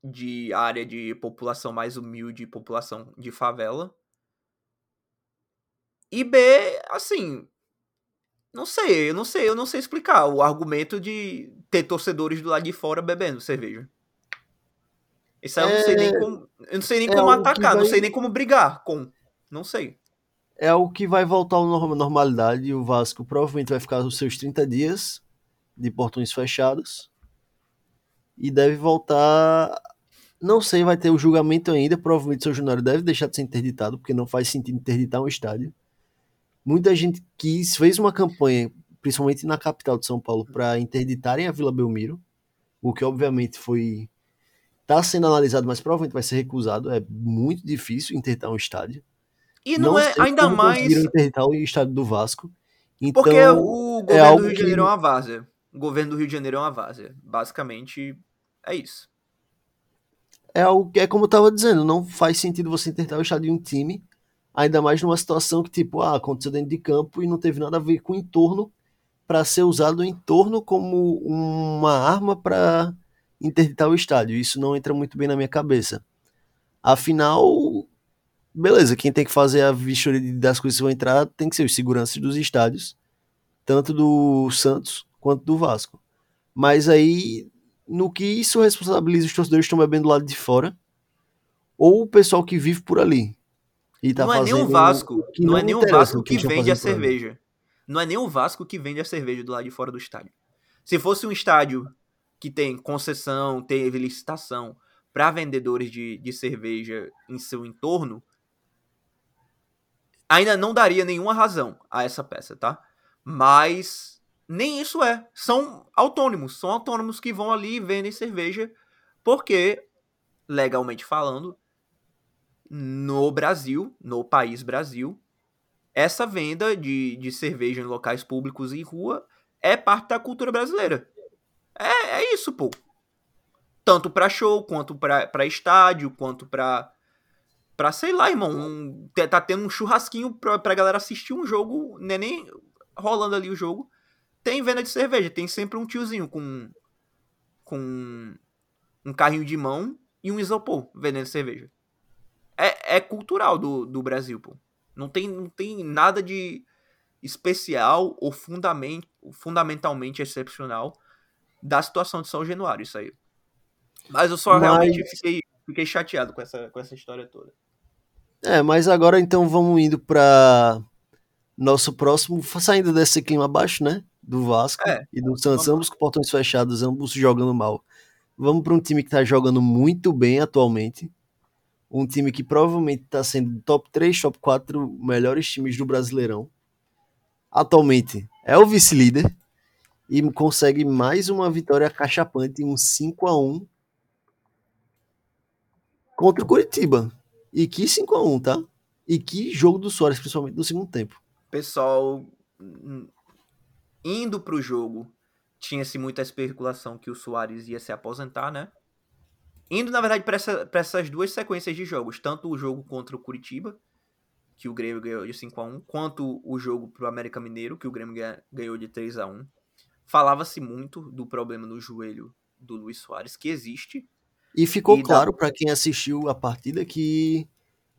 de área de população mais humilde, população de favela. E B, assim, não sei, eu não sei, eu não sei explicar o argumento de ter torcedores do lado de fora bebendo cerveja. Isso aí eu não sei nem como, eu não sei nem é como atacar, vai... não sei nem como brigar com, não sei. É o que vai voltar à normalidade, o Vasco provavelmente vai ficar os seus 30 dias de portões fechados e deve voltar Não sei, vai ter o julgamento ainda. Provavelmente o São Januário deve deixar de ser interditado, porque não faz sentido interditar um estádio. Muita gente quis, fez uma campanha, principalmente na capital de São Paulo, para interditarem a Vila Belmiro, o que obviamente foi. Está sendo analisado, mas provavelmente vai ser recusado. É muito difícil interditar um estádio. E não, não é ainda mais. interditar o estádio do Vasco. Então, Porque o governo é do Rio de Janeiro que... é uma várzea. O governo do Rio de Janeiro é uma várzea. Basicamente, é isso é algo que é como eu tava dizendo, não faz sentido você tentar o estádio de um time, ainda mais numa situação que, tipo, ah, aconteceu dentro de campo e não teve nada a ver com o entorno para ser usado o entorno como uma arma para interditar o estádio. Isso não entra muito bem na minha cabeça. Afinal, beleza, quem tem que fazer a vistoria das coisas que vão entrar tem que ser os seguranças dos estádios, tanto do Santos quanto do Vasco. Mas aí no que isso responsabiliza os torcedores que estão bebendo do lado de fora ou o pessoal que vive por ali. Tá não é nem o Vasco, não, não, é nem o Vasco que, que vende a cerveja. Não é nem o Vasco que vende a cerveja do lado de fora do estádio. Se fosse um estádio que tem concessão, teve licitação para vendedores de, de cerveja em seu entorno, ainda não daria nenhuma razão a essa peça, tá? Mas nem isso é. São autônomos. São autônomos que vão ali e vendem cerveja. Porque, legalmente falando, no Brasil, no país Brasil, essa venda de, de cerveja em locais públicos e rua é parte da cultura brasileira. É, é isso, pô. Tanto pra show, quanto pra, pra estádio, quanto pra. Pra, sei lá, irmão. Um, tá tendo um churrasquinho pra, pra galera assistir um jogo. Não é nem rolando ali o jogo tem venda de cerveja. Tem sempre um tiozinho com, com um carrinho de mão e um isopor vendendo cerveja. É, é cultural do, do Brasil, pô. Não tem, não tem nada de especial ou fundament, fundamentalmente excepcional da situação de São Januário, isso aí. Mas eu só mas... realmente fiquei, fiquei chateado com essa, com essa história toda. É, mas agora então vamos indo para nosso próximo, saindo desse clima abaixo, né? do Vasco é. e do Santos, ambos com portões fechados, ambos jogando mal. Vamos para um time que está jogando muito bem atualmente. Um time que provavelmente está sendo top 3, top 4 melhores times do Brasileirão. Atualmente é o vice-líder e consegue mais uma vitória cachapante, um 5 a 1 contra o Curitiba. E que 5 a 1 tá? E que jogo do Soares, principalmente no segundo tempo. Pessoal, indo para o jogo, tinha-se muita especulação que o Soares ia se aposentar, né? Indo, na verdade, para essa, essas duas sequências de jogos, tanto o jogo contra o Curitiba, que o Grêmio ganhou de 5 a 1 quanto o jogo para o América Mineiro, que o Grêmio ganhou de 3 a 1 Falava-se muito do problema no joelho do Luiz Soares, que existe. E ficou e claro da... para quem assistiu a partida que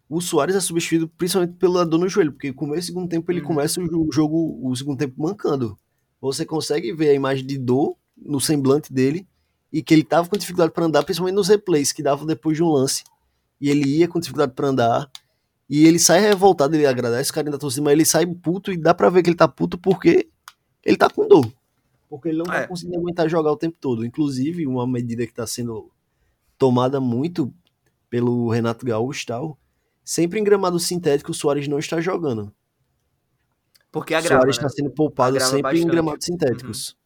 o Soares é substituído principalmente pela dor no joelho, porque no segundo tempo ele uhum. começa o jogo, o segundo tempo mancando você consegue ver a imagem de dor no semblante dele e que ele tava com dificuldade para andar, principalmente nos replays que davam depois de um lance. E ele ia com dificuldade para andar. E ele sai revoltado, ele agradece o carinho da torcida, mas ele sai puto e dá pra ver que ele tá puto porque ele tá com dor. Porque ele não tá é. conseguindo aguentar jogar o tempo todo. Inclusive, uma medida que tá sendo tomada muito pelo Renato Gaúcho tal, sempre em gramado sintético o Soares não está jogando. Porque a grama, Soares está né? sendo poupado sempre bastante. em gramados sintéticos. Uhum.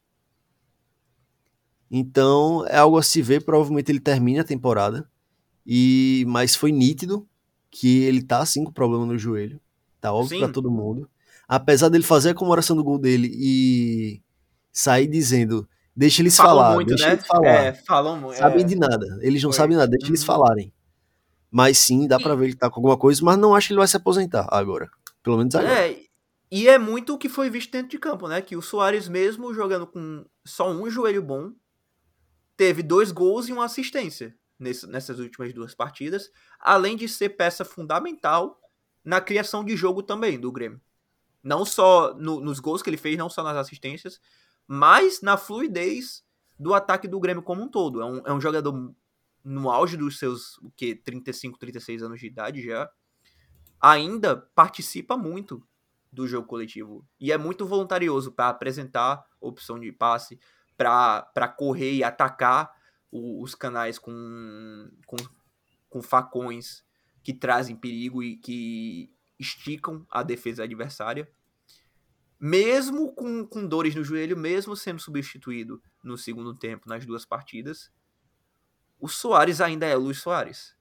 Então, é algo a se ver, provavelmente ele termina a temporada. E mas foi nítido que ele tá assim com problema no joelho. Tá óbvio para todo mundo. Apesar dele fazer a comemoração do gol dele e sair dizendo, deixa eles falam falar, muito, deixa né? eles falar. É, falam muito. Sabem é... de nada. Eles não foi. sabem nada, deixa uhum. eles falarem. Mas sim, dá para ver que ele tá com alguma coisa, mas não acho que ele vai se aposentar agora. Pelo menos agora. É, e é muito o que foi visto dentro de campo, né? Que o Soares, mesmo jogando com só um joelho bom, teve dois gols e uma assistência nessas últimas duas partidas, além de ser peça fundamental na criação de jogo também do Grêmio. Não só no, nos gols que ele fez, não só nas assistências, mas na fluidez do ataque do Grêmio como um todo. É um, é um jogador no auge dos seus o que 35, 36 anos de idade já, ainda participa muito do jogo coletivo. E é muito voluntarioso para apresentar opção de passe, para correr e atacar o, os canais com, com, com facões que trazem perigo e que esticam a defesa adversária. Mesmo com, com dores no joelho, mesmo sendo substituído no segundo tempo nas duas partidas, o Soares ainda é o Luiz Soares.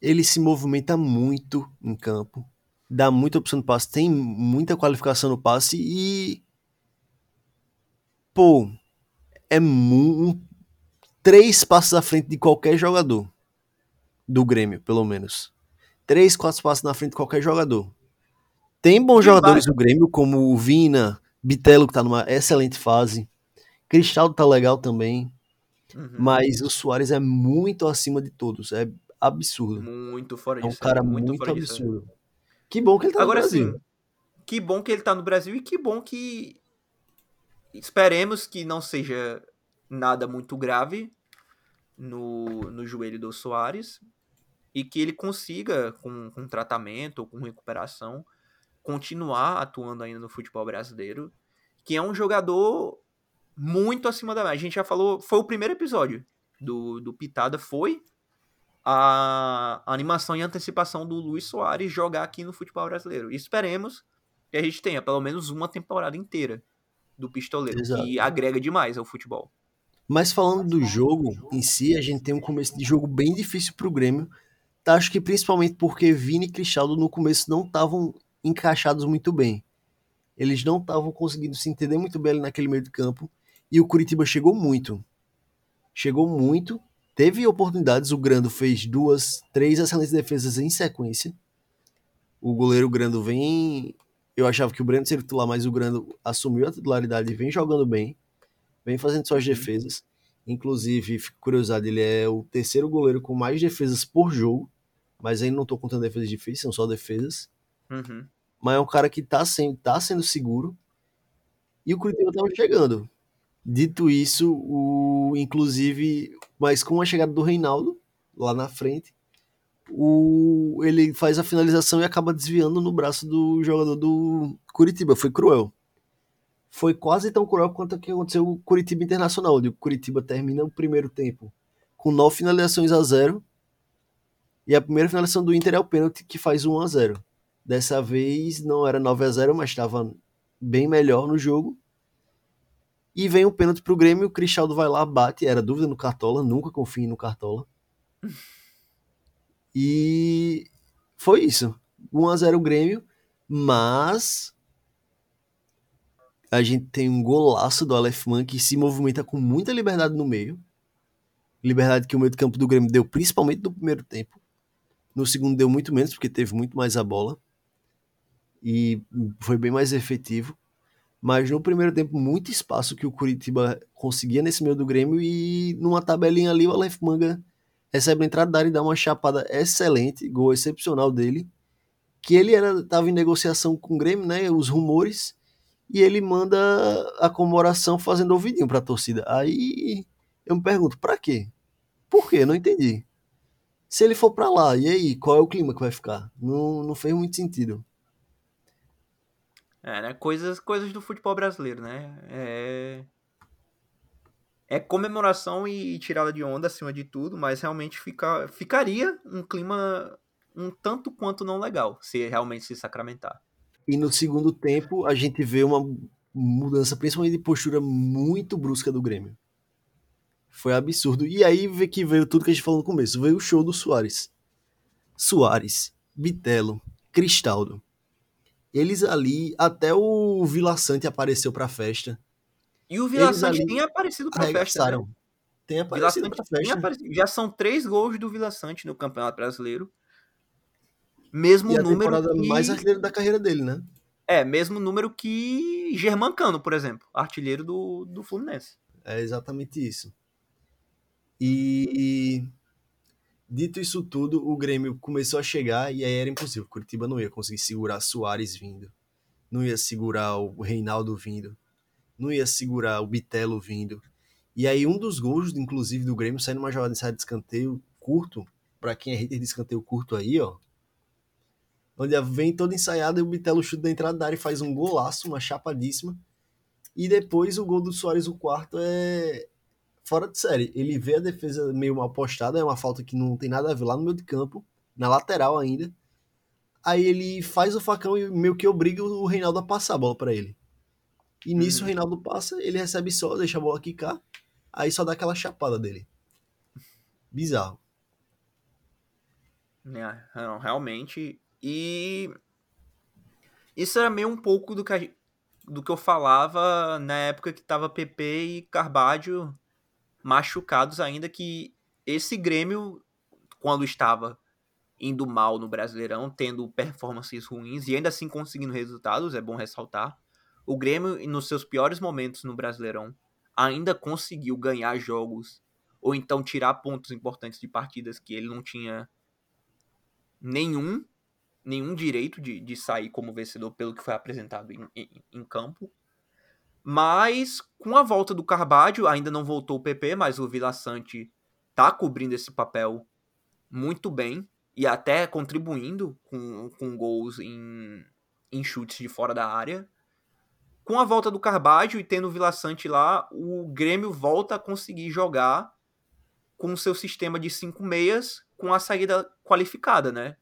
Ele se movimenta muito em campo, dá muita opção de passe, tem muita qualificação no passe e. Pô, é um, três passos à frente de qualquer jogador do Grêmio, pelo menos. Três, quatro passos na frente de qualquer jogador. Tem bons jogadores do Grêmio, como o Vina, Bitelo, que tá numa excelente fase. Cristaldo tá legal também. Uhum. Mas o Soares é muito acima de todos. É absurdo. Muito fora disso. É um cara muito, muito absurdo. Disso. Que bom que ele tá Agora, no Brasil. Sim, que bom que ele tá no Brasil e que bom que. Esperemos que não seja nada muito grave no, no joelho do Soares e que ele consiga, com, com tratamento ou com recuperação, continuar atuando ainda no futebol brasileiro, que é um jogador muito acima da média. A gente já falou, foi o primeiro episódio do, do Pitada, foi a, animação e antecipação do Luiz Soares jogar aqui no futebol brasileiro. E esperemos que a gente tenha pelo menos uma temporada inteira do Pistoleiro, Exato. que agrega demais ao futebol. Mas falando do jogo em si, a gente tem um começo de jogo bem difícil para o Grêmio. Tá, acho que principalmente porque Vini e Cristaldo no começo não estavam encaixados muito bem. Eles não estavam conseguindo se entender muito bem ali naquele meio de campo. E o Curitiba chegou muito. Chegou muito. Teve oportunidades. O Grando fez duas, três excelentes defesas em sequência. O goleiro Grando vem. Eu achava que o Breno seria titular, mas o Grando assumiu a titularidade e vem jogando bem. Vem fazendo suas uhum. defesas. Inclusive, curiosidade, ele é o terceiro goleiro com mais defesas por jogo. Mas aí não tô contando defesas difíceis, são só defesas. Uhum. Mas é um cara que tá, sem, tá sendo seguro. E o Curitiba tava chegando. Dito isso, o, inclusive, mas com a chegada do Reinaldo lá na frente, o, ele faz a finalização e acaba desviando no braço do jogador do Curitiba. Foi cruel. Foi quase tão cruel quanto o que aconteceu com o Curitiba Internacional. O Curitiba termina o primeiro tempo com nove finalizações a zero. E a primeira finalização do Inter é o pênalti que faz 1 a 0 Dessa vez não era 9 a 0 mas estava bem melhor no jogo. E vem um pênalti pro Grêmio, o Cristaldo vai lá, bate, era dúvida no Cartola, nunca confie no Cartola. E foi isso. 1x0 o Grêmio, mas a gente tem um golaço do Aleph Man que se movimenta com muita liberdade no meio. Liberdade que o meio de campo do Grêmio deu principalmente no primeiro tempo. No segundo deu muito menos, porque teve muito mais a bola. E foi bem mais efetivo. Mas no primeiro tempo, muito espaço que o Curitiba conseguia nesse meio do Grêmio e numa tabelinha ali o Aleph Manga recebe a entrada da área e dá uma chapada excelente, gol excepcional dele, que ele era tava em negociação com o Grêmio, né, os rumores, e ele manda a comemoração fazendo ouvidinho para a torcida. Aí eu me pergunto, para quê? Por quê? Não entendi. Se ele for para lá, e aí, qual é o clima que vai ficar? Não, não fez muito sentido. É, né? Coisas, coisas do futebol brasileiro, né? É... é comemoração e tirada de onda acima de tudo, mas realmente fica, ficaria um clima um tanto quanto não legal se realmente se sacramentar. E no segundo tempo a gente vê uma mudança, principalmente de postura muito brusca do Grêmio. Foi absurdo. E aí vê que veio tudo que a gente falou no começo. Veio o show do Soares. Soares, Bitelo, Cristaldo. Eles ali, até o Vila Sante apareceu pra festa. E o Vila Sante tem aparecido pra festa. Né? Tem aparecido pra festa. Aparecido. Já são três gols do Vila Sante no Campeonato Brasileiro. Mesmo e número. A que... mais artilheiro da carreira dele, né? É, mesmo número que Germancano, por exemplo, artilheiro do, do Fluminense. É exatamente isso. E Dito isso tudo, o Grêmio começou a chegar e aí era impossível. Curitiba não ia conseguir segurar Soares vindo, não ia segurar o Reinaldo vindo, não ia segurar o Bitelo vindo. E aí um dos gols, inclusive, do Grêmio saindo uma jogada de escanteio curto, para quem é hater de escanteio curto aí, ó. Onde vem todo ensaiado e o Bitelo chuta da entrada da área e faz um golaço, uma chapadíssima. E depois o gol do Soares, o quarto, é fora de série. Ele vê a defesa meio mal postada, é uma falta que não tem nada a ver lá no meio de campo, na lateral ainda. Aí ele faz o facão e meio que obriga o Reinaldo a passar a bola para ele. E nisso o Uhum. Reinaldo passa, ele recebe só, deixa a bola quicar, aí só dá aquela chapada dele. Bizarro. É, não, realmente. E isso era meio um pouco do que, a do que eu falava na época que tava PP e Carbadio machucados ainda, que esse Grêmio, quando estava indo mal no Brasileirão, tendo performances ruins e ainda assim conseguindo resultados, é bom ressaltar. O Grêmio, nos seus piores momentos no Brasileirão, ainda conseguiu ganhar jogos ou então tirar pontos importantes de partidas que ele não tinha nenhum nenhum direito de, de sair como vencedor pelo que foi apresentado em, em, em campo. Mas com a volta do Carbadio, ainda não voltou o PP, mas o Vila Sante tá cobrindo esse papel muito bem e até contribuindo com, com gols em, em chutes de fora da área. Com a volta do Carbadio e tendo o Vila Sante lá, o Grêmio volta a conseguir jogar com o seu sistema de cinco meias com a saída qualificada, né?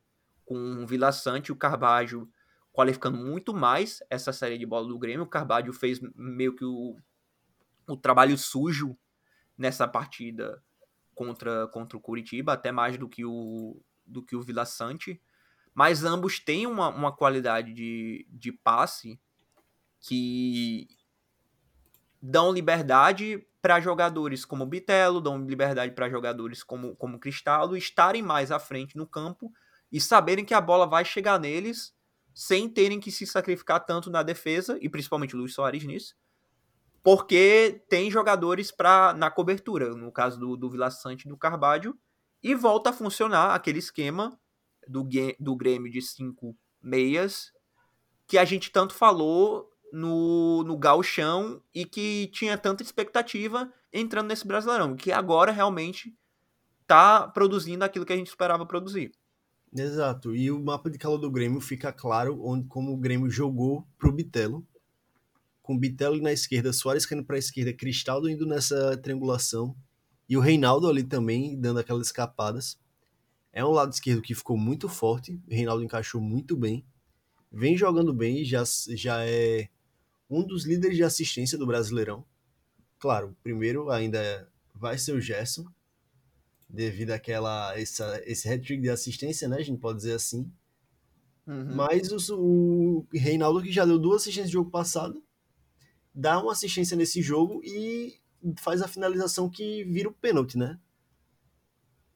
Com o Vila Sante e o Carbajo qualificando muito mais essa série de bola do Grêmio. O Carbajo fez meio que o, o trabalho sujo nessa partida contra, contra o Curitiba, até mais do que o, do que o Vila Sante. Mas ambos têm uma, uma qualidade de, de passe que dão liberdade para jogadores como Bitelo, dão liberdade para jogadores como, como Cristaldo estarem mais à frente no campo e saberem que a bola vai chegar neles sem terem que se sacrificar tanto na defesa, e principalmente o Luiz Soares nisso, porque tem jogadores pra, na cobertura, no caso do, do Vila Sante e do Carvalho, e volta a funcionar aquele esquema do, do Grêmio de cinco meias que a gente tanto falou no, no gauchão e que tinha tanta expectativa entrando nesse Brasileirão, que agora realmente tá produzindo aquilo que a gente esperava produzir. Exato, e o mapa de calor do Grêmio fica claro onde como o Grêmio jogou pro Bitelo, com Bitelo na esquerda, Soares caindo para a esquerda, Cristaldo indo nessa triangulação, e o Reinaldo ali também dando aquelas escapadas. É um lado esquerdo que ficou muito forte, o Reinaldo encaixou muito bem, vem jogando bem, já, já é um dos líderes de assistência do Brasileirão. Claro, o primeiro ainda vai ser o Gerson, devido àquela essa, esse hat-trick de assistência, né? A gente pode dizer assim. Uhum. Mas o, o, Reinaldo, que já deu duas assistências no jogo passado, dá uma assistência nesse jogo e faz a finalização que vira o pênalti, né?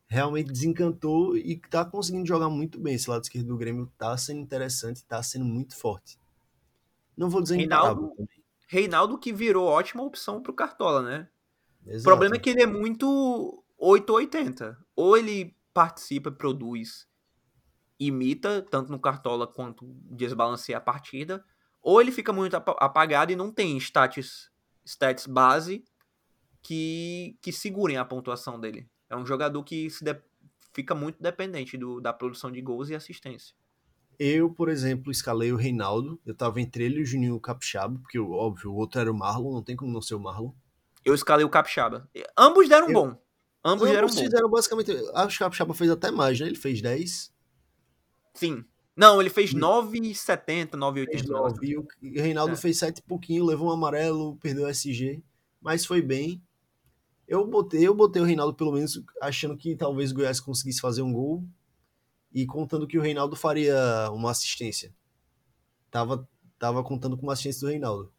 Realmente desencantou e tá conseguindo jogar muito bem. Esse lado esquerdo do Grêmio tá sendo interessante, tá sendo muito forte. Não vou dizer Reinaldo, Reinaldo que virou ótima opção pro Cartola, né? Exato. O problema é que ele é muito 880. Ou ele participa, produz, imita, tanto no Cartola quanto desbalanceia a partida, ou ele fica muito apagado e não tem stats, stats base que, que segurem a pontuação dele. É um jogador que se de, fica muito dependente do, da produção de gols e assistência. Eu, por exemplo, escalei o Reinaldo. Eu tava entre ele e o Juninho Capixaba, porque, óbvio, o outro era o Marlon, não tem como não ser o Marlon. Eu escalei o Capixaba. Ambos deram eu... bom. Ambos, Ambos deram fizeram basicamente. Acho que o Capixaba fez até mais, né? Ele fez 10. Sim. Não, ele fez 9,70, 9,80. 9. E o Reinaldo é. fez 7 e pouquinho, levou um amarelo, perdeu o SG, mas foi bem. Eu botei, eu botei o Reinaldo pelo menos achando que talvez o Goiás conseguisse fazer um gol e contando que o Reinaldo faria uma assistência. Tava, tava contando com uma assistência do Reinaldo.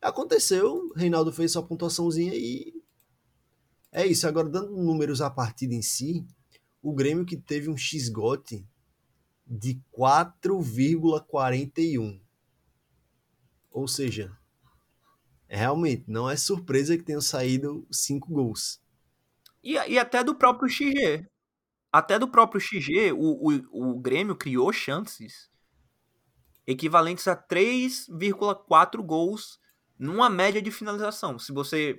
Aconteceu, Reinaldo fez sua pontuaçãozinha e é isso. Agora, dando números à partida em si, o Grêmio que teve um X-Gote de 4,41. Ou seja, realmente não é surpresa que tenham saído cinco gols. E, e até do próprio XG. Até do próprio XG, o, o, o Grêmio criou chances equivalentes a 3,4 gols numa média de finalização. Se você.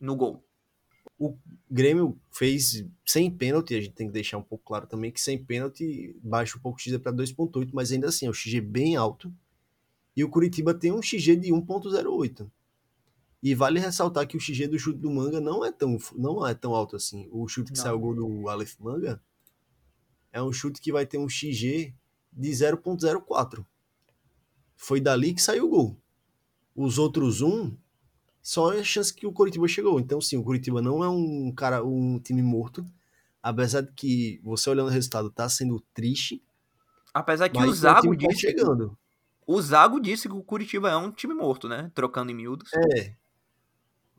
no gol. O Grêmio fez sem pênalti, a gente tem que deixar um pouco claro também que sem pênalti baixa um pouco o XG para 2,8, mas ainda assim é um XG bem alto. E o Curitiba tem um XG de 1,08. E vale ressaltar que o XG do chute do Manga não é tão, não é tão alto assim. O chute que Não. saiu o gol do Aleph Manga é um chute que vai ter um XG de 0.04. Foi dali que saiu o gol. Os outros um, só é a chance que o Curitiba chegou. Então, sim, o Curitiba não é um cara, um time morto. Apesar de que você olhando o resultado tá sendo triste, Apesar que o Zago que tá disse. chegando. O Zago disse que o Curitiba é um time morto, né? Trocando em miúdos. É.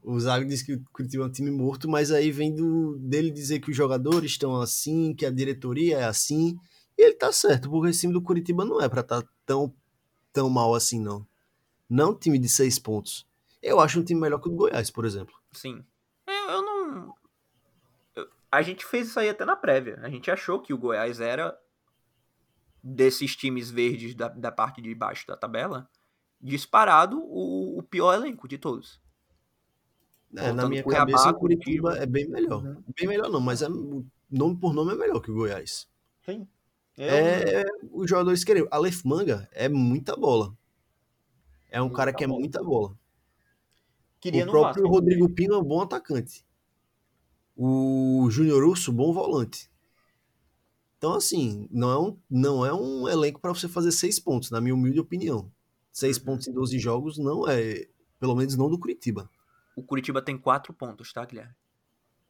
O Zago disse que o Curitiba é um time morto, mas aí vem do, dele dizer que os jogadores estão assim, que a diretoria é assim. E ele tá certo, porque esse time do Curitiba não é pra estar tão, tão mal assim, não. Não time de seis pontos. Eu acho um time melhor que o do Goiás, por exemplo. Sim. É, eu não. eu- A gente fez isso aí até na prévia. A gente achou que o Goiás era desses times verdes da, da parte de baixo da tabela, disparado o, o pior elenco de todos. É, na minha Cuiabá, cabeça, o Curitiba Curitiba. é bem melhor. Uhum. Bem melhor não, mas é, nome por nome é melhor que o Goiás. Sim. É, os jogadores querem. Aleph Manga é muita bola. É um Muita cara que é bola. muita bola. queria o próprio Vasco. Rodrigo Pino é um bom atacante. O Júnior Urso, bom volante. Então, assim, não é um, não é um elenco para você fazer seis pontos, na minha humilde opinião. Seis Uhum. pontos em 12 jogos não é, pelo menos não do Curitiba. O Curitiba tem quatro pontos, tá, Guilherme?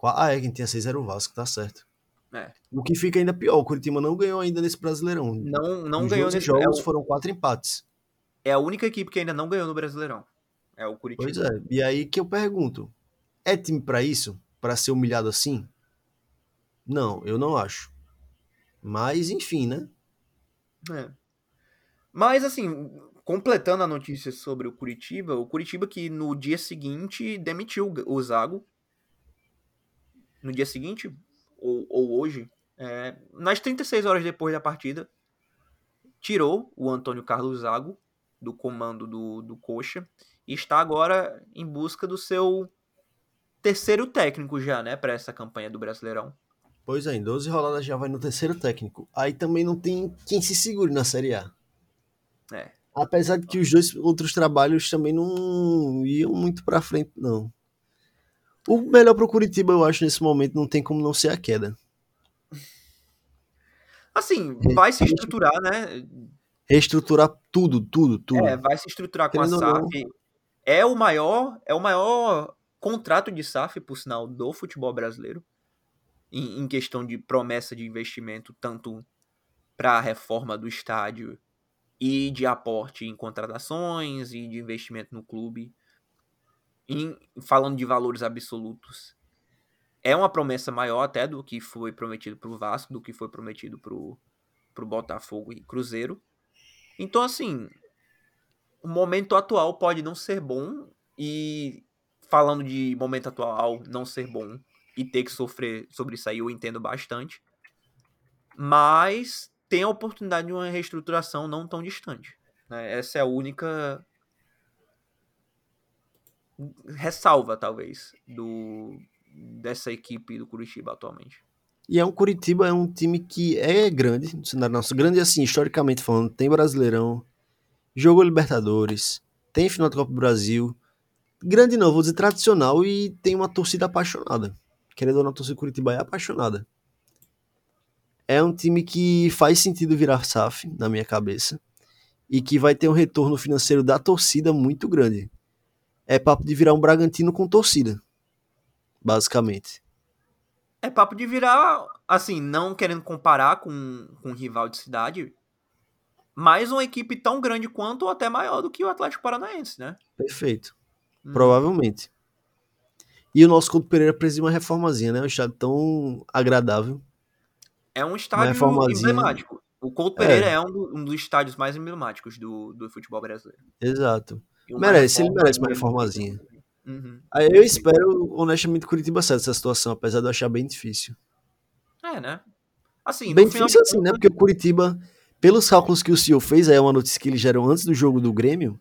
Ah, é, quem tinha seis era o Vasco, tá certo. É. O que fica ainda pior, o Curitiba não ganhou ainda nesse Brasileirão. Não, não Os ganhou 12 nesse é, jogos o- foram quatro empates. é a única equipe que ainda não ganhou no Brasileirão. É o Curitiba. Pois é. E aí que eu pergunto: é time pra isso? Pra ser humilhado assim? Não, eu não acho. Mas, enfim, né? É. Mas, assim, completando a notícia sobre o Curitiba, o Curitiba que no dia seguinte demitiu o Zago. No dia seguinte, ou, ou hoje, é, nas 36 horas depois da partida, tirou o Antônio Carlos Zago do comando do, do Coxa e está agora em busca do seu terceiro técnico já, né, para essa campanha do Brasileirão. Pois é, em 12 rodadas já vai no terceiro técnico. Aí também não tem quem se segure na Série A. É. Apesar de que os dois outros trabalhos também não iam muito pra frente, não. O melhor pro Curitiba, eu acho, nesse momento, não tem como não ser a queda. Assim, vai se estruturar, né? Reestruturar tudo, tudo, tudo. É, vai se estruturar com a não. SAF. É o maior, é o maior contrato de SAF, por sinal, do futebol brasileiro. Em, em questão de promessa de investimento, tanto para a reforma do estádio e de aporte em contratações e de investimento no clube. Em- falando de valores absolutos, é uma promessa maior até do que foi prometido para o Vasco, do que foi prometido para o Botafogo e Cruzeiro. Então, assim, o momento atual pode não ser bom e falando de momento atual não ser bom e ter que sofrer sobre isso aí, eu entendo bastante. Mas tem a oportunidade de uma reestruturação não tão distante. né? Essa é a única ressalva, talvez, do dessa equipe do Curitiba atualmente. E é um Curitiba, é um time que é grande, no cenário nosso. Grande assim, historicamente falando, tem Brasileirão, jogou Libertadores, tem final da Copa do Brasil. Grande não, vou dizer tradicional e tem uma torcida apaixonada. Querendo ou não, a torcida do Curitiba é apaixonada. É um time que faz sentido virar SAF, na minha cabeça, e que vai ter um retorno financeiro da torcida muito grande. É papo de virar um Bragantino com torcida, basicamente. É papo de virar, assim, não querendo comparar com, com um rival de cidade, mas uma equipe tão grande quanto ou até maior do que o Atlético Paranaense, né? Perfeito. Hum. Provavelmente. E o nosso Couto Pereira precisa de uma reformazinha, né? Um estádio tão agradável. É um estádio reformazinha. emblemático. O Couto É. Pereira é, um, do- um dos estádios mais emblemáticos do, do futebol brasileiro. Exato. Merece, ele merece uma reformazinha. Uhum. Aí eu espero, honestamente, Curitiba saia dessa situação, apesar de eu achar bem difícil. É, né? Assim, bem difícil assim, né? Porque o Curitiba, pelos cálculos que o CEO fez, aí é uma notícia que eles geram antes do jogo do Grêmio,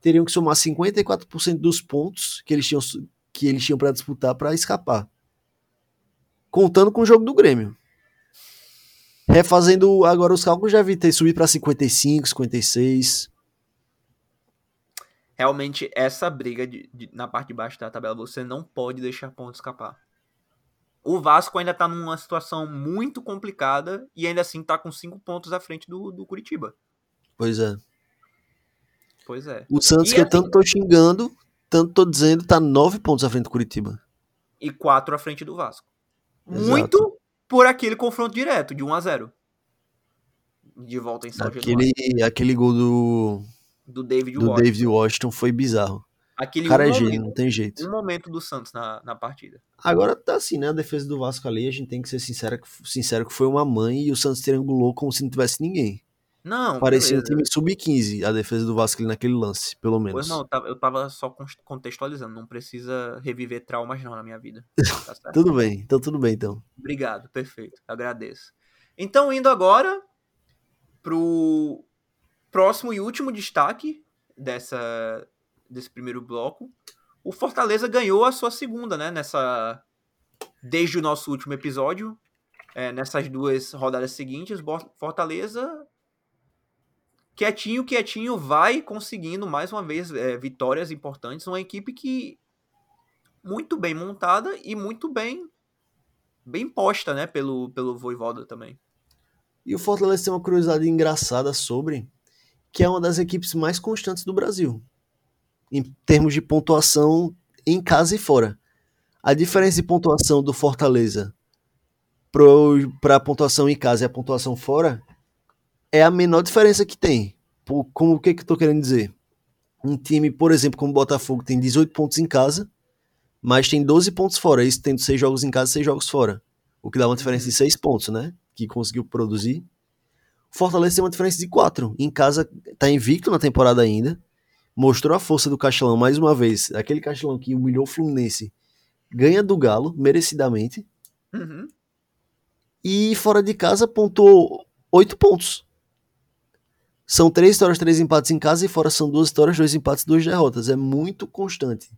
teriam que somar 54% dos pontos que eles tinham, que eles tinham para disputar para escapar. Contando com o jogo do Grêmio. Refazendo agora os cálculos, já vi ter subido para 55, 56. realmente essa briga de, de, na parte de baixo da tabela, você não pode deixar ponto escapar. O Vasco ainda tá numa situação muito complicada e ainda assim tá com cinco pontos à frente do, do Curitiba. Pois é. Pois é. O Santos, E que eu assim- tanto tô xingando, tanto tô dizendo, tá nove pontos à frente do Curitiba. E quatro à frente do Vasco. Exato. Muito por aquele confronto direto, de 1 a 0 De volta em São Januário. Aquele, aquele gol do, Do David do Washington. David Washington foi bizarro. Aquele O cara um é gênio, não tem jeito. um momento do Santos na, na partida. Agora tá assim, né? A defesa do Vasco ali, a gente tem que ser sincero, que- sincero que foi uma mãe e o Santos triangulou como se não tivesse ninguém. Não, Parecia beleza. time sub-15 a defesa do Vasco naquele lance, pelo Pois menos. não, eu tava, só con- contextualizando. Não precisa reviver traumas não na minha vida. Tá? Tudo bem, então tudo bem então. Obrigado, perfeito. Agradeço. Então, indo agora pro próximo e último destaque dessa, desse primeiro bloco. O Fortaleza ganhou a sua segunda, né? Nessa. Desde o nosso último episódio. é, nessas duas rodadas seguintes, Fortaleza. Quietinho, quietinho, vai conseguindo mais uma vez é, vitórias importantes. Uma equipe que. Muito bem montada e muito bem bem posta, né, pelo, pelo Voivoda também. E o Fortaleza tem uma curiosidade engraçada sobre que é uma das equipes mais constantes do Brasil em termos de pontuação em casa e fora. A diferença de pontuação do Fortaleza para a pontuação em casa e a pontuação fora é a menor diferença que tem. Por- Como o que, que eu tô querendo dizer? Um time, por exemplo, como o Botafogo, tem 18 pontos em casa, mas tem 12 pontos fora. Isso tendo 6 jogos em casa e 6 jogos fora. O que dá uma diferença de 6 pontos, né? Que conseguiu produzir. Fortaleza tem uma diferença de 4. Em casa, tá invicto na temporada ainda. Mostrou a força do Castelão mais uma vez. Aquele Castelão que humilhou o Fluminense ganha do Galo, merecidamente. Uhum. E fora de casa pontuou 8 pontos. São 3 vitórias, 3 empates em casa e fora são 2 vitórias, 2 empates, 2 derrotas. É muito constante.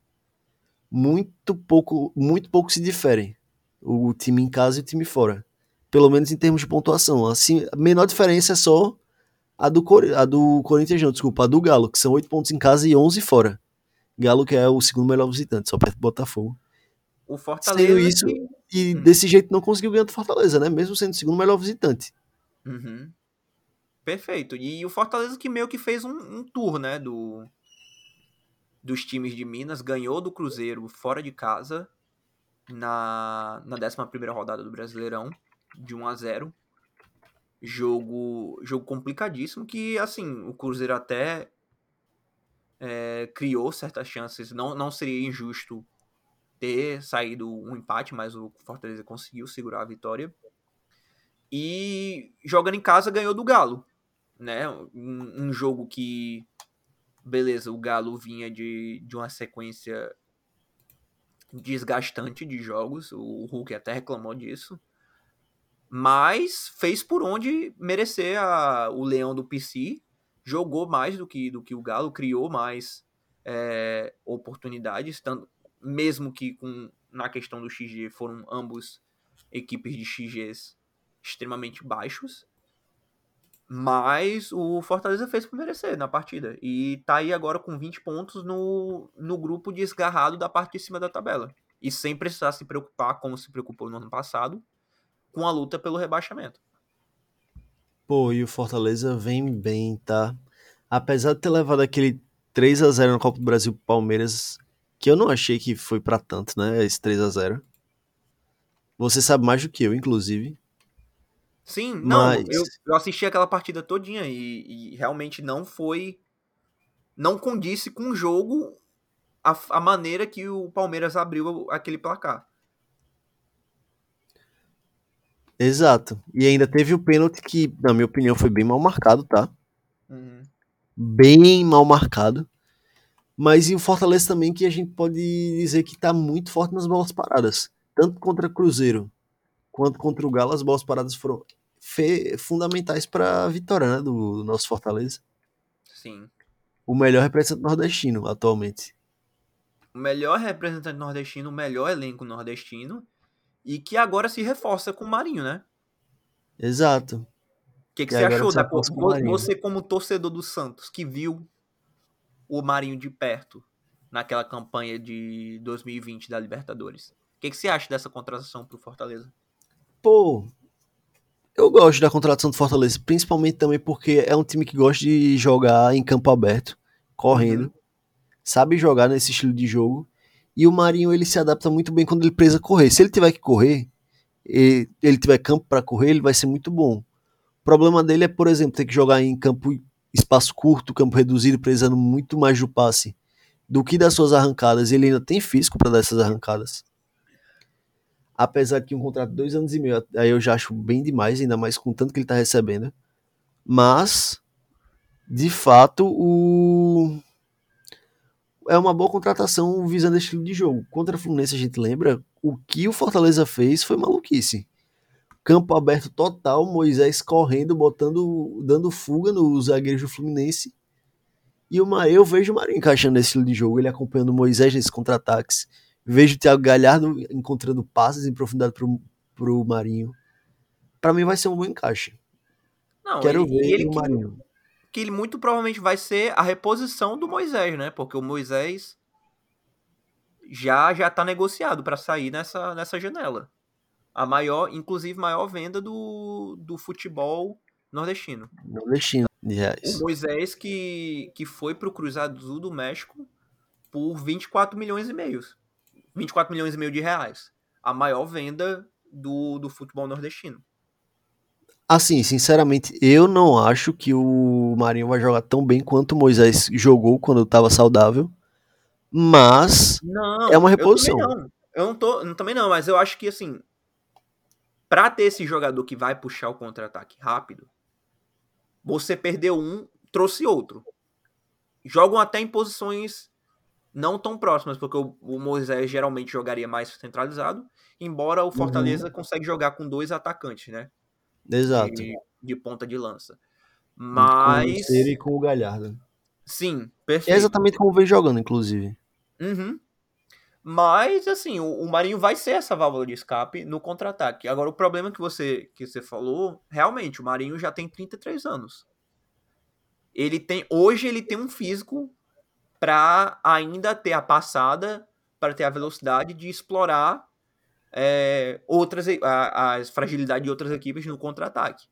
Muito pouco, muito pouco se difere o time em casa e o time fora. Pelo menos em termos de pontuação. Assim, a menor diferença é só a do, Cor- a do Corinthians, não, desculpa, a do Galo, que são 8 pontos em casa e 11 fora. Galo que é o segundo melhor visitante, só perto do Botafogo. O Fortaleza. Sendo isso- que- E Hum. desse jeito não conseguiu ganhar do Fortaleza, né? Mesmo sendo o segundo melhor visitante. Uhum. Perfeito. E o Fortaleza que meio que fez um, um tour, né, do dos times de Minas, ganhou do Cruzeiro fora de casa na, na 11ª rodada do Brasileirão, de 1 a 0 Jogo, jogo complicadíssimo que, assim, o Cruzeiro até é, criou certas chances. Não, não seria injusto ter saído um empate, mas o Fortaleza conseguiu segurar a vitória. E jogando em casa ganhou do Galo, né? Um, um jogo que, beleza, o Galo vinha de, de uma sequência desgastante de jogos, o Hulk até reclamou disso, mas fez por onde merecer a, o Leão do PC, jogou mais do que, do que o Galo, criou mais é, oportunidades, tanto, mesmo que com, na questão do XG foram ambos equipes de XGs extremamente baixos. Mas o Fortaleza fez por merecer na partida. E tá aí agora com 20 pontos no, no grupo desgarrado da parte de cima da tabela. E sem precisar se preocupar, como se preocupou no ano passado, com a luta pelo rebaixamento. Pô, e o Fortaleza vem bem, tá? Apesar de ter levado aquele 3 a 0 na Copa do Brasil pro Palmeiras, que eu não achei que foi pra tanto, né? Esse 3 a 0 Você sabe mais do que eu, inclusive. Sim, não, Mas- eu, eu assisti aquela partida todinha e, e realmente não foi. Não condisse com o jogo a, a maneira que o Palmeiras abriu aquele placar. Exato. E ainda teve o pênalti que, na minha opinião, foi bem mal marcado, tá? Bem mal marcado. Mas e o Fortaleza também, que a gente pode dizer que tá muito forte nas bolas paradas. Tanto contra Cruzeiro quanto contra o Galo, as bolas paradas foram fundamentais para a vitória né, do, do nosso Fortaleza. Sim. O melhor representante nordestino atualmente. O melhor representante nordestino, o melhor elenco nordestino. E que agora se reforça com o Marinho, né? Exato. O que, que você achou da com o. Você, como torcedor do Santos, que viu o Marinho de perto naquela campanha de 2020 da Libertadores. O que, que você acha dessa contratação pro Fortaleza? Pô, eu gosto da contratação do Fortaleza, principalmente também porque é um time que gosta de jogar em campo aberto, correndo, uhum. sabe jogar nesse estilo de jogo. E o Marinho ele se adapta muito bem quando ele precisa correr. Se ele tiver que correr, e ele tiver campo para correr, ele vai ser muito bom. O problema dele é, por exemplo, ter que jogar em campo espaço curto, campo reduzido, precisando muito mais do passe do que das suas arrancadas. Ele ainda tem físico para dar essas arrancadas. Apesar de que um contrato de dois anos e meio, aí eu já acho bem demais, ainda mais com tanto que ele está recebendo. Mas, de fato, o é uma boa contratação visando estilo de jogo. Contra a Fluminense, a gente lembra, o que o Fortaleza fez foi maluquice. Campo aberto total, Moisés correndo, botando, dando fuga nos zagueiros do Fluminense. E uma, eu vejo o Marinho encaixando nesse estilo de jogo, ele acompanhando o Moisés nesses contra-ataques. Vejo o Thiago Galhardo encontrando passes em profundidade pro, pro Marinho. Para mim vai ser um bom encaixe. Não, Quero ele, ver ele o Marinho que ele muito provavelmente vai ser a reposição do Moisés, né? Porque o Moisés já já tá negociado para sair nessa, nessa janela. A maior, inclusive maior venda do, do futebol nordestino. Nordestino, de reais. O Moisés que, que foi pro Cruzado Azul do México por 24 milhões e meio. 24 milhões e meio de reais. A maior venda do, do futebol nordestino. Assim, sinceramente, eu não acho que o Marinho vai jogar tão bem quanto o Moisés jogou quando estava saudável. Mas não, é uma reposição. Eu, não. eu não tô. Também não, mas eu acho que assim. Pra ter esse jogador que vai puxar o contra-ataque rápido, você perdeu um, trouxe outro. Jogam até em posições não tão próximas, porque o, o Moisés geralmente jogaria mais centralizado, embora o uhum. Fortaleza uhum. consegue jogar com dois atacantes, né? Exato. De, de ponta de lança. Mas. Com o e com o Galhardo. Sim, perfeito. É exatamente como vem jogando, inclusive. Uhum. Mas, assim, o, o, Marinho vai ser essa válvula de escape no contra-ataque. Agora, o problema que você, que você falou, realmente, o Marinho já tem 33 anos. Ele tem. Hoje ele tem um físico para ainda ter a passada, para ter a velocidade de explorar é, outras a, as fragilidades de outras equipes no contra-ataque.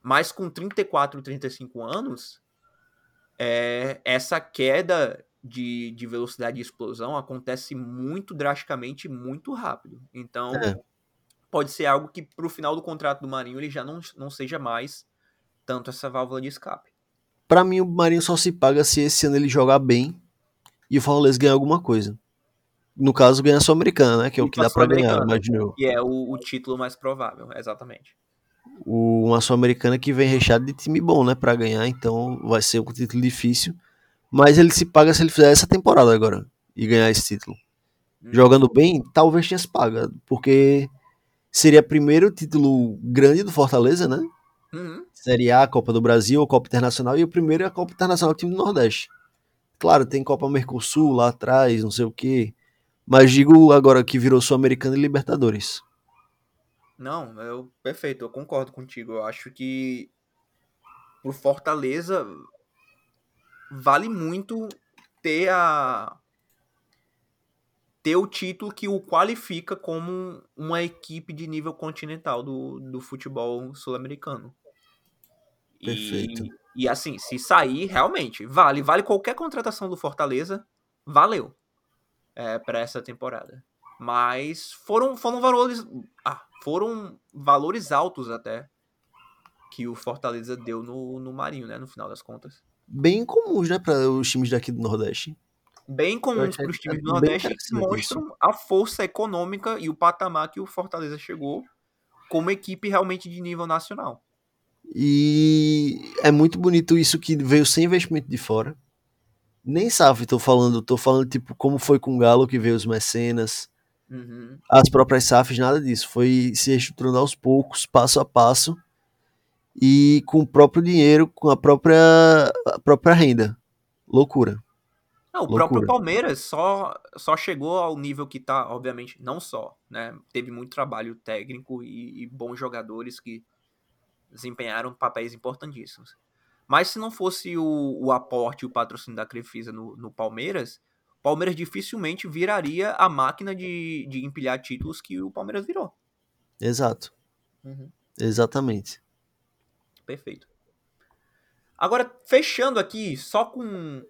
Mas com 34, 35 anos, é, essa queda de, de velocidade de explosão acontece muito drasticamente, muito rápido. Então, é. pode ser algo que para o final do contrato do Marinho ele já não, não seja mais tanto essa válvula de escape. Para mim, o Marinho só se paga se esse ano ele jogar bem e o Fortaleza ganhar alguma coisa no caso, ganha a Sul-Americana, né? Que é o que dá para ganhar, imagino E é o, o, título mais provável, exatamente. O, uma Sul-Americana que vem recheado de time bom, né? Para ganhar, então vai ser um título difícil. Mas ele se paga se ele fizer essa temporada agora e ganhar esse título. Hum. Jogando bem, talvez tenha se paga, porque seria o primeiro título grande do Fortaleza, né? Uhum. Série A, Copa do Brasil Copa Internacional, e o primeiro é a Copa Internacional time do Nordeste. Claro, tem Copa Mercosul lá atrás, não sei o que. Mas digo agora que virou Sul-Americana e Libertadores. Não, eu perfeito, eu concordo contigo. Eu acho que pro Fortaleza vale muito ter a ter o título que o qualifica como uma equipe de nível continental do, do futebol sul-americano. Perfeito. E, e assim, se sair, realmente, vale. Vale qualquer contratação do Fortaleza, valeu é, para essa temporada. Mas foram, foram valores. Ah, foram valores altos até que o Fortaleza deu no, no Marinho, né? No final das contas. Bem comuns, né, para os times daqui do Nordeste. Bem comuns para os times do Nordeste que mostram isso. a força econômica e o patamar que o Fortaleza chegou como equipe realmente de nível nacional. E é muito bonito isso que veio sem investimento de fora nem SAF tô falando, tô falando tipo como foi com o Galo que veio os mecenas, uhum. as próprias SAFs, nada disso. Foi se estruturando aos poucos, passo a passo e com o próprio dinheiro, com a própria, a própria renda. Loucura. Não, o Loucura. próprio Palmeiras só, só chegou ao nível que tá, obviamente, não só, né? Teve muito trabalho técnico e, e bons jogadores que desempenharam papéis importantíssimos. Mas se não fosse o, o aporte e o patrocínio da Crefisa no, no Palmeiras, o Palmeiras dificilmente viraria a máquina de, de empilhar títulos que o Palmeiras virou. Exato. Uhum. Exatamente. Perfeito. Agora, fechando aqui, só com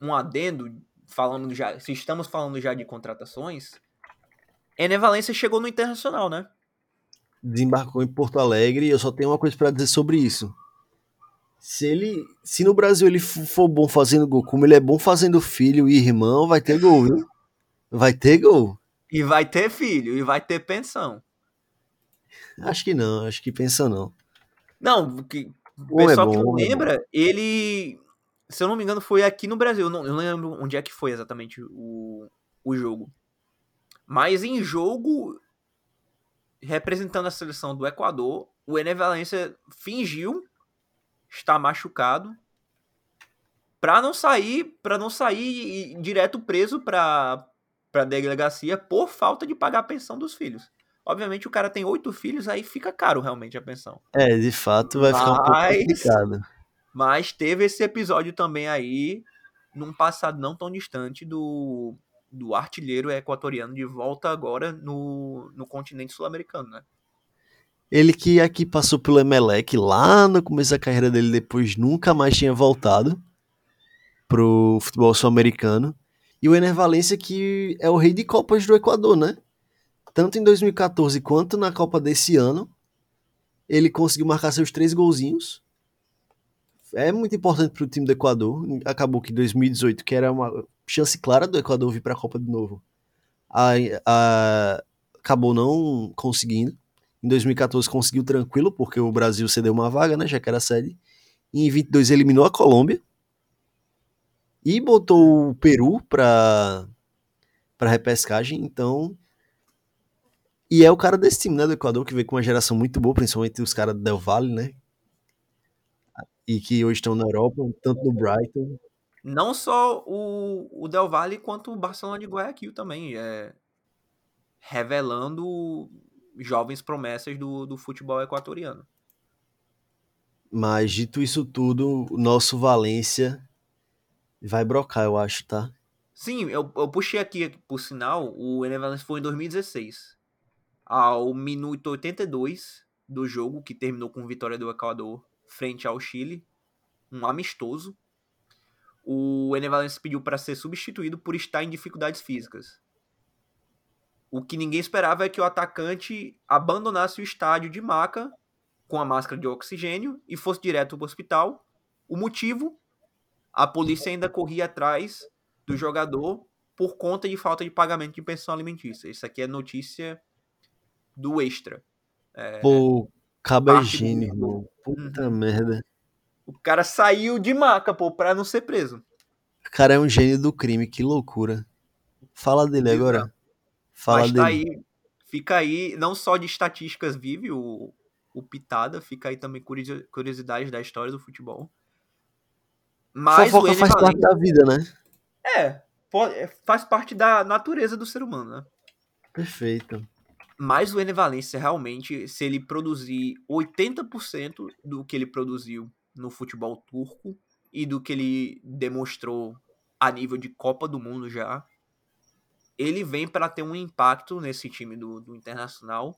um adendo, falando já, se estamos falando já de contratações, Ené Valência chegou no Internacional, né? Desembarcou em Porto Alegre e eu só tenho uma coisa para dizer sobre isso. Se ele, se no Brasil ele for bom fazendo gol, como ele é bom fazendo filho e irmão, vai ter gol, viu? Vai ter gol. E vai ter filho, e vai ter pensão. Acho que não, acho que pensa não. Não, que, o pessoal é bom, que não lembra, é ele, se eu não me engano, foi aqui no Brasil. Eu não, eu não lembro onde é que foi exatamente o, o jogo. Mas em jogo, representando a seleção do Equador, o Ené Valência fingiu estar machucado para não sair, para não sair direto preso para para delegacia por falta de pagar a pensão dos filhos. Obviamente o cara tem oito filhos, aí fica caro realmente a pensão. É, de fato vai mas, ficar um pouco complicado. Mas teve esse episódio também aí, num passado não tão distante, do, do artilheiro equatoriano de volta agora no, no continente sul-americano, né? Ele que aqui passou pelo Emelec lá no começo da carreira dele, depois nunca mais tinha voltado pro futebol sul-americano. E o Ener Valência que é o rei de Copas do Equador, né? tanto em 2014 quanto na Copa desse ano, ele conseguiu marcar seus três golzinhos. É muito importante para o time do Equador. Acabou que 2018, que era uma chance clara do Equador vir para a Copa de novo, a, a, acabou não conseguindo. Em 2014 conseguiu tranquilo, porque o Brasil cedeu uma vaga, né, já que era sede. E em 22 eliminou a Colômbia. E botou o Peru para para repescagem, então e é o cara desse time, né, do Equador, que veio com uma geração muito boa, principalmente os caras do Del Valle, né? E que hoje estão na Europa, tanto no Brighton. Não só o, o Del Valle, quanto o Barcelona de Guayaquil também. É, revelando jovens promessas do, do futebol equatoriano. Mas, dito isso tudo, o nosso Valência vai brocar, eu acho, tá? Sim, eu, eu puxei aqui, por sinal, o Ené Valencia foi em 2016 ao minuto 82 do jogo, que terminou com vitória do Equador frente ao Chile, um amistoso. O Enevalense pediu para ser substituído por estar em dificuldades físicas. O que ninguém esperava é que o atacante abandonasse o estádio de maca com a máscara de oxigênio e fosse direto para o hospital. O motivo? A polícia ainda corria atrás do jogador por conta de falta de pagamento de pensão alimentícia. Isso aqui é notícia do extra. É, pô, é gênio, irmão. Puta uhum. merda. O cara saiu de maca, pô, pra não ser preso. O cara é um gênio do crime, que loucura. Fala dele agora. Fala Mas tá dele. Aí, fica aí, não só de estatísticas vive o, o Pitada, fica aí também curiosidade da história do futebol. Mas Fofoca faz parte da vida, né? É, faz parte da natureza do ser humano, né? Perfeito. Mas o Enevalência realmente, se ele produzir 80% do que ele produziu no futebol turco e do que ele demonstrou a nível de Copa do Mundo já, ele vem para ter um impacto nesse time do, do Internacional,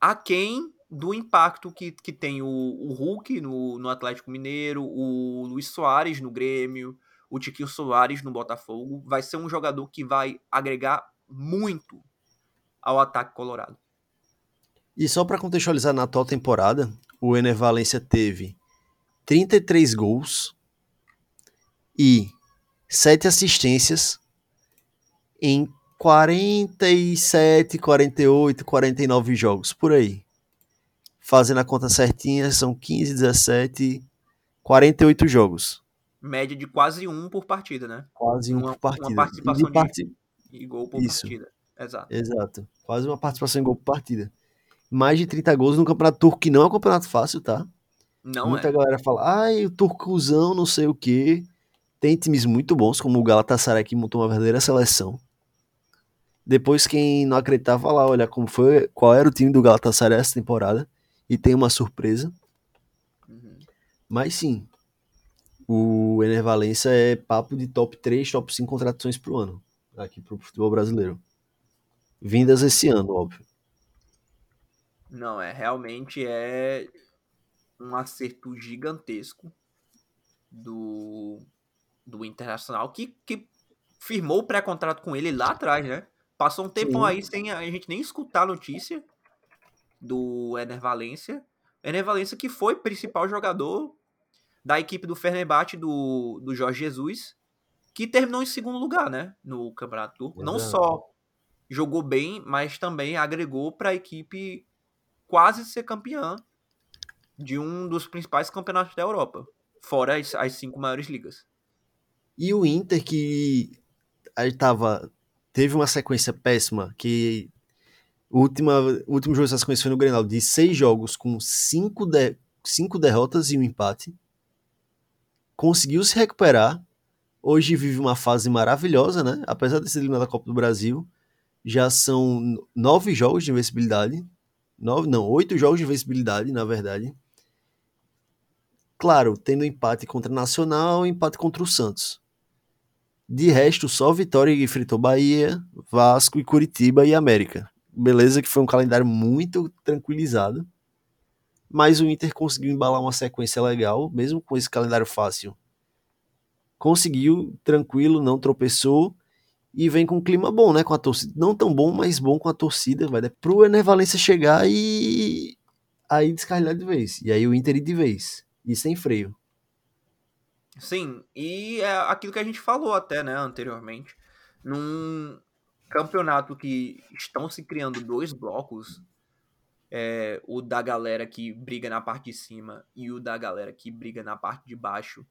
aquém do impacto que, que tem o, o Hulk no, no Atlético Mineiro, o Luiz Soares no Grêmio, o Tiquinho Soares no Botafogo. Vai ser um jogador que vai agregar muito ao ataque colorado. E só para contextualizar na atual temporada, o Ener Valência teve 33 gols e 7 assistências em 47, 48, 49 jogos, por aí. Fazendo a conta certinha, são 15, 17, 48 jogos. Média de quase um por partida, né? Quase um uma, por partida. Uma participação de, part... de gol por Isso. partida. Exato. Exato. Quase uma participação em gol por partida. Mais de 30 gols no Campeonato Turco, que não é um campeonato fácil, tá? Não Muita é. galera fala, ai, o turcozão, não sei o quê. Tem times muito bons, como o Galatasaray, que montou uma verdadeira seleção. Depois, quem não acreditava lá, olha como foi, qual era o time do Galatasaray essa temporada. E tem uma surpresa. Uhum. Mas sim, o Ener é papo de top 3, top 5 contratações pro ano, aqui pro futebol brasileiro. Vindas esse ano, óbvio. Não, é realmente é um acerto gigantesco do, do Internacional que, que firmou o pré-contrato com ele lá atrás, né? Passou um tempão aí sem a gente nem escutar a notícia do Ener Valência. Ener Valência que foi principal jogador da equipe do Fenerbahçe do, do Jorge Jesus, que terminou em segundo lugar, né? No Campeonato Turco. Não só jogou bem, mas também agregou para a equipe quase ser campeã de um dos principais campeonatos da Europa, fora as, as cinco maiores ligas. E o Inter que aí tava teve uma sequência péssima que o, última, o último jogo dessa sequência foi no Grenal de seis jogos com cinco, de, cinco derrotas e um empate. Conseguiu se recuperar. Hoje vive uma fase maravilhosa, né? Apesar de ser eliminado da Copa do Brasil, já são nove jogos de invencibilidade. Nove, não, oito jogos de invencibilidade, na verdade. Claro, tendo empate contra o Nacional e empate contra o Santos. De resto, só Vitória que enfrentou Bahia, Vasco e Curitiba e América. Beleza que foi um calendário muito tranquilizado. Mas o Inter conseguiu embalar uma sequência legal, mesmo com esse calendário fácil. Conseguiu, tranquilo, não tropeçou e vem com um clima bom, né? Com a torcida. Não tão bom, mas bom com a torcida. Vai dar pro Ener Valência chegar e aí descarrilhar de vez. E aí o Inter de vez. E sem freio. Sim, e é aquilo que a gente falou até, né, anteriormente. Num campeonato que estão se criando dois blocos, é, o da galera que briga na parte de cima e o da galera que briga na parte de baixo,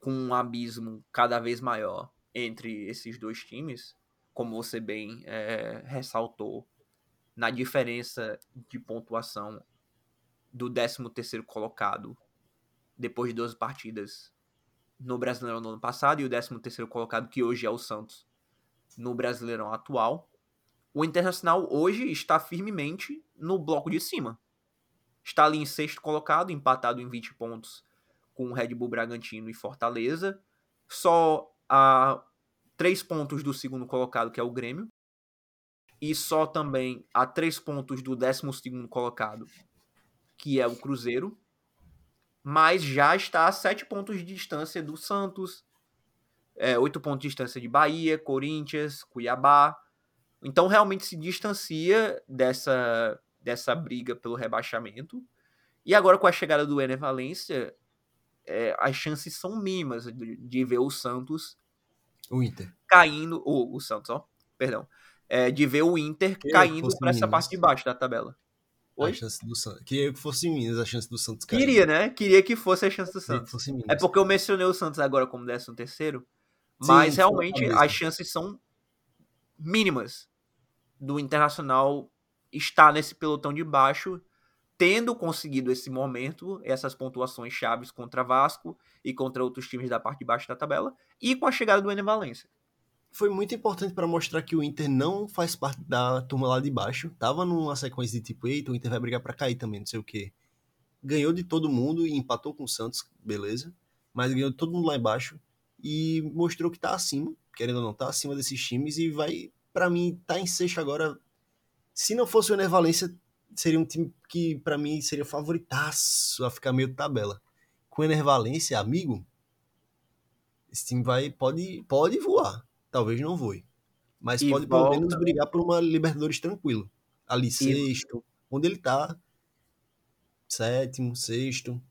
com um abismo cada vez maior entre esses dois times, como você bem é, ressaltou, na diferença de pontuação do 13 terceiro colocado depois de 12 partidas no Brasileirão no ano passado e o 13 terceiro colocado que hoje é o Santos no Brasileirão atual. O Internacional hoje está firmemente no bloco de cima. Está ali em sexto colocado, empatado em 20 pontos com o Red Bull Bragantino e Fortaleza. Só a três pontos do segundo colocado, que é o Grêmio. E só também a três pontos do décimo segundo colocado, que é o Cruzeiro mas já está a sete pontos de distância do Santos, é, oito pontos de distância de Bahia, Corinthians, Cuiabá. Então realmente se distancia dessa, dessa briga pelo rebaixamento. E agora com a chegada do Ener Valência, é, as chances são mínimas de, de, ver o Santos o Inter caindo, o, o Santos, ó, perdão, é, de ver o Inter caindo para essa parte de baixo da tabela. Oi? A chance do Santos. Queria que fosse Minas a chance do Santos cair. Queria, né? Queria que fosse a chance do Santos. É porque eu mencionei o Santos agora como 13 terceiro, mas Sim, realmente as chances são mínimas do Internacional estar nesse pelotão de baixo, tendo conseguido esse momento, essas pontuações chaves contra Vasco e contra outros times da parte de baixo da tabela, e com a chegada do Enem Valência foi muito importante para mostrar que o Inter não faz parte da turma lá de baixo. Tava numa sequência de tipo, eita, o Inter vai brigar para cair também, não sei o quê. Ganhou de todo mundo e empatou com o Santos, beleza. Mas ganhou de todo mundo lá embaixo e mostrou que tá acima, querendo ou não, tá acima desses times e vai, para mim, tá em sexto agora. Se não fosse o Ener Valência, seria um time que para mim seria favoritaço a ficar meio de tabela. Com o Ener Valência, amigo, esse time vai pode pode voar talvez não voe. Mas e pode volta. pelo menos brigar por uma Libertadores tranquilo. Ali, e... sexto, onde ele tá. Sétimo, sexto.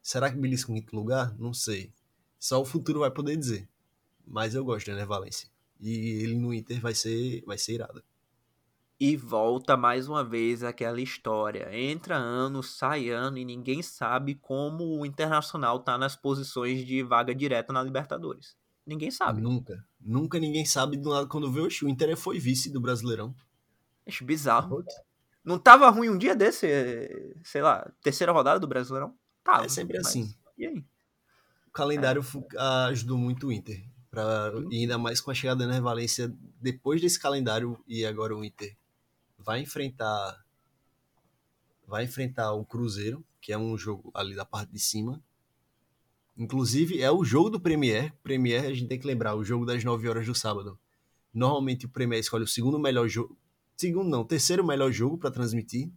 Será que belisca em quinto lugar? Não sei. Só o futuro vai poder dizer. Mas eu gosto do Ener Valência. E ele no Inter vai ser, vai ser irado. E volta mais uma vez aquela história. Entra ano, sai ano e ninguém sabe como o Internacional tá nas posições de vaga direta na Libertadores. Ninguém sabe. Nunca. Nunca ninguém sabe do lado quando vê o o Inter foi vice do Brasileirão. Acho bizarro. Não tava ruim um dia desse, sei lá, terceira rodada do Brasileirão? Tava. É sempre mas... assim. E aí? O calendário é. ajudou muito o Inter. Pra, e ainda mais com a chegada da Valência depois desse calendário e agora o Inter vai enfrentar vai enfrentar o Cruzeiro, que é um jogo ali da parte de cima, Inclusive, é o jogo do Premier. Premier, a gente tem que lembrar, o jogo das 9 horas do sábado. Normalmente o Premier escolhe o segundo melhor jogo. Segundo não, terceiro melhor jogo para transmitir.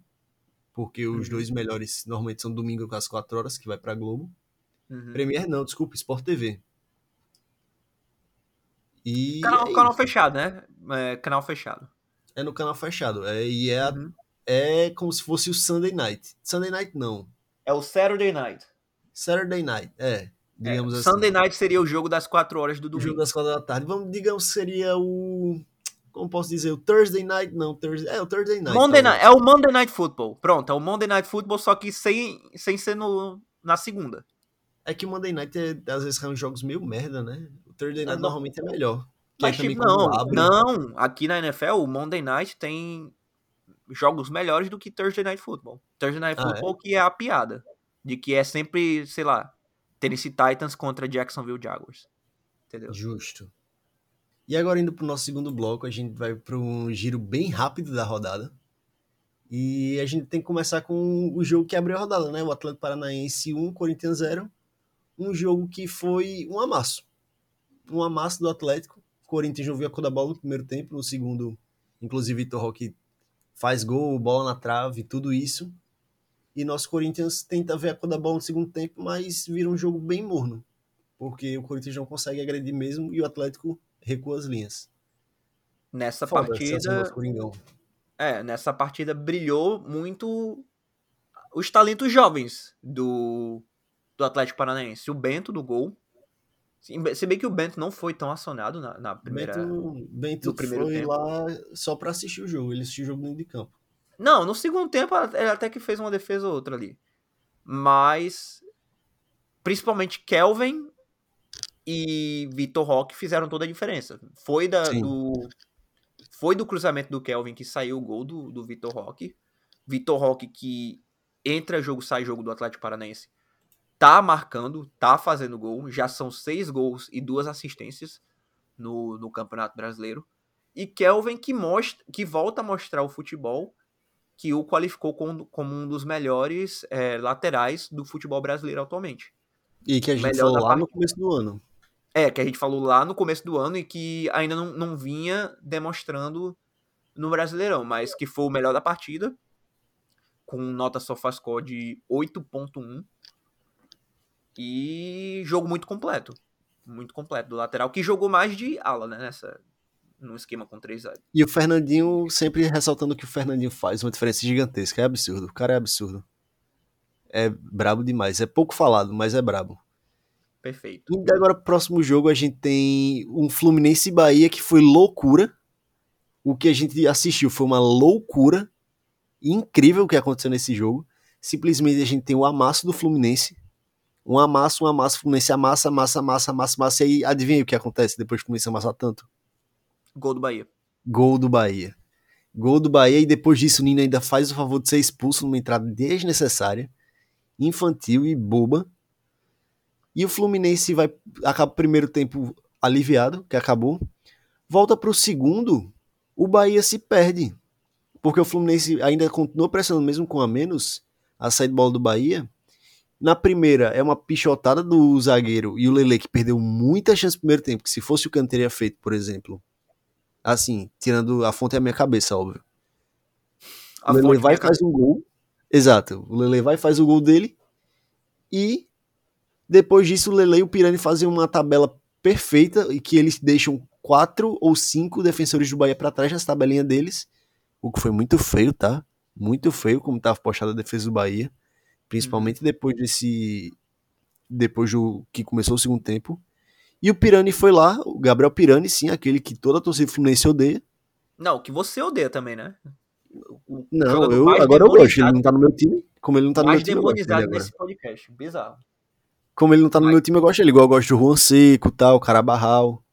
Porque os Uhum. dois melhores normalmente são domingo com as 4 horas, que vai pra Globo. Uhum. Premier não, desculpa, Sport TV. E Canal, é, canal fechado, né? É, canal fechado. É no canal fechado. É, e é, Uhum. é como se fosse o Sunday Night. Sunday Night não. É o Saturday Night. Saturday Night, é. Digamos É, assim. Sunday Night seria o jogo das 4 horas do O jogo domingo. das quatro da tarde. Vamos, digamos que seria o. Como posso dizer? O Thursday Night? Não, Thursday. É, o Thursday Night. Monday. Night, é o Monday Night Football. Pronto, é o Monday Night Football, só que sem, sem ser no, na segunda. É que o Monday Night é, às vezes são jogos meio merda, né? O Thursday Night não. normalmente é melhor. Mas, tipo, não, não. Aqui na NFL, o Monday Night tem jogos melhores do que Thursday Night Football. Thursday Night Ah, é? Football que é a piada. De que é sempre, sei lá, Tennessee Titans contra Jacksonville Jaguars. Entendeu? Justo. E agora indo pro nosso segundo bloco, a gente vai para um giro bem rápido da rodada. E a gente tem que começar com o jogo que abriu a rodada, né? O Atlético Paranaense 1, Corinthians 0. Um jogo que foi um amasso. Um amasso do Atlético. Corinthians não viu a cor da bola no primeiro tempo, no segundo, inclusive Vitor Roque faz gol, bola na trave, tudo isso. E nosso Corinthians tenta ver a cor da bola no segundo tempo, mas vira um jogo bem morno. Porque o Corinthians não consegue agredir mesmo e o Atlético recua as linhas. Nessa Foda, partida. É, nessa partida brilhou muito os talentos jovens do, do Atlético Paranaense. O Bento no gol. Se bem que o Bento não foi tão acionado na, na primeira. Bento, Bento no primeiro foi tempo. lá só pra assistir o jogo. Ele assistiu o jogo dentro de campo. Não, no segundo tempo ele até que fez uma defesa ou outra ali. Mas principalmente Kelvin e Vitor Roque fizeram toda a diferença. Foi da, Sim. do foi do cruzamento do Kelvin que saiu o gol do, do Vitor Roque. Vitor Roque que entra jogo, sai jogo do Atlético Paranaense. Tá marcando, tá fazendo gol. Já são seis gols e duas assistências no, no Campeonato Brasileiro. E Kelvin que, mostra, que volta a mostrar o futebol que o qualificou como, como um dos melhores é, laterais do futebol brasileiro atualmente. E que a gente Melhor falou lá no começo do ano. É, que a gente falou lá no começo do ano e que ainda não, não vinha demonstrando no Brasileirão, mas que foi o melhor da partida, com nota SofaScore de 8.1 e jogo muito completo. Muito completo do lateral, que jogou mais de ala, né, nessa, num esquema com três zagueiros. E o Fernandinho, sempre ressaltando que o Fernandinho faz uma diferença gigantesca. É absurdo. O cara é absurdo. É brabo demais. É pouco falado, mas é brabo. Perfeito. E agora, próximo jogo, a gente tem um Fluminense e Bahia que foi loucura. O que a gente assistiu foi uma loucura. Incrível o que aconteceu nesse jogo. Simplesmente a gente tem o amasso do Fluminense. Um amasso, um amasso, o Fluminense amassa, amassa, amassa, amassa, amassa. E aí, adivinha o que acontece depois que o Fluminense amassar tanto? Gol do Bahia. Gol do Bahia. Gol do Bahia e depois disso o Nino ainda faz o favor de ser expulso numa entrada desnecessária, infantil e boba. E o Fluminense vai acaba o primeiro tempo aliviado, que acabou. Volta para o segundo, o Bahia se perde. Porque o Fluminense ainda continua pressionando mesmo com a menos a saída de bola do Bahia. Na primeira é uma pichotada do zagueiro e o Lele que perdeu muita chance no primeiro tempo, que se fosse o que teria feito, por exemplo, Assim, tirando a fonte da minha cabeça, óbvio. A o Lele fonte vai e faz um gol. Exato. O Lele vai e faz o gol dele. E depois disso, o Lele e o Pirani fazem uma tabela perfeita e que eles deixam quatro ou cinco defensores do Bahia para trás nessa tabelinha deles. O que foi muito feio, tá? Muito feio como tava postada a defesa do Bahia. Principalmente depois desse. Depois do que começou o segundo tempo. E o Pirani foi lá, o Gabriel Pirani, sim, aquele que toda a torcida fluminense odeia. Não, que você odeia também, né? O Não, eu, mais agora eu gosto. Ele não tá no meu time. Como ele não tá no meu mais time, eu gosto dele demonizado nesse podcast. Bizarro. Como ele não tá no meu time, eu gosto dele. Igual eu gosto do Juan Seco, tal, Carabarral.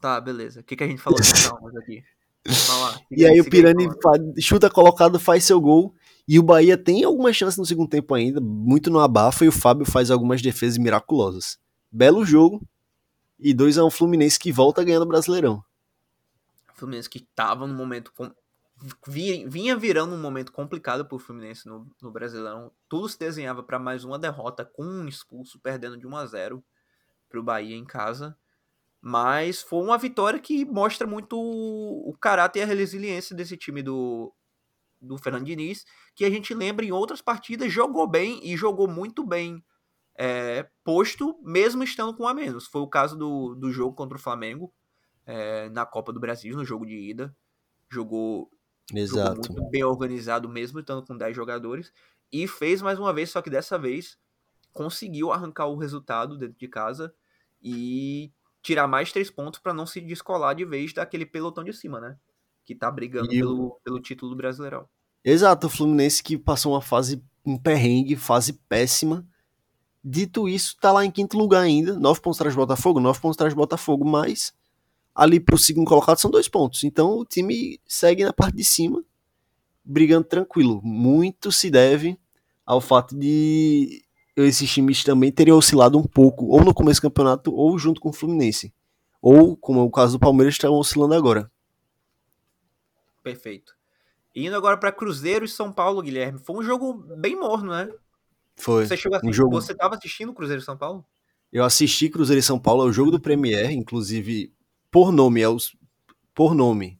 Tá, beleza. O que, que a gente falou de aqui? Lá. E aí o Pirani chuta colocado, faz seu gol. E o Bahia tem alguma chance no segundo tempo ainda, muito no abafa, e o Fábio faz algumas defesas miraculosas. Belo jogo. E 2 a 1 Fluminense que volta ganhando o Brasileirão. Fluminense que tava num momento vinha virando um momento complicado para o Fluminense no, no Brasileirão. Tudo se desenhava para mais uma derrota com um expulso, perdendo de 1 a 0 para o Bahia em casa. Mas foi uma vitória que mostra muito o caráter e a resiliência desse time do, do Fernando Diniz, que a gente lembra em outras partidas jogou bem e jogou muito bem é, posto, mesmo estando com a menos. Foi o caso do, do jogo contra o Flamengo é, na Copa do Brasil, no jogo de ida. Jogou, Exato. jogou muito bem organizado, mesmo estando com 10 jogadores. E fez mais uma vez, só que dessa vez conseguiu arrancar o resultado dentro de casa e tirar mais três pontos para não se descolar de vez daquele pelotão de cima, né? Que tá brigando e pelo, o... pelo título do Brasileirão. Exato, o Fluminense que passou uma fase, um perrengue, fase péssima. Dito isso, tá lá em quinto lugar ainda, nove pontos atrás do Botafogo, nove pontos atrás do Botafogo, mas ali pro segundo colocado são dois pontos. Então o time segue na parte de cima, brigando tranquilo. Muito se deve ao fato de esses times também teriam oscilado um pouco, ou no começo do campeonato, ou junto com o Fluminense. Ou, como é o caso do Palmeiras, estão oscilando agora. Perfeito. Indo agora para Cruzeiro e São Paulo, Guilherme. Foi um jogo bem morno, né? Foi. Você chegou um jogo... Você estava assistindo Cruzeiro e São Paulo? Eu assisti Cruzeiro e São Paulo, é o jogo do Premier, inclusive por nome, é os por nome,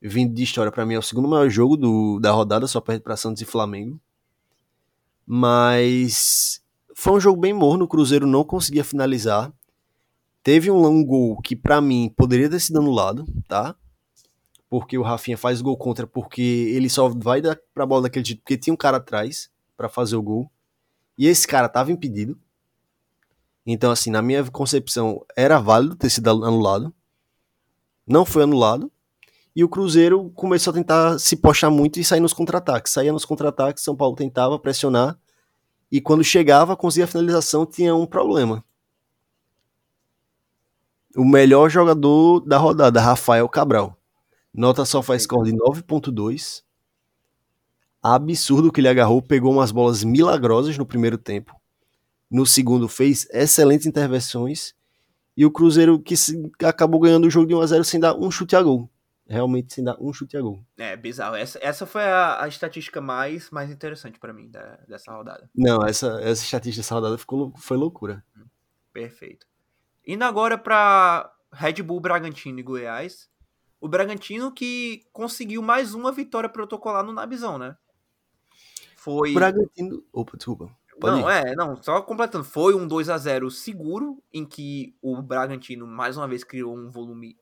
vindo de história para mim é o segundo maior jogo do, da rodada, só perde para Santos e Flamengo. Mas foi um jogo bem morno, o Cruzeiro não conseguia finalizar. Teve um, um gol que para mim poderia ter sido anulado, tá? Porque o Rafinha faz gol contra porque ele só vai dar pra bola daquele jeito porque tinha um cara atrás para fazer o gol. E esse cara tava impedido. Então, assim, na minha concepção, era válido ter sido anulado. Não foi anulado. E o Cruzeiro começou a tentar se postar muito e sair nos contra-ataques. Saía nos contra-ataques, São Paulo tentava pressionar. E quando chegava, conseguia a finalização, tinha um problema. O melhor jogador da rodada, Rafael Cabral. Nota só faz score de 9.2. Absurdo que ele agarrou, pegou umas bolas milagrosas no primeiro tempo. No segundo fez excelentes intervenções. E o Cruzeiro que acabou ganhando o jogo de 1 a 0 sem dar um chute a gol realmente sem dar um chute a gol. É, bizarro. Essa, essa foi a, a estatística mais, mais interessante para mim da, dessa rodada. Não, essa, essa estatística dessa rodada ficou, foi loucura. Perfeito. Indo agora para Red Bull, Bragantino e Goiás. O Bragantino que conseguiu mais uma vitória protocolar no Nabizão, né? Foi. O Bragantino. Opa, desculpa. Pode não, ir. é, não, só completando. Foi um 2 a 0 seguro, em que o Bragantino mais uma vez criou um volume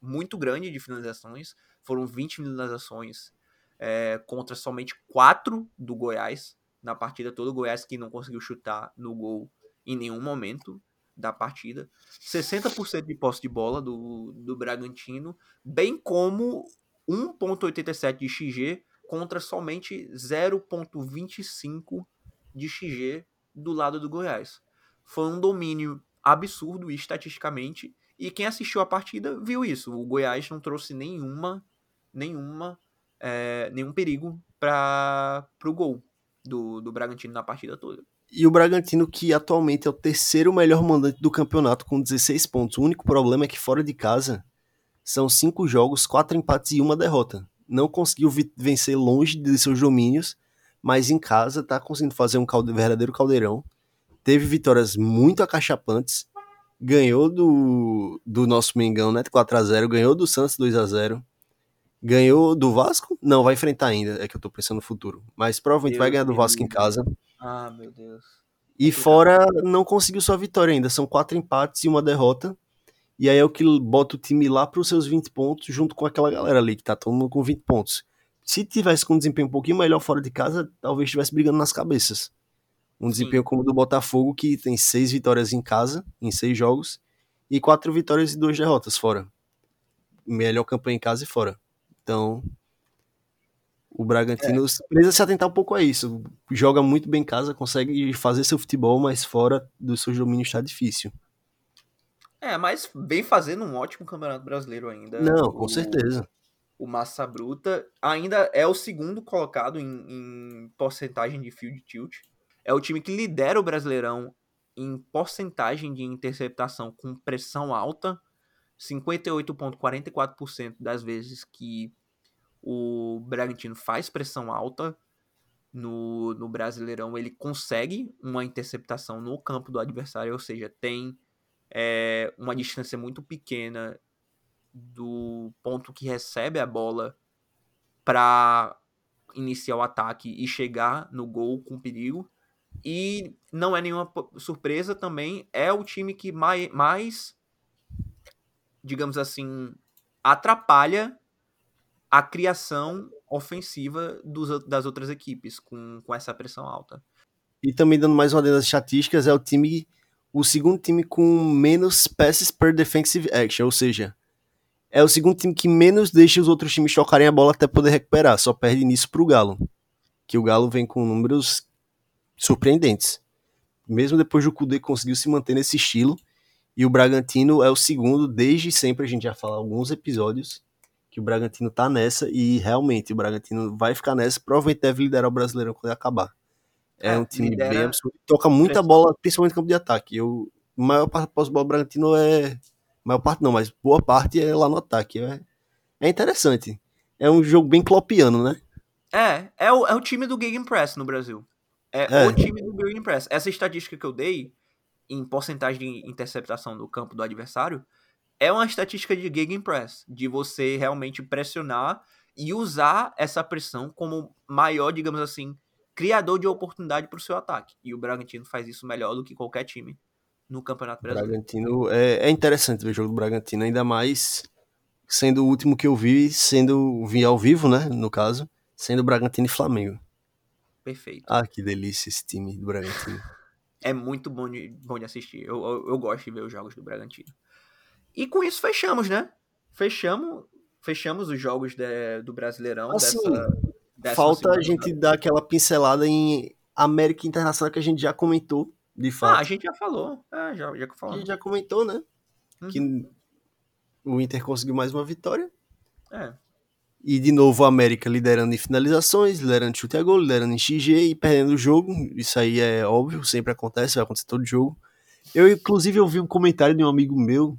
muito grande de finalizações. Foram 20 finalizações é, contra somente 4 do Goiás na partida toda. O Goiás que não conseguiu chutar no gol em nenhum momento da partida. 60% de posse de bola do, do Bragantino, bem como 1.87 de XG contra somente 0.25 de XG do lado do Goiás. Foi um domínio absurdo estatisticamente e quem assistiu a partida viu isso. O Goiás não trouxe nenhuma, nenhuma, é, nenhum perigo para o gol do, do Bragantino na partida toda. E o Bragantino, que atualmente é o terceiro melhor mandante do campeonato, com 16 pontos. O único problema é que fora de casa são cinco jogos, quatro empates e uma derrota. Não conseguiu vencer longe de seus domínios, mas em casa está conseguindo fazer um calde verdadeiro caldeirão. Teve vitórias muito acachapantes ganhou do, do nosso Mengão, né? 4x0, ganhou do Santos 2x0. Ganhou do Vasco? Não, vai enfrentar ainda. É que eu tô pensando no futuro. Mas provavelmente Deus vai ganhar do Vasco em casa. Ah, meu Deus. E fora, não conseguiu sua vitória ainda. São quatro empates e uma derrota. E aí é o que bota o time lá para os seus 20 pontos, junto com aquela galera ali, que tá todo mundo com 20 pontos. Se tivesse com um desempenho um pouquinho melhor fora de casa, talvez estivesse brigando nas cabeças. Um desempenho Sim. como o do Botafogo, que tem seis vitórias em casa, em seis jogos, e quatro vitórias e duas derrotas fora. Melhor campanha em casa e fora. Então, o Bragantino é. precisa se atentar um pouco a isso. Joga muito bem em casa, consegue fazer seu futebol, mas fora dos seus domínios está difícil. É, mas vem fazendo um ótimo campeonato brasileiro ainda. Não, com o, certeza. O Massa Bruta ainda é o segundo colocado em, em porcentagem de field tilt. É o time que lidera o Brasileirão em porcentagem de interceptação com pressão alta. 58,44% das vezes que o Bragantino faz pressão alta no, no Brasileirão, ele consegue uma interceptação no campo do adversário, ou seja, tem é, uma distância muito pequena do ponto que recebe a bola para iniciar o ataque e chegar no gol com perigo. E não é nenhuma surpresa também, é o time que mais, mais digamos assim, atrapalha a criação ofensiva dos, das outras equipes com, com essa pressão alta. E também dando mais uma das estatísticas, é o time, o segundo time com menos passes per defensive action, ou seja, é o segundo time que menos deixa os outros times chocarem a bola até poder recuperar, só perde nisso pro Galo. Que o Galo vem com números surpreendentes. Mesmo depois do Kudê conseguiu se manter nesse estilo, e o Bragantino é o segundo desde sempre, a gente já fala alguns episódios, que o Bragantino tá nessa e realmente o Bragantino vai ficar nessa, provavelmente deve liderar o Brasileirão quando acabar. É, é um time lidera... bem absurdo, toca muita bola, principalmente no campo de ataque. Eu, a maior parte do pós-bola Bragantino é. Maior parte não, mas boa parte é lá no ataque. É, é interessante. É um jogo bem clopiano, né? É, é o, é o time do Gegenpress no Brasil. É, é, o time do Gegenpress. Essa estatística que eu dei em porcentagem de interceptação do campo do adversário é uma estatística de gegenpress, de você realmente pressionar e usar essa pressão como maior, digamos assim, criador de oportunidade para o seu ataque. E o Bragantino faz isso melhor do que qualquer time no Campeonato Brasileiro. Bragantino é, é interessante ver o jogo do Bragantino, ainda mais sendo o último que eu vi, sendo vi ao vivo, né, no caso, sendo Bragantino e Flamengo. Perfeito. Ah, que delícia esse time do Bragantino. é muito bom de, bom de assistir. Eu, eu, eu gosto de ver os jogos do Bragantino. E com isso fechamos, né? Fechamos, fechamos os jogos de, do Brasileirão. Assim, dessa, falta a gente dar aquela pincelada em América Internacional que a gente já comentou, de fato. Ah, a gente já falou. É, já, já falou. A gente já comentou, né? Uhum. Que o Inter conseguiu mais uma vitória. É. E de novo o América liderando em finalizações, liderando chute a gol, liderando em XG e perdendo o jogo. Isso aí é óbvio, sempre acontece, vai acontecer todo jogo. Eu, inclusive, ouvi um comentário de um amigo meu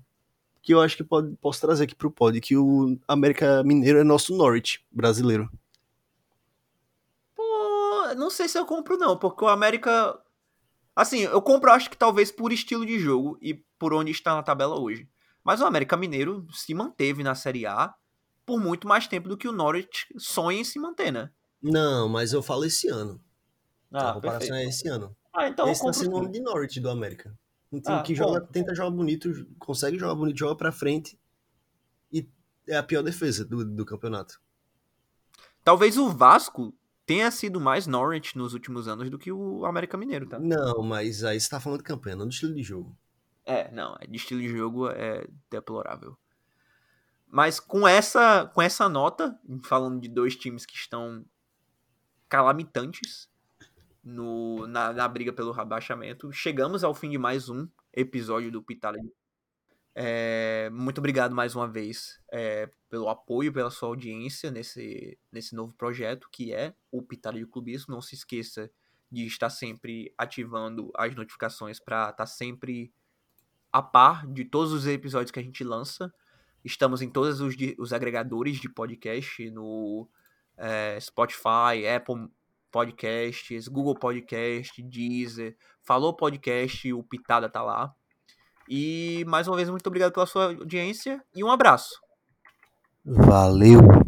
que eu acho que pode, posso trazer aqui pro pod, que o América Mineiro é nosso Norwich brasileiro. Pô, não sei se eu compro não, porque o América... Assim, eu compro acho que talvez por estilo de jogo e por onde está na tabela hoje. Mas o América Mineiro se manteve na Série A por muito mais tempo do que o Norwich sonha em se manter, né? Não, mas eu falo esse ano. Ah, a comparação perfeito. é esse ano. Ah, então esse tá sendo o nome de Norwich do América. Um time ah, que joga, tenta jogar bonito, consegue jogar bonito, joga pra frente e é a pior defesa do, do campeonato. Talvez o Vasco tenha sido mais Norwich nos últimos anos do que o América Mineiro, tá? Não, mas aí você tá falando de campanha, não do estilo de jogo. É, não, de estilo de jogo é deplorável. Mas com essa, com essa nota, falando de dois times que estão calamitantes, no, na, na briga pelo rebaixamento. Chegamos ao fim de mais um episódio do Pitada. É, muito obrigado mais uma vez é, pelo apoio, pela sua audiência nesse, nesse novo projeto que é o Pitada de Clubismo. Não se esqueça de estar sempre ativando as notificações para estar sempre a par de todos os episódios que a gente lança. Estamos em todos os, os agregadores de podcast, no é, Spotify, Apple podcasts, Google Podcast, Deezer, Falou Podcast, o Pitada tá lá. E mais uma vez, muito obrigado pela sua audiência e um abraço. Valeu!